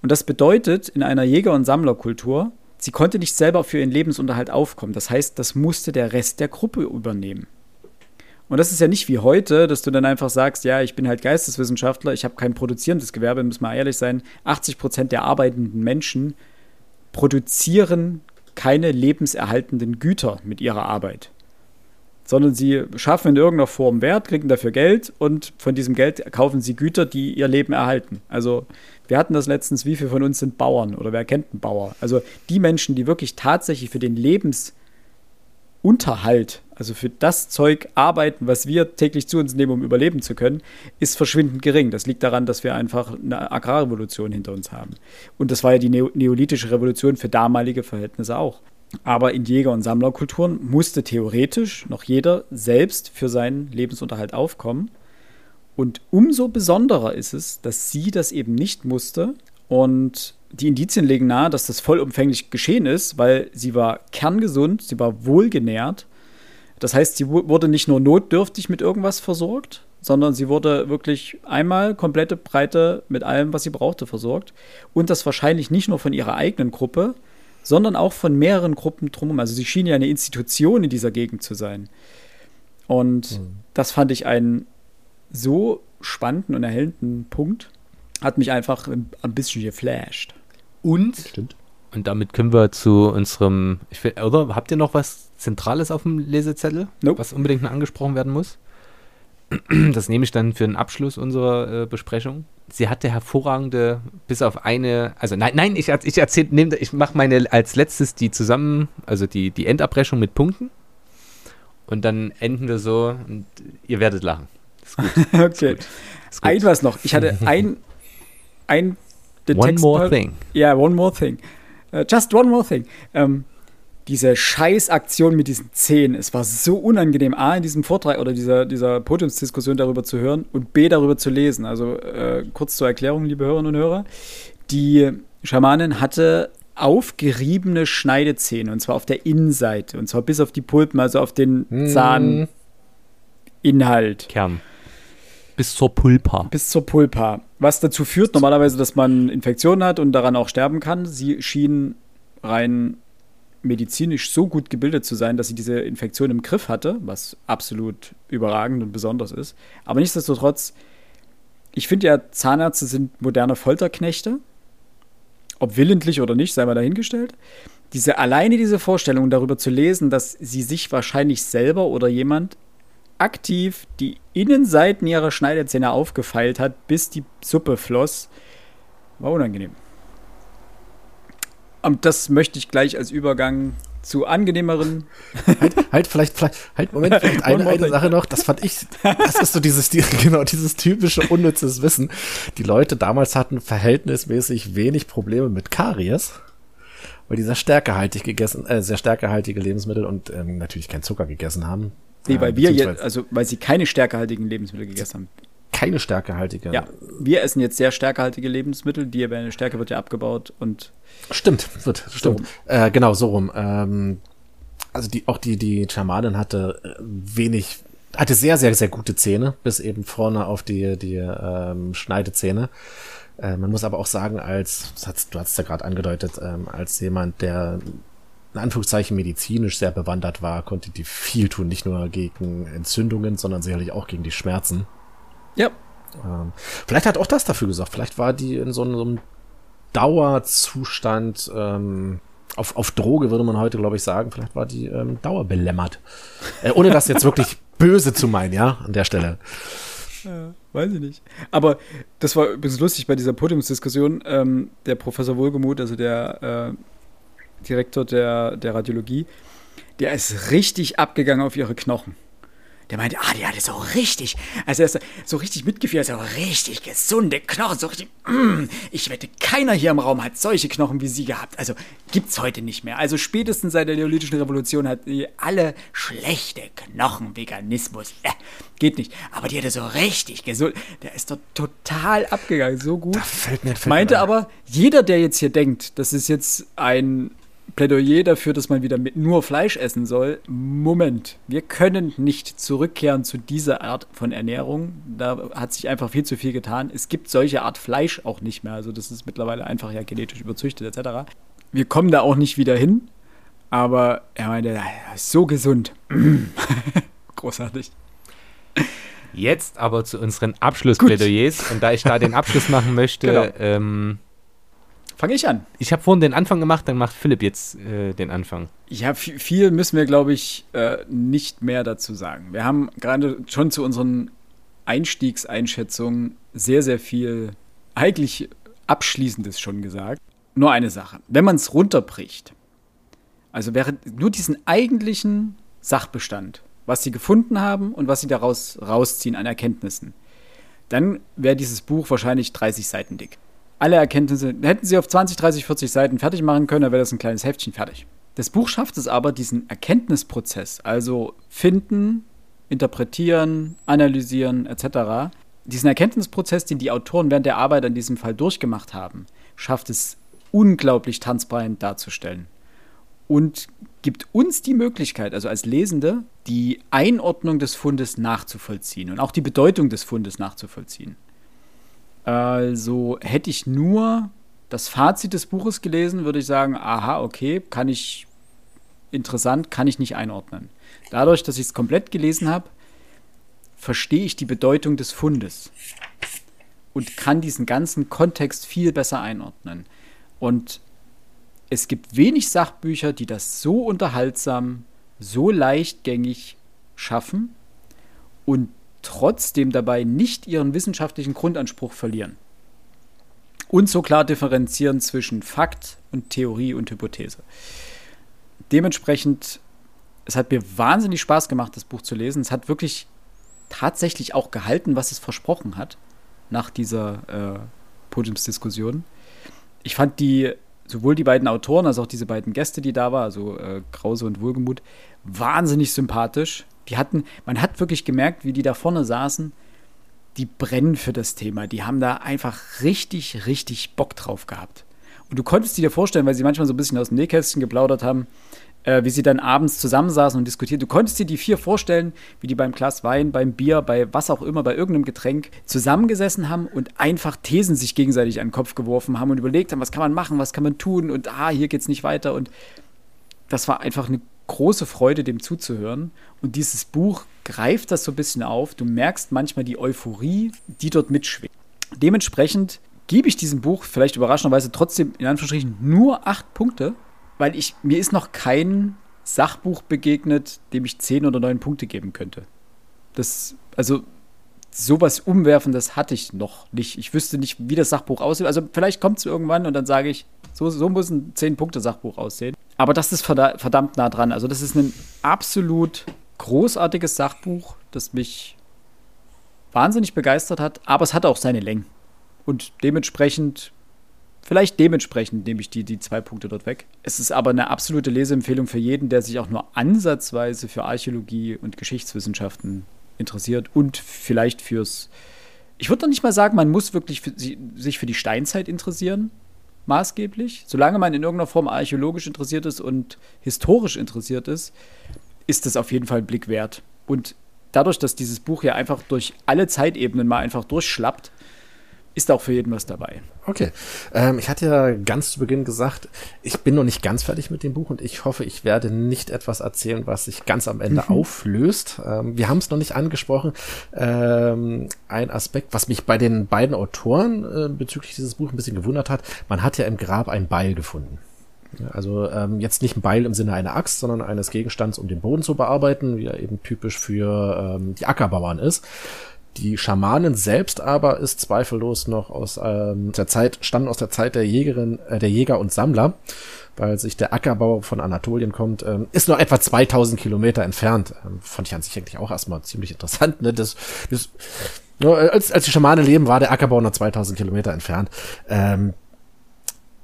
Und das bedeutet in einer Jäger- und Sammlerkultur, sie konnte nicht selber für ihren Lebensunterhalt aufkommen. Das heißt, das musste der Rest der Gruppe übernehmen. Und das ist ja nicht wie heute, dass du dann einfach sagst, ja, ich bin halt Geisteswissenschaftler, ich habe kein produzierendes Gewerbe, muss mal ehrlich sein. 80 Prozent der arbeitenden Menschen produzieren keine lebenserhaltenden Güter mit ihrer Arbeit. Sondern sie schaffen in irgendeiner Form Wert, kriegen dafür Geld und von diesem Geld kaufen sie Güter, die ihr Leben erhalten. Also wir hatten das letztens, wie viele von uns sind Bauern oder wer kennt einen Bauer? Also die Menschen, die wirklich tatsächlich für den Lebensunterhalt, also für das Zeug arbeiten, was wir täglich zu uns nehmen, um überleben zu können, ist verschwindend gering. Das liegt daran, dass wir einfach eine Agrarrevolution hinter uns haben. Und das war ja die Neo neolithische Revolution für damalige Verhältnisse auch. Aber in Jäger- und Sammlerkulturen musste theoretisch noch jeder selbst für seinen Lebensunterhalt aufkommen. Und umso besonderer ist es, dass sie das eben nicht musste. Und die Indizien legen nahe, dass das vollumfänglich geschehen ist, weil sie war kerngesund, sie war wohlgenährt. Das heißt, sie wurde nicht nur notdürftig mit irgendwas versorgt, sondern sie wurde wirklich einmal komplette Breite mit allem, was sie brauchte, versorgt. Und das wahrscheinlich nicht nur von ihrer eigenen Gruppe, sondern auch von mehreren Gruppen drumherum. Also sie schien ja eine Institution in dieser Gegend zu sein. Und mhm. das fand ich einen so spannenden und erhellenden Punkt. Hat mich einfach ein bisschen geflasht. Und, Stimmt. und damit können wir zu unserem, ich will, oder habt ihr noch was Zentrales auf dem Lesezettel, Nope. was unbedingt noch angesprochen werden muss? Das nehme ich dann für den Abschluss unserer äh, Besprechung. Sie hatte hervorragende, bis auf eine, also nein, nein, ich, ich erzähle, nehm, ich mache meine als letztes die zusammen, also die, die Endabrechnung mit Punkten. Und dann enden wir so und ihr werdet lachen. Ist gut. okay. Ist gut. Ist gut. Ein was noch. Ich hatte ein, ein den One Text more mal- thing. Ja, one more thing. Äh, just one more thing. Ähm, diese Scheißaktion mit diesen Zehen, es war so unangenehm, A, in diesem Vortrag oder dieser, dieser Podiumsdiskussion darüber zu hören und B, darüber zu lesen. Also äh, kurz zur Erklärung, liebe Hörerinnen und Hörer. Die Schamanin hatte aufgeriebene Schneidezähne und zwar auf der Innenseite und zwar bis auf die Pulpen, also auf den Hm. Zahninhalt Kern. Bis zur Pulpa. bis zur Pulpa. Was dazu führt normalerweise, dass man Infektionen hat und daran auch sterben kann. Sie schien rein medizinisch so gut gebildet zu sein, dass sie diese Infektion im Griff hatte, was absolut überragend und besonders ist. Aber nichtsdestotrotz, ich finde ja, Zahnärzte sind moderne Folterknechte. Ob willentlich oder nicht, sei mal dahingestellt. Diese, alleine diese Vorstellung darüber zu lesen, dass sie sich wahrscheinlich selber oder jemand aktiv die Innenseiten ihrer Schneidezähne aufgefeilt hat, bis die Suppe floss. War unangenehm. Und das möchte ich gleich als Übergang zu angenehmeren. halt, halt, vielleicht, vielleicht, halt, Moment, vielleicht eine, eine Sache noch, das fand ich, das ist so dieses, genau, dieses typische unnützes Wissen. Die Leute damals hatten verhältnismäßig wenig Probleme mit Karies, weil die sehr stärkehaltig gegessen, äh, sehr stärkehaltige Lebensmittel und ähm, natürlich kein Zucker gegessen haben. Nee, weil äh, wir jetzt, also weil sie keine stärkehaltigen Lebensmittel gegessen haben. Keine stärkehaltige. Ja, wir essen jetzt sehr stärkehaltige Lebensmittel. Die Stärke wird ja abgebaut und. Stimmt, wird, stimmt. So äh, genau, so rum. Ähm, also die, auch die, die Schamanin hatte äh, wenig, hatte sehr, sehr, sehr gute Zähne, bis eben vorne auf die, die ähm, Schneidezähne. Äh, man muss aber auch sagen, als, du hast es ja gerade angedeutet, ähm, als jemand, der in Anführungszeichen medizinisch sehr bewandert war, konnte die viel tun, nicht nur gegen Entzündungen, sondern sicherlich auch gegen die Schmerzen. Ja. Ähm, vielleicht hat auch das dafür gesorgt. Vielleicht war die in so einem, so einem Dauerzustand, ähm, auf, auf Droge würde man heute, glaube ich, sagen. Vielleicht war die ähm, dauerbelämmert. Äh, ohne das jetzt wirklich böse zu meinen, ja, an der Stelle. Ja, weiß ich nicht. Aber das war übrigens lustig bei dieser Podiumsdiskussion. Ähm, der Professor Wohlgemuth, also der äh, Direktor der, der Radiologie, der ist richtig abgegangen auf ihre Knochen. Der meinte, ah, die hatte so richtig, also er ist so richtig mitgeführt, so richtig gesunde Knochen, so richtig, mm, ich wette, keiner hier im Raum hat solche Knochen wie sie gehabt. Also gibt's heute nicht mehr. Also spätestens seit der Neolithischen Revolution hat die alle schlechte Knochen, Veganismus, äh, geht nicht. Aber die hatte so richtig gesund, der ist doch total abgegangen, so gut. Da fällt mir, fällt meinte mir aber, jeder, der jetzt hier denkt, das ist jetzt ein Plädoyer dafür, dass man wieder mit nur Fleisch essen soll. Moment, wir können nicht zurückkehren zu dieser Art von Ernährung. Da hat sich einfach viel zu viel getan. Es gibt solche Art Fleisch auch nicht mehr. Also das ist mittlerweile einfach ja genetisch überzüchtet etc. Wir kommen da auch nicht wieder hin. Aber er meinte, so gesund. Großartig. Jetzt aber zu unseren Abschlussplädoyers. Und da ich da den Abschluss machen möchte, genau. ähm, Fange ich an. Ich habe vorhin den Anfang gemacht, dann macht Philipp jetzt äh, den Anfang. Ja, viel müssen wir, glaube ich, äh, nicht mehr dazu sagen. Wir haben gerade schon zu unseren Einstiegseinschätzungen sehr, sehr viel eigentlich Abschließendes schon gesagt. Nur eine Sache. Wenn man es runterbricht, also während nur diesen eigentlichen Sachbestand, was sie gefunden haben und was sie daraus rausziehen an Erkenntnissen, dann wäre dieses Buch wahrscheinlich 30 Seiten dick alle Erkenntnisse, hätten sie auf 20, 30, 40 Seiten fertig machen können, dann wäre das ein kleines Heftchen fertig. Das Buch schafft es aber, diesen Erkenntnisprozess, also finden, interpretieren, analysieren etc., diesen Erkenntnisprozess, den die Autoren während der Arbeit an diesem Fall durchgemacht haben, schafft es unglaublich transparent darzustellen. Und gibt uns die Möglichkeit, also als Lesende, die Einordnung des Fundes nachzuvollziehen und auch die Bedeutung des Fundes nachzuvollziehen. Also hätte ich nur das Fazit des Buches gelesen, würde ich sagen, aha, okay, kann ich interessant, kann ich nicht einordnen. Dadurch, dass ich es komplett gelesen habe, verstehe ich die Bedeutung des Fundes und kann diesen ganzen Kontext viel besser einordnen. Und es gibt wenig Sachbücher, die das so unterhaltsam, so leichtgängig schaffen und trotzdem dabei nicht ihren wissenschaftlichen Grundanspruch verlieren. Und so klar differenzieren zwischen Fakt und Theorie und Hypothese. Dementsprechend, es hat mir wahnsinnig Spaß gemacht, das Buch zu lesen. Es hat wirklich tatsächlich auch gehalten, was es versprochen hat, nach dieser äh, Podiumsdiskussion. Ich fand die, sowohl die beiden Autoren als auch diese beiden Gäste, die da waren, also äh, Krause und Wohlgemut, wahnsinnig sympathisch. Die hatten, man hat wirklich gemerkt, wie die da vorne saßen, die brennen für das Thema. Die haben da einfach richtig, richtig Bock drauf gehabt. Und du konntest dir vorstellen, weil sie manchmal so ein bisschen aus dem Nähkästchen geplaudert haben, äh, wie sie dann abends zusammensaßen und diskutiert. Du konntest dir die vier vorstellen, wie die beim Glas Wein, beim Bier, bei was auch immer, bei irgendeinem Getränk zusammengesessen haben und einfach Thesen sich gegenseitig an den Kopf geworfen haben und überlegt haben, was kann man machen, was kann man tun und ah, hier geht's nicht weiter. Und das war einfach eine große Freude, dem zuzuhören. Und dieses Buch greift das so ein bisschen auf. Du merkst manchmal die Euphorie, die dort mitschwingt. Dementsprechend gebe ich diesem Buch vielleicht überraschenderweise trotzdem in Anführungsstrichen nur acht Punkte, weil ich mir ist noch kein Sachbuch begegnet, dem ich zehn oder neun Punkte geben könnte. Das, also sowas Umwerfendes hatte ich noch nicht. Ich wüsste nicht, wie das Sachbuch aussieht. Also vielleicht kommt es irgendwann und dann sage ich, so, so muss ein 10-Punkte-Sachbuch aussehen. Aber das ist verdammt nah dran. Also das ist ein absolut großartiges Sachbuch, das mich wahnsinnig begeistert hat, aber es hat auch seine Längen. Und dementsprechend, vielleicht dementsprechend nehme ich die, die zwei Punkte dort weg. Es ist aber eine absolute Leseempfehlung für jeden, der sich auch nur ansatzweise für Archäologie und Geschichtswissenschaften interessiert und vielleicht fürs. Ich würde doch nicht mal sagen, man muss wirklich für, sich für die Steinzeit interessieren, maßgeblich. Solange man in irgendeiner Form archäologisch interessiert ist und historisch interessiert ist, ist das auf jeden Fall ein Blick wert. Und dadurch, dass dieses Buch ja einfach durch alle Zeitebenen mal einfach durchschlappt, ist auch für jeden was dabei. Okay. Ähm, ich hatte ja ganz zu Beginn gesagt, ich bin noch nicht ganz fertig mit dem Buch und ich hoffe, ich werde nicht etwas erzählen, was sich ganz am Ende mhm. auflöst. Ähm, wir haben es noch nicht angesprochen. Ähm, ein Aspekt, was mich bei den beiden Autoren äh, bezüglich dieses Buches ein bisschen gewundert hat, man hat ja im Grab ein Beil gefunden. Also ähm, jetzt nicht ein Beil im Sinne einer Axt, sondern eines Gegenstands, um den Boden zu bearbeiten, wie er eben typisch für ähm, die Ackerbauern ist. Die Schamanen selbst aber ist zweifellos noch aus ähm, der Zeit, stammen aus der Zeit der Jägerin, äh, der Jäger und Sammler, weil sich der Ackerbau von Anatolien kommt, ähm, ist nur etwa 2000 Kilometer entfernt. Ähm, fand ich an sich eigentlich auch erstmal ziemlich interessant. Ne? Das, das, nur, als, als die Schamanen leben, war der Ackerbau nur 2000 Kilometer entfernt. Ähm,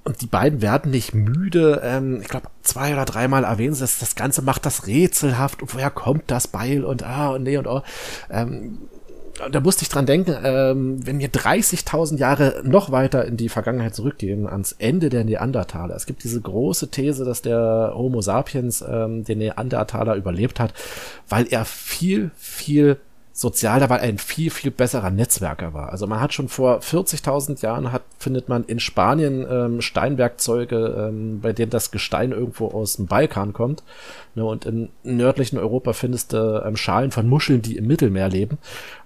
und die beiden werden nicht müde, ähm, ich glaube, zwei oder dreimal erwähnen sie, dass das Ganze macht das rätselhaft und woher kommt das Beil und ah und nee und oh. Ähm, da musste ich dran denken, ähm, wenn wir 30.000 Jahre noch weiter in die Vergangenheit zurückgehen, ans Ende der Neandertaler. Es gibt diese große These, dass der Homo sapiens ähm, den Neandertaler überlebt hat, weil er viel, viel er ein viel, viel besserer Netzwerker war. Also man hat schon vor 40.000 Jahren hat, findet man in Spanien ähm, Steinwerkzeuge, ähm, bei denen das Gestein irgendwo aus dem Balkan kommt. Ne, und im nördlichen Europa findest du ähm, Schalen von Muscheln, die im Mittelmeer leben.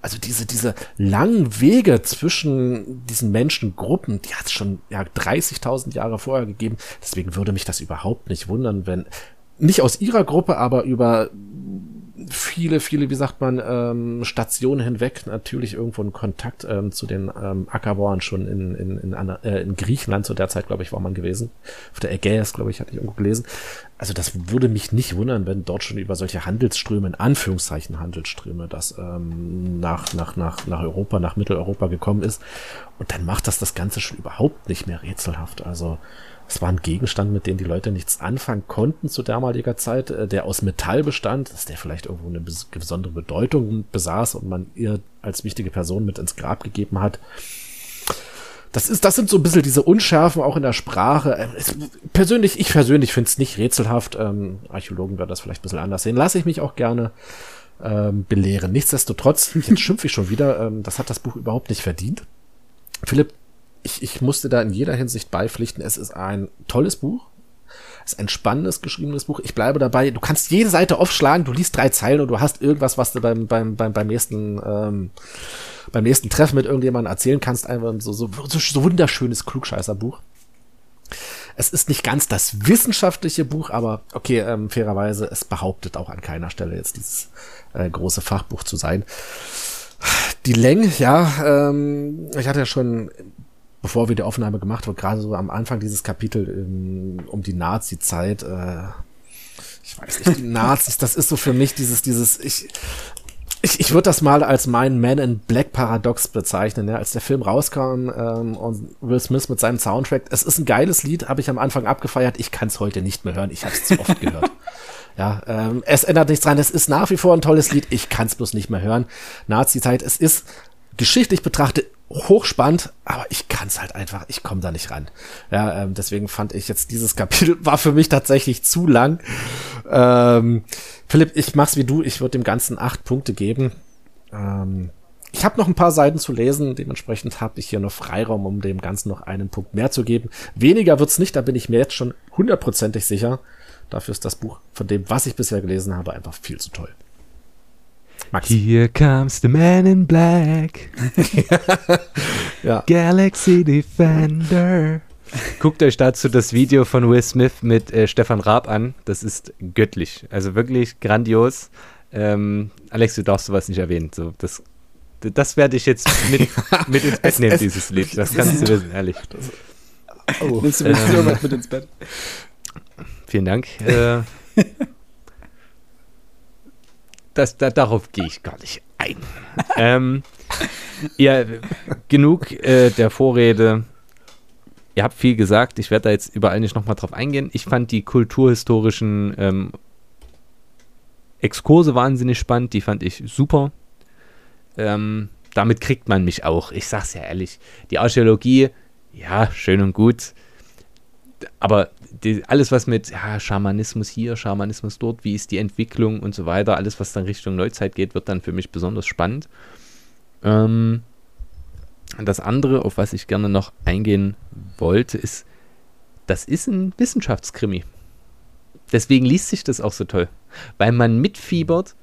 Also diese, diese langen Wege zwischen diesen Menschengruppen, die hat es schon ja, 30.000 Jahre vorher gegeben. Deswegen würde mich das überhaupt nicht wundern, wenn nicht aus ihrer Gruppe, aber über viele, viele, wie sagt man, ähm, Stationen hinweg natürlich irgendwo ein Kontakt ähm, zu den ähm, Ackerbauern schon in, in, in, äh, in Griechenland zu der Zeit, glaube ich, war man gewesen. Auf der Ägäis, glaube ich, hatte ich irgendwo gelesen. Also das würde mich nicht wundern, wenn dort schon über solche Handelsströme, in Anführungszeichen Handelsströme, das ähm, nach, nach, nach, nach Europa, nach Mitteleuropa gekommen ist. Und dann macht das das Ganze schon überhaupt nicht mehr rätselhaft. Also es war ein Gegenstand, mit dem die Leute nichts anfangen konnten zu damaliger Zeit, äh, der aus Metall bestand, dass der vielleicht irgendwo eine besondere Bedeutung besaß und man ihr als wichtige Person mit ins Grab gegeben hat. Das ist, das sind so ein bisschen diese Unschärfen auch in der Sprache. Es, persönlich, ich persönlich finde es nicht rätselhaft. Ähm, Archäologen werden das vielleicht ein bisschen anders sehen. Lasse ich mich auch gerne ähm, belehren. Nichtsdestotrotz, jetzt schimpfe ich schon wieder, ähm, das hat das Buch überhaupt nicht verdient. Philipp, ich, ich musste da in jeder Hinsicht beipflichten. Es ist ein tolles Buch. Es ist ein spannendes geschriebenes Buch. Ich bleibe dabei. Du kannst jede Seite aufschlagen, du liest drei Zeilen und du hast irgendwas, was du beim, beim, beim, beim nächsten, ähm, beim nächsten Treffen mit irgendjemandem erzählen kannst. Einfach so, so, so, so wunderschönes Klugscheißerbuch. Es ist nicht ganz das wissenschaftliche Buch, aber okay, ähm, fairerweise, es behauptet auch an keiner Stelle jetzt dieses äh, große Fachbuch zu sein. Die Länge, ja, ähm, ich hatte ja schon bevor wir die Aufnahme gemacht haben, gerade so am Anfang dieses Kapitel um, um die Nazi-Zeit, äh, ich weiß nicht, die Nazis, das ist so für mich dieses, dieses, ich, ich, ich würde das mal als mein Man in Black Paradox bezeichnen, ja. Als der Film rauskam ähm, und Will Smith mit seinem Soundtrack, es ist ein geiles Lied, habe ich am Anfang abgefeiert, ich kann es heute nicht mehr hören, ich habe es zu oft gehört. Ja, ähm, es ändert nichts dran, es ist nach wie vor ein tolles Lied, ich kann es bloß nicht mehr hören. Nazi-Zeit, es ist geschichtlich betrachtet hochspannend, aber ich kann es halt einfach, ich komme da nicht ran. Ja, ähm, deswegen fand ich jetzt dieses Kapitel war für mich tatsächlich zu lang. Ähm, Philipp, ich mach's wie du, ich würde dem Ganzen acht Punkte geben. Ähm, ich habe noch ein paar Seiten zu lesen, dementsprechend habe ich hier noch Freiraum, um dem Ganzen noch einen Punkt mehr zu geben. Weniger wird's nicht, da bin ich mir jetzt schon hundertprozentig sicher. Dafür ist das Buch von dem, was ich bisher gelesen habe, einfach viel zu toll. Max. Here comes the man in black. ja. Galaxy Defender. Guckt euch dazu das Video von Will Smith mit äh, Stefan Raab an. Das ist göttlich. Also wirklich grandios. Ähm, Alex, du darfst sowas nicht erwähnen. So, das, das werde ich jetzt mit, mit ins Bett nehmen, dieses Lied. Das kannst du wissen, ehrlich. Oh. Nimmst du ähm, irgendwas mit ins Bett? Vielen Dank. Äh, das, da, darauf gehe ich gar nicht ein. ähm, ja, genug äh, der Vorrede. Ihr habt viel gesagt. Ich werde da jetzt überall nicht nochmal drauf eingehen. Ich fand die kulturhistorischen ähm, Exkurse wahnsinnig spannend. Die fand ich super. Ähm, damit kriegt man mich auch. Ich sag's ja ehrlich. Die Archäologie, ja, schön und gut. Aber die, alles, was mit ja, Schamanismus hier, Schamanismus dort, wie ist die Entwicklung und so weiter, alles, was dann Richtung Neuzeit geht, wird dann für mich besonders spannend. Ähm, das andere, auf was ich gerne noch eingehen wollte, ist, das ist ein Wissenschaftskrimi. Deswegen liest sich das auch so toll, weil man mitfiebert,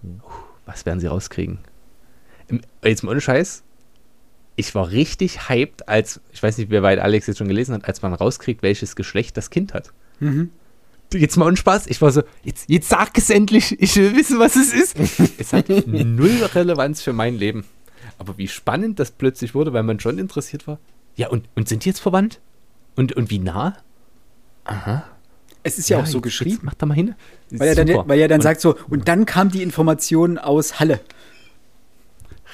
was werden sie rauskriegen? Jetzt mal ohne Scheiß, ich war richtig hyped, als, ich weiß nicht, wie weit Alex jetzt schon gelesen hat, als man rauskriegt, welches Geschlecht das Kind hat. Mhm. Jetzt mal un Spaß. Ich war so, jetzt, jetzt sag es endlich, ich will wissen, was es ist. es hat null Relevanz für mein Leben. Aber wie spannend das plötzlich wurde, weil man schon interessiert war. Ja, und, und sind die jetzt verwandt? Und, und wie nah? Aha. Es ist ja, ja auch so jetzt, geschrieben. Jetzt mach da mal hin. Weil er, dann, weil er dann und, sagt so, und dann kam die Information aus Halle.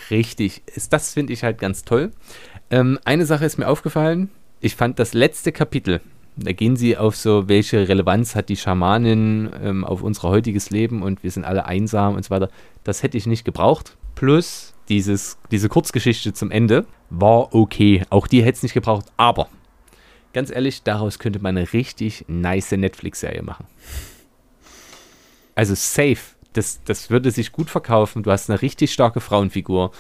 Richtig. Das finde ich halt ganz toll. Ähm, eine Sache ist mir aufgefallen. Ich fand das letzte Kapitel, da gehen sie auf so, welche Relevanz hat die Schamanin ähm, auf unser heutiges Leben und wir sind alle einsam und so weiter. Das hätte ich nicht gebraucht. Plus dieses, diese Kurzgeschichte zum Ende war okay. Auch die hätte es nicht gebraucht. Aber ganz ehrlich, daraus könnte man eine richtig nice Netflix-Serie machen. Also safe. Das, das würde sich gut verkaufen. Du hast eine richtig starke Frauenfigur.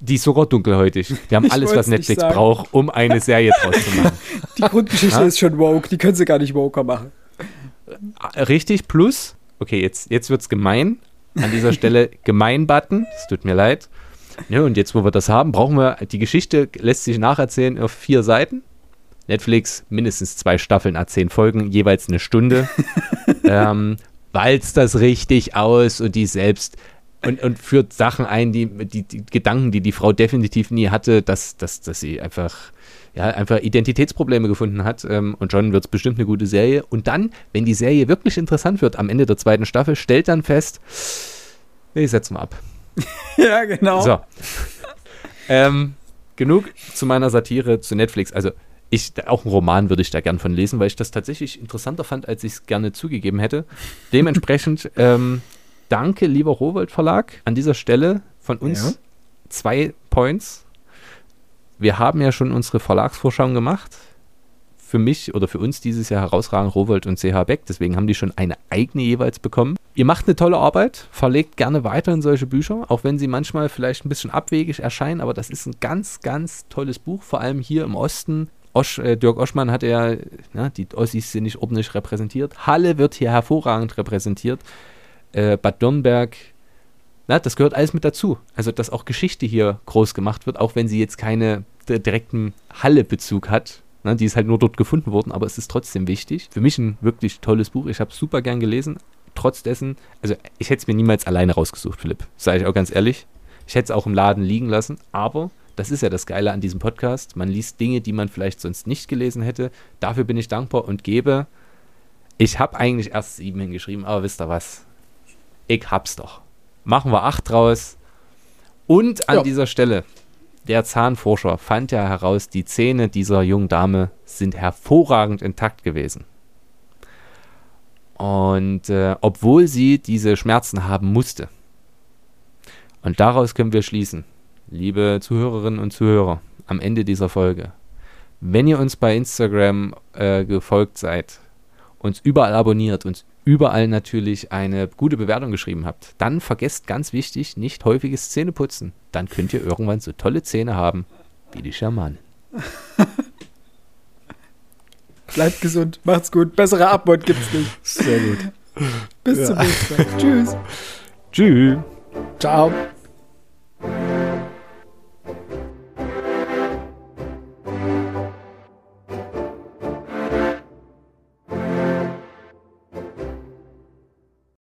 Die ist sogar dunkelhäutig. Wir haben alles, was Netflix braucht, um eine Serie draus zu machen. Die Grundgeschichte ist schon woke. Die können sie gar nicht woker machen. Richtig. Plus, okay, jetzt, jetzt wird es gemein. An dieser Stelle Gemein-Button. Es tut mir leid. Ja, und jetzt, wo wir das haben, brauchen wir, die Geschichte lässt sich nacherzählen auf vier Seiten. Netflix, mindestens zwei Staffeln, a zehn Folgen, jeweils eine Stunde. ähm, walzt das richtig aus und die selbst und, und führt Sachen ein, die, die, die, Gedanken, die die Frau definitiv nie hatte, dass, dass, dass sie einfach, ja, einfach Identitätsprobleme gefunden hat. Ähm, und John wird es bestimmt eine gute Serie. Und dann, wenn die Serie wirklich interessant wird, am Ende der zweiten Staffel, stellt dann fest, ich setze mal ab. ja, genau. So. ähm, genug zu meiner Satire zu Netflix. Also, ich, auch einen Roman würde ich da gern von lesen, weil ich das tatsächlich interessanter fand, als ich es gerne zugegeben hätte. Dementsprechend, ähm, danke, lieber Rowold Verlag, an dieser Stelle von uns ja. zwei Points. Wir haben ja schon unsere Verlagsvorschau gemacht für mich oder für uns dieses Jahr herausragend Rowold und CH Beck. Deswegen haben die schon eine eigene jeweils bekommen. Ihr macht eine tolle Arbeit, verlegt gerne weiterhin solche Bücher, auch wenn sie manchmal vielleicht ein bisschen abwegig erscheinen, aber das ist ein ganz, ganz tolles Buch, vor allem hier im Osten. Osch, äh, Dirk Oschmann hat ja, na, die Ossis sind nicht ordentlich repräsentiert. Halle wird hier hervorragend repräsentiert. Äh, Bad Dürnberg, na, das gehört alles mit dazu. Also, dass auch Geschichte hier groß gemacht wird, auch wenn sie jetzt keine direkten Halle-Bezug hat, Ne, die ist halt nur dort gefunden worden, aber es ist trotzdem wichtig. Für mich ein wirklich tolles Buch. Ich habe es super gern gelesen. Trotz dessen, also ich hätte es mir niemals alleine rausgesucht, Philipp. Sage ich auch ganz ehrlich. Ich hätte es auch im Laden liegen lassen, aber das ist ja das Geile an diesem Podcast. Man liest Dinge, die man vielleicht sonst nicht gelesen hätte. Dafür bin ich dankbar und gebe. Ich habe eigentlich erst sieben hingeschrieben, aber wisst ihr was? Ich hab's doch. Machen wir acht draus. Und an ja. dieser Stelle der Zahnforscher fand ja heraus, die Zähne dieser jungen Dame sind hervorragend intakt gewesen. Und äh, obwohl sie diese Schmerzen haben musste. Und daraus können wir schließen, liebe Zuhörerinnen und Zuhörer, am Ende dieser Folge. Wenn ihr uns bei Instagram äh, gefolgt seid, uns überall abonniert, uns überall natürlich eine gute Bewertung geschrieben habt, dann vergesst ganz wichtig, nicht häufiges Zähneputzen. Dann könnt ihr irgendwann so tolle Zähne haben wie die Schamanen. Bleibt gesund, macht's gut. Bessere Abmord gibt's nicht. Sehr gut. Bis ja. zum nächsten Mal. Tschüss. Tschüss. Ciao.